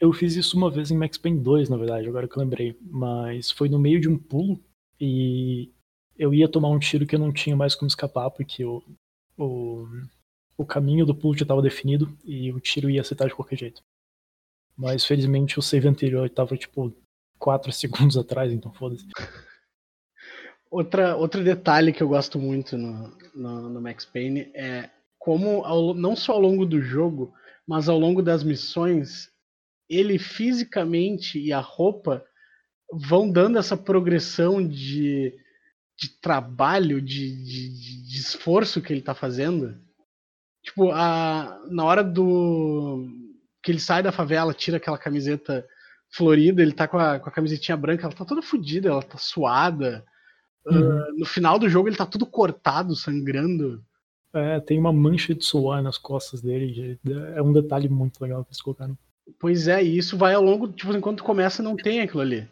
Eu fiz isso uma vez em Max Payne 2, na verdade, agora que eu lembrei. Mas foi no meio de um pulo e eu ia tomar um tiro que eu não tinha mais como escapar, porque o, o, o caminho do pulo já estava definido e o tiro ia acertar de qualquer jeito. Mas felizmente o save anterior tava tipo 4 segundos atrás, então foda-se. Outra, outro detalhe que eu gosto muito no, no, no Max Payne é como, ao, não só ao longo do jogo, mas ao longo das missões, ele fisicamente e a roupa vão dando essa progressão de, de trabalho, de, de, de esforço que ele tá fazendo. Tipo, a, na hora do. Que ele sai da favela, tira aquela camiseta florida, ele tá com a, com a camisetinha branca, ela tá toda fodida, ela tá suada. Uhum. Uh, no final do jogo ele tá tudo cortado, sangrando. É, tem uma mancha de suor nas costas dele. É um detalhe muito legal que eles colocaram. Pois é, e isso vai ao longo, tipo, enquanto começa não tem aquilo ali.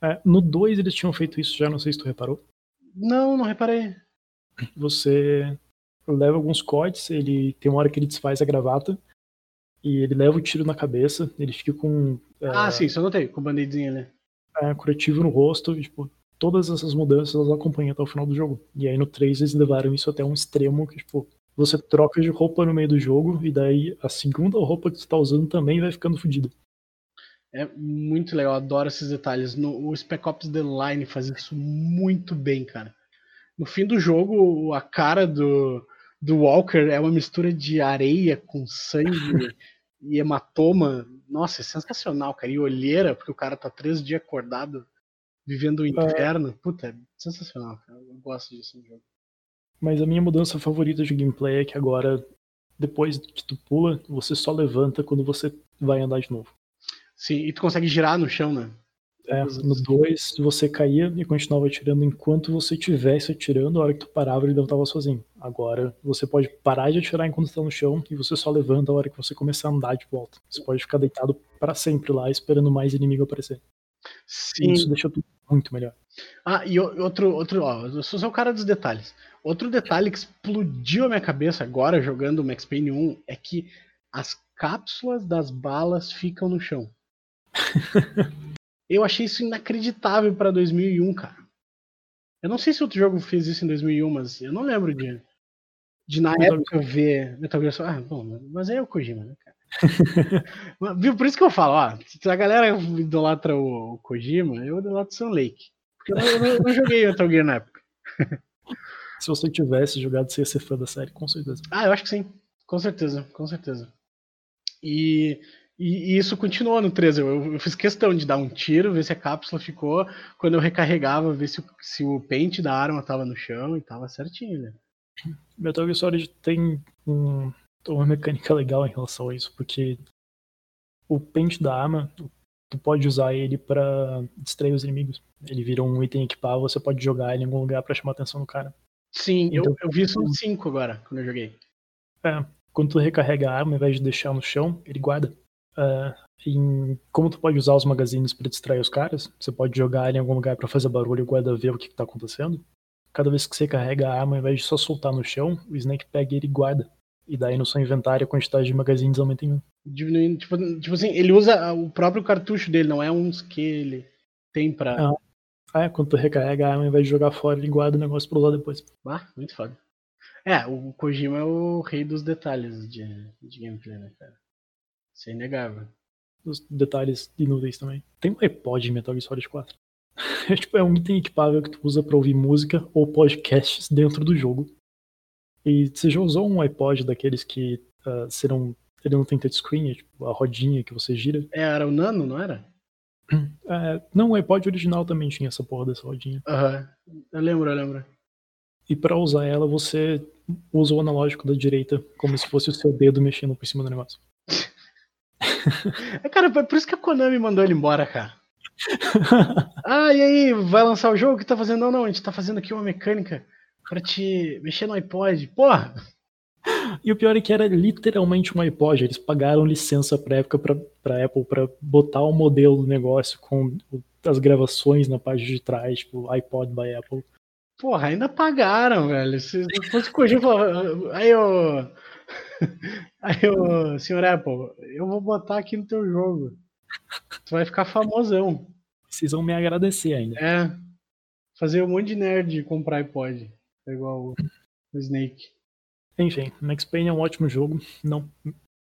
É, no 2 eles tinham feito isso já, não sei se tu reparou. Não, não reparei. Você leva alguns cortes, ele tem uma hora que ele desfaz a gravata e ele leva o tiro na cabeça, ele fica com é, Ah, sim, isso eu notei, com o band-aidzinho ali. é, curativo no rosto, e, tipo, todas essas mudanças elas acompanham até o final do jogo. E aí no 3 eles levaram isso até um extremo que, tipo, você troca de roupa no meio do jogo e daí a segunda roupa que você tá usando também vai ficando fodida. É muito legal, adoro esses detalhes. No, o Spec Ops The Line faz isso muito bem, cara. No fim do jogo, a cara do, do Walker é uma mistura de areia com sangue e hematoma. Nossa, é sensacional, cara. E olheira, porque o cara tá três dias acordado, vivendo o inferno. Puta, é sensacional, cara. Eu gosto disso no jogo. Mas a minha mudança favorita de gameplay é que agora, depois que tu pula, você só levanta quando você vai andar de novo. Sim, e tu consegue girar no chão, né? É, no 2 você caía e continuava atirando enquanto você estivesse atirando, a hora que tu parava ele levantava sozinho. Agora você pode parar de atirar enquanto está no chão e você só levanta a hora que você começar a andar de volta. Você pode ficar deitado para sempre lá esperando mais inimigo aparecer. Sim. isso deixa tudo muito melhor. Ah, e outro, outro, ó, eu sou só o cara dos detalhes. Outro detalhe que explodiu a minha cabeça agora jogando o Max Payne 1 é que as cápsulas das balas ficam no chão. Eu achei isso inacreditável pra 2001, cara. Eu não sei se outro jogo fez isso em 2001, mas eu não lembro de, de na Metal época ver Metal Gear Solid. Ah, bom, mas aí é o Kojima, né, cara? Viu? Por isso que eu falo, ó, se a galera idolatra o, Kojima, eu idolatro o Sam Lake. Porque eu não, eu não- eu não joguei Metal Gear na época. Se você tivesse jogado, você ia ser fã da série, com certeza. Ah, eu acho que sim. Com certeza, com certeza. E, e- e isso continuou no 13. Eu, eu fiz questão de dar um tiro, ver se a cápsula ficou. Quando eu recarregava, ver se, o- se o pente da arma tava no chão e tava certinho, né? Metal Gear Solid tem um- uma mecânica legal em relação a isso, porque o pente da arma, tu pode usar ele pra distrair os inimigos. Ele vira um item equipável, você pode jogar ele em algum lugar pra chamar a atenção do cara. Sim, eu, Então- eu vi isso no 5 agora, quando eu joguei. É, quando tu recarrega a arma, ao invés de deixar no chão, ele guarda. É, em- como tu pode usar os magazines pra distrair os caras, você pode jogar ele em algum lugar pra fazer barulho e o guarda ver o que, que tá acontecendo. Cada vez que você carrega a arma, ao invés de só soltar no chão, o Snake pega ele e guarda. E daí no seu inventário a quantidade de magazines aumenta em um. Diminuindo, tipo, tipo assim, ele usa o próprio cartucho dele, não é uns que ele tem pra. Ah. Ah, é, quando tu recarrega a arma, ao invés de jogar fora, ele guarda o negócio pra usar depois. Ah, muito foda. É, o Kojima é o rei dos detalhes de, de gameplay, né, cara? Isso é inegável. Os detalhes inúteis também. Tem um iPod em Metal Gear Solid 4. É, tipo, é um item equipável que tu usa pra ouvir música ou podcasts dentro do jogo. E você já usou um iPod daqueles que ah, serão. Ele não tem touchscreen, é tipo a rodinha que você gira? É, era o Nano, não era? É, não, o iPod original também tinha essa porra dessa rodinha. Aham. Eu lembro, eu lembro. E pra usar ela, você usa o analógico da direita como se fosse o seu dedo mexendo por cima do negócio. É, cara, por isso que a Konami mandou ele embora, cara. Ah, e aí, vai lançar o jogo? O que tá fazendo? Não, não, a gente tá fazendo aqui uma mecânica pra te mexer no iPod. Porra! E o pior é que era literalmente um iPod. Eles pagaram licença pra época pra, pra Apple pra botar o modelo do negócio com as gravações na parte de trás, tipo iPod by Apple. Porra, ainda pagaram, velho. Se fosse Kojima, falava, aí ô. Aí senhor Apple, eu vou botar aqui no teu jogo. Tu vai ficar famosão. Vocês vão me agradecer ainda. É. Fazer um monte de nerd comprar iPod. É igual o, o Snake. Enfim, Max Payne é um ótimo jogo. Não,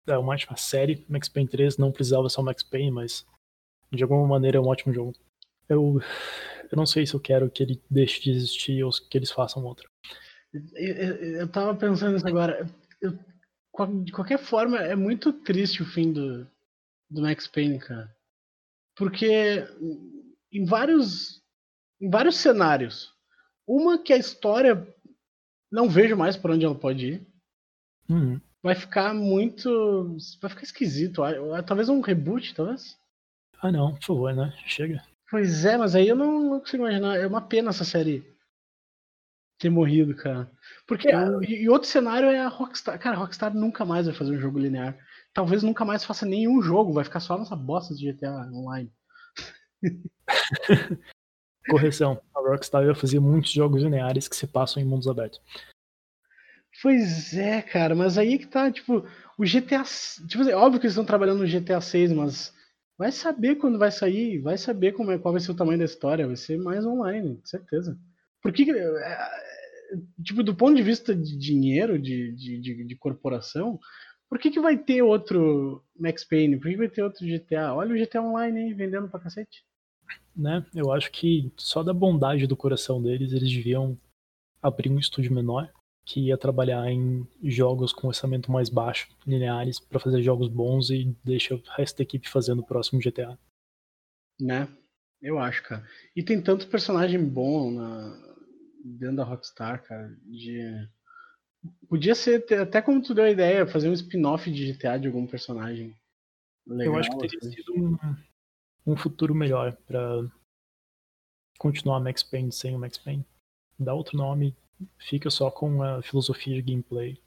é uma ótima série. Max Payne 3 não precisava ser o Max Payne, mas de alguma maneira é um ótimo jogo. Eu, eu não sei se eu quero que ele deixe de existir ou que eles façam outro. Eu, eu, eu tava pensando nisso agora. Eu- de qualquer forma, é muito triste o fim do, do Max Payne, cara. Porque em vários em vários cenários. Uma que a história não vejo mais por onde ela pode ir. Uhum. Vai ficar muito. Vai ficar esquisito. Ah, Talvez um reboot, talvez? Ah, não, por favor, né? Chega. Pois é, mas aí eu não, não consigo imaginar. É uma pena essa série ter morrido, cara. Porque Eu- e outro cenário é a Rockstar. Cara, a Rockstar nunca mais vai fazer um jogo linear. Talvez nunca mais faça nenhum jogo, vai ficar só nessa bosta de GTA Online. Correção. A Rockstar vai fazer muitos jogos lineares que se passam em mundos abertos. Pois é, cara, mas aí que tá, tipo, o GTA. Tipo, assim, óbvio que eles estão trabalhando no GTA 6, mas vai saber quando vai sair, vai saber como é, qual vai ser o tamanho da história, vai ser mais online, com certeza. Por que. que- é, Tipo, do ponto de vista de dinheiro, de, de, de, de corporação, por que, que vai ter outro Max Payne? Por que, que vai ter outro GTA? Olha o GTA Online aí, vendendo pra cacete. Né? Eu acho que só da bondade do coração deles, eles deviam abrir um estúdio menor que ia trabalhar em jogos com orçamento mais baixo, lineares, pra fazer jogos bons e deixa o resto da equipe fazendo o próximo GTA. Né? Eu acho, cara. E tem tanto personagem bom na... dentro da Rockstar, cara. De... Podia ser, até como tu deu a ideia, fazer um spin-off de GTA de algum personagem. Legal, Eu acho que teria assim. sido um, um futuro melhor pra continuar Max Payne sem o Max Payne. Dá outro nome, fica só com a filosofia de gameplay.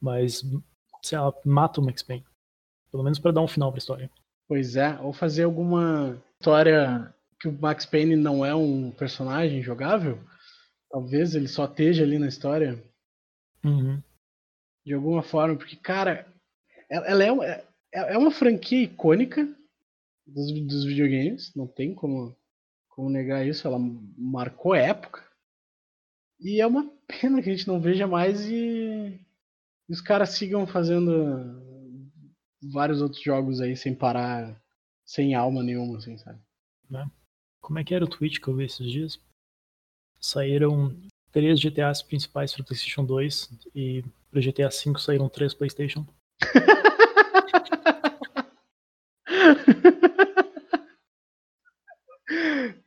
Mas, sei lá, mata o Max Payne. Pelo menos pra dar um final pra história. Pois é, ou fazer alguma história que o Max Payne não é um personagem jogável. Talvez ele só esteja ali na história Uhum. de alguma forma, porque, cara, ela, é, uma, é é uma franquia icônica dos, dos videogames, não tem como, como negar isso, ela marcou época. E é uma pena que a gente não veja mais e, e os caras sigam fazendo vários outros jogos aí sem parar, sem alma nenhuma, assim, sabe? Como é que era o tweet que eu vi esses dias? Saíram três GTAs principais para PlayStation 2 e para GTA V saíram três PlayStation.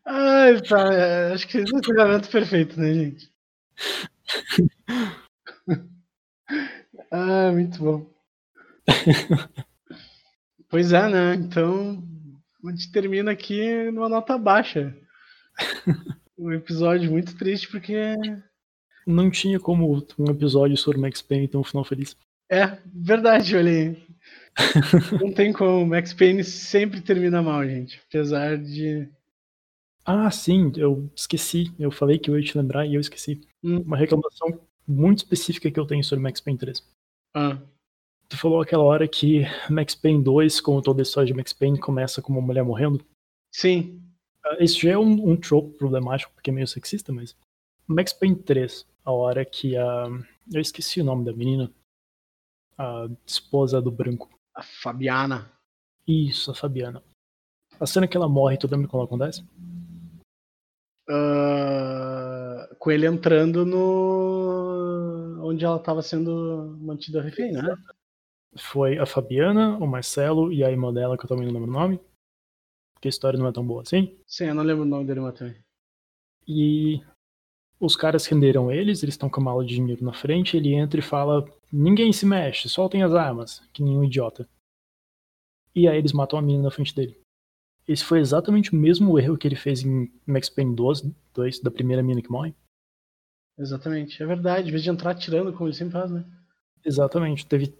Ai, tá, é, acho que esse é o encerramento perfeito, né, gente? ah, muito bom. pois é, né? Então, a gente termina aqui numa nota baixa. Um episódio muito triste, porque Não tinha como um episódio sobre Max Payne ter um final feliz. é verdade, olha aí. Não tem como. Max Payne sempre termina mal, gente. Apesar de. Ah, sim, eu esqueci. Eu falei que eu ia te lembrar e eu esqueci. Hum. Uma reclamação muito específica que eu tenho sobre Max Payne 3. Ah, Tu falou aquela hora que Max Payne 2, como toda a história de Max Payne, começa com uma mulher morrendo. sim. Ah, Isso já é um, um trope problemático, porque é meio sexista, mas. Max Payne 3, a hora que a. Eu esqueci o nome da menina. A esposa do branco. A Fabiana. Isso, a Fabiana. A cena que ela morre, tu lembra quando ela acontece? ah, com ele entrando no. onde ela estava sendo mantida refém, né? Foi a Fabiana, o Marcelo e a irmã dela, que eu também não lembro o nome. Porque a história não é tão boa assim. Sim, eu não lembro o nome dele, mas também. E os caras renderam eles, eles estão com a mala de dinheiro na frente, ele entra e fala: Ninguém se mexe, soltem as armas, que nenhum idiota. E aí eles matam a menina na frente dele. Esse foi exatamente o mesmo erro que ele fez em Max Payne 2, 2 da primeira mina que morre. Exatamente, é verdade. Em vez de entrar atirando, como ele sempre faz, né? Exatamente. Teve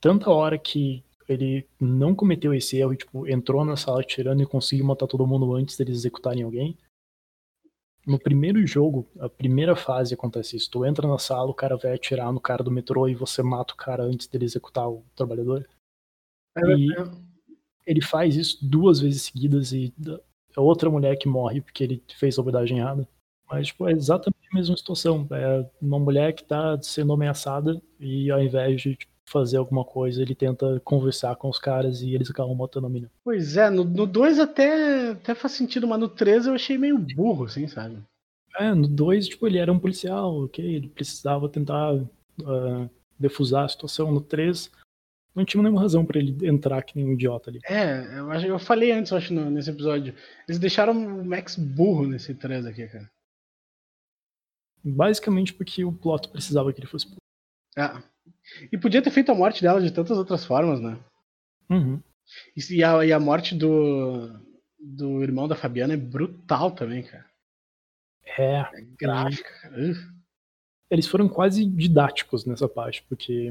tanta hora que ele não cometeu esse erro, tipo, entrou na sala tirando e conseguiu matar todo mundo antes deles executarem alguém. No primeiro jogo, a primeira fase acontece isso. Tu entra na sala, o cara vai atirar no cara do metrô e você mata o cara antes dele executar o trabalhador. É, E ele faz isso duas vezes seguidas e é outra mulher que morre porque ele fez a abordagem errada. Mas, tipo, é exatamente a mesma situação. É uma mulher que tá sendo ameaçada e ao invés de tipo, fazer alguma coisa, ele tenta conversar com os caras e eles acabam matando a mina. Pois é, no 2 até, até faz sentido, mas no 3 eu achei meio burro, assim, sabe? É, no 2, tipo, ele era um policial, ok? Ele precisava tentar ah, defusar a situação. No 3, não tinha nenhuma razão pra ele entrar que nem um idiota ali. É, eu, acho, eu falei antes, eu acho, no- nesse episódio. Eles deixaram o Max burro nesse 3 aqui, cara. Basicamente porque o plot precisava que ele fosse. Ah. E podia ter feito a morte dela de tantas outras formas, né? Uhum. E, e a, e a morte do, do irmão da Fabiana é brutal também, cara. É, É gráfica, cara. Eles foram quase didáticos nessa parte, porque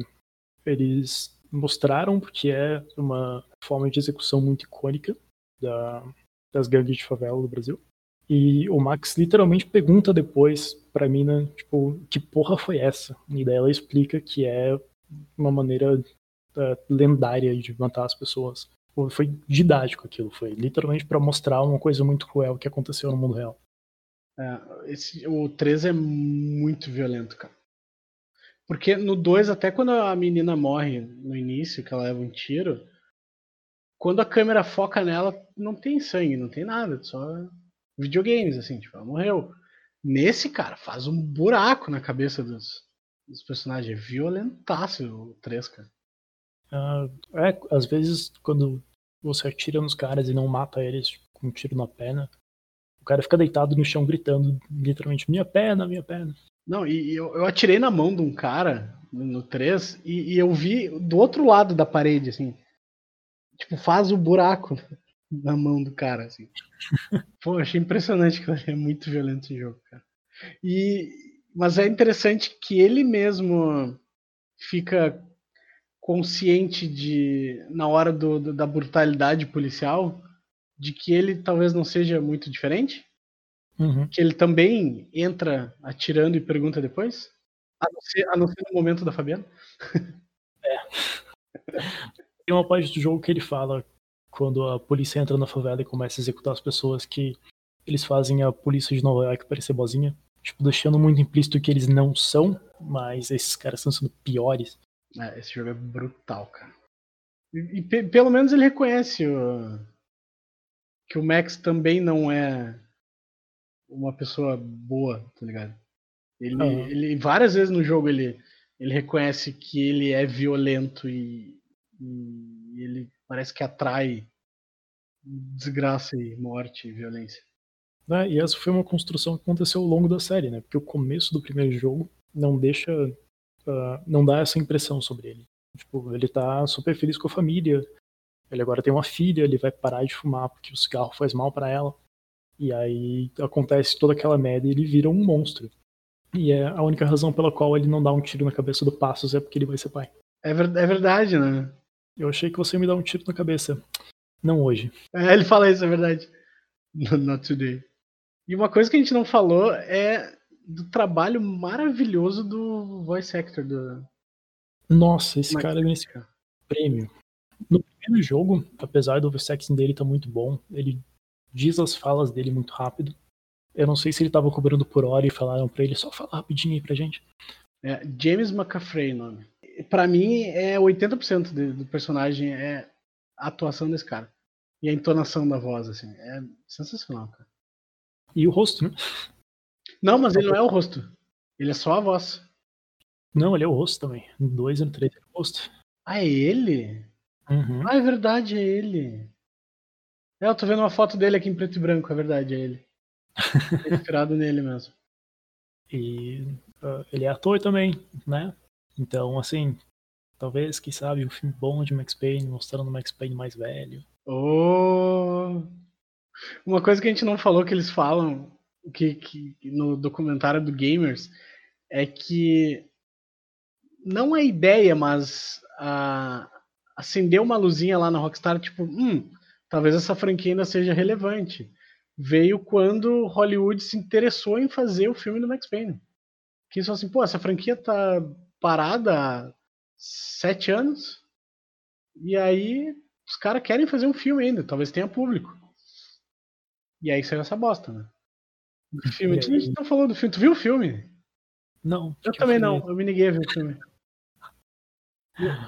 eles mostraram porque é uma forma de execução muito icônica da- das gangues de favela do Brasil. E o Max literalmente pergunta depois pra mina, tipo, que porra foi essa? E daí ela explica que é uma maneira eh, lendária de matar as pessoas. Foi didático aquilo, foi literalmente pra mostrar uma coisa muito cruel que aconteceu no mundo real. É, esse, o 3 é muito violento, cara. Porque no 2, até quando a menina morre no início, que ela leva um tiro, quando a câmera foca nela, não tem sangue, não tem nada, só videogames, assim, tipo, ela morreu. Nesse, cara, faz um buraco na cabeça dos, dos personagens. É violentaço o 3, cara. Ah, é, às vezes quando você atira nos caras e não mata eles tipo, com um tiro na perna, o cara fica deitado no chão gritando literalmente minha perna, minha perna. Não, e eu, eu atirei na mão de um cara no, no 3 e, e eu vi do outro lado da parede, assim. Tipo, faz o buraco na mão do cara, assim. Pô, achei impressionante, cara. É muito violento esse jogo, cara. E, mas é interessante que ele mesmo fica consciente de, na hora do, do- da brutalidade policial, de que ele talvez não seja muito diferente Uhum. que ele também entra atirando e pergunta depois? A não ser, a não ser no momento da Fabiana? Tem uma parte do jogo que ele fala quando a polícia entra na favela e começa a executar as pessoas que eles fazem a polícia de Nova York parecer bozinha. Tipo, deixando muito implícito que eles não são, mas esses caras estão sendo piores. É, esse jogo é brutal, cara. E, e pe- pelo menos ele reconhece o- que o Max também não é uma pessoa boa, tá ligado? Ele, Aham. ele várias vezes no jogo ele, ele reconhece que ele é violento e, e ele parece que atrai desgraça e morte e violência. né? E essa foi uma construção que aconteceu ao longo da série, né? Porque o começo do primeiro jogo não deixa. ah, não dá essa impressão sobre ele. Tipo, ele tá super feliz com a família. Ele agora tem uma filha, ele vai parar de fumar porque o cigarro faz mal pra ela. E aí acontece toda aquela merda e ele vira um monstro. E é a única razão pela qual ele não dá um tiro na cabeça do Passos é porque ele vai ser pai. É, ver- é verdade, né? Eu achei que você ia me dar um tiro na cabeça. Não hoje. É, ele fala isso, é verdade. Not today. E uma coisa que a gente não falou é do trabalho maravilhoso do voice actor do Nossa, esse Mas- cara merece prêmio. No primeiro jogo, apesar do voice acting dele tá muito bom, ele diz as falas dele muito rápido. Eu não sei se ele tava cobrando por hora e falaram pra ele só falar rapidinho aí pra gente. é, James McCaffrey, o nome. Pra mim, é 80% de- do personagem é a atuação desse cara. E a entonação da voz, assim. É sensacional, cara. E o rosto, né? Não, mas ele não é o rosto. Ele é só a voz. Não, ele é o rosto também. No 2 e no 3 é o rosto. Ah, é ele? Uhum. Ah, é verdade, é ele. É, eu tô vendo uma foto dele aqui em preto e branco, é verdade, é ele. É inspirado nele mesmo. E ah, ele é ator também, né? Então, assim, talvez, quem sabe, um filme bom de Max Payne, mostrando o Max Payne mais velho. Oh! Uma coisa que a gente não falou que eles falam que, que no documentário do Gamers é que não a ideia, mas a, acender uma luzinha lá na Rockstar, tipo, hum, talvez essa franquia ainda seja relevante. Veio quando Hollywood se interessou em fazer o filme do Max Payne. Que falaram assim, pô, essa franquia tá parada há sete anos, e aí os caras querem fazer um filme ainda, talvez tenha público. E aí saiu essa bosta, né? O filme, a gente não falou do filme. Tu viu o filme? Não. Eu também não, eu me neguei a ver o filme.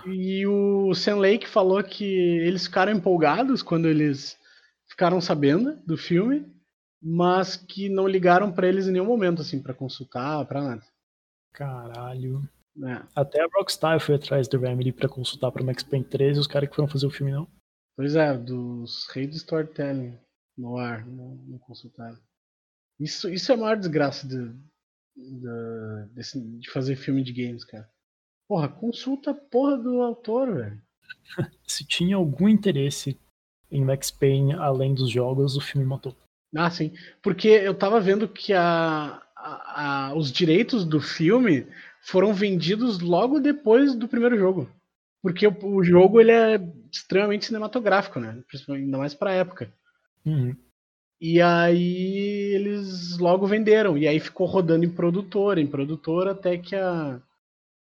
E, e o Sam Lake falou que eles ficaram empolgados quando eles ficaram sabendo do filme, mas que não ligaram pra eles em nenhum momento, assim, pra consultar, pra nada. Caralho. É. Até a Rockstar foi atrás do Remedy pra consultar pra Max Payne 3 e os caras que foram fazer o filme não. Pois é, dos reis do storytelling no ar, não, não consultaram. Isso, isso é a maior desgraça de, de, desse- de fazer filme de games, cara. Porra, consulta a porra do autor, velho. Se tinha algum interesse em Max Payne além dos jogos, o filme matou. Ah, sim. Porque eu tava vendo que a, a- a- os direitos do filme foram vendidos logo depois do primeiro jogo. Porque o, o jogo ele é extremamente cinematográfico, né? Ainda mais pra época. Uhum. E aí eles logo venderam. E aí ficou rodando em produtora, em produtora, até que a.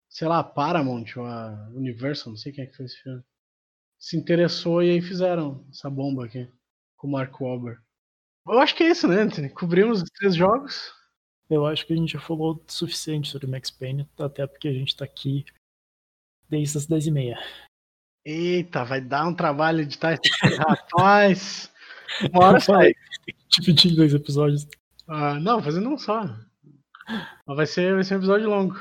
Sei lá, a Paramount ou a Universal, não sei quem é que fez esse filme. Se interessou e aí fizeram essa bomba aqui. Com o Mark Wahlberg. Eu acho que é isso, né, Anthony? Cobrimos os três jogos. Eu acho que a gente já falou o suficiente sobre Max Payne, até porque a gente tá aqui desde as 10h30. Eita, vai dar um trabalho editar isso aqui, rapaz. Uma hora sai. Dividir em dois episódios. Ah, não, fazendo um só. Mas Vai ser, vai ser um episódio longo.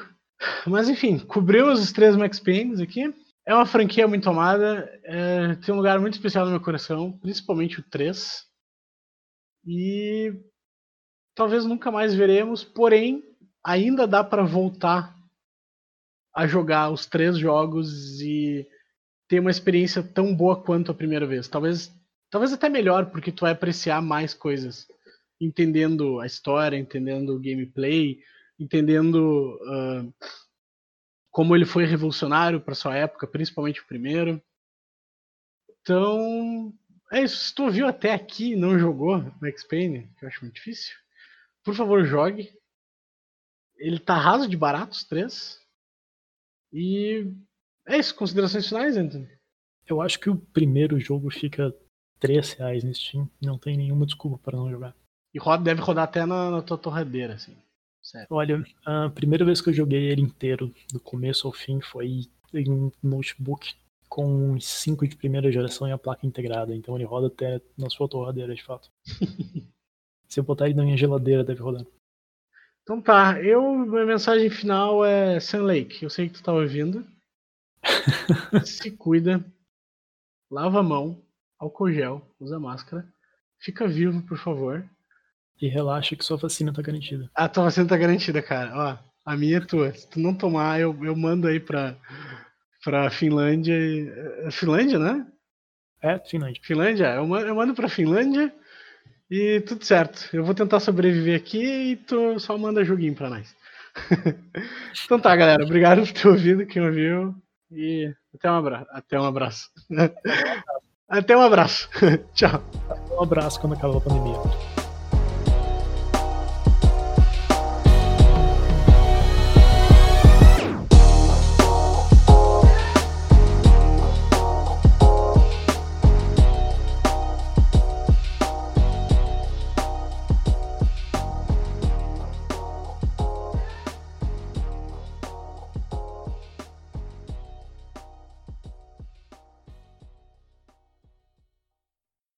Mas enfim, cobrimos os três Max Paynes aqui. É uma franquia muito amada. é, tem um lugar muito especial no meu coração, principalmente o 3. E talvez nunca mais veremos, porém, ainda dá para voltar a jogar os três jogos e ter uma experiência tão boa quanto a primeira vez. Talvez, talvez até melhor, porque tu vai apreciar mais coisas entendendo a história, entendendo o gameplay, entendendo ah, como ele foi revolucionário para sua época, principalmente o primeiro. Então, é isso. Se tu ouviu até aqui e não jogou Max Payne, que eu acho muito difícil, por favor, jogue. Ele tá raso de barato, os três. E é isso. Considerações finais, Anthony? Eu acho que o primeiro jogo fica 3 reais no Steam. Não tem nenhuma desculpa para não jogar. E roda, deve rodar até na, na tua torradeira, assim. Sério. Olha, a primeira vez que eu joguei ele inteiro, do começo ao fim, foi em um notebook com 5 de primeira geração e a placa integrada. Então ele roda até na sua torradeira, de fato. Se eu botar ele na minha geladeira, deve rodar. Então tá, eu, minha mensagem final é Sun Lake. Eu sei que tu tá ouvindo. Se cuida. Lava a mão. Álcool gel. Usa máscara. Fica vivo, por favor. E relaxa que sua vacina tá garantida. A tua vacina tá garantida, cara. Ó, a minha é tua. Se tu não tomar, eu, eu mando aí pra, pra Finlândia. e- é Finlândia, né? É, Finlândia. Finlândia? Eu mando, eu mando pra Finlândia e tudo certo. Eu vou tentar sobreviver aqui e tu só manda joguinho pra nós. então tá, galera. Obrigado por ter ouvido, quem ouviu. E até um abraço. Até um abraço. até um abraço. Tchau. Um abraço quando acabar a pandemia.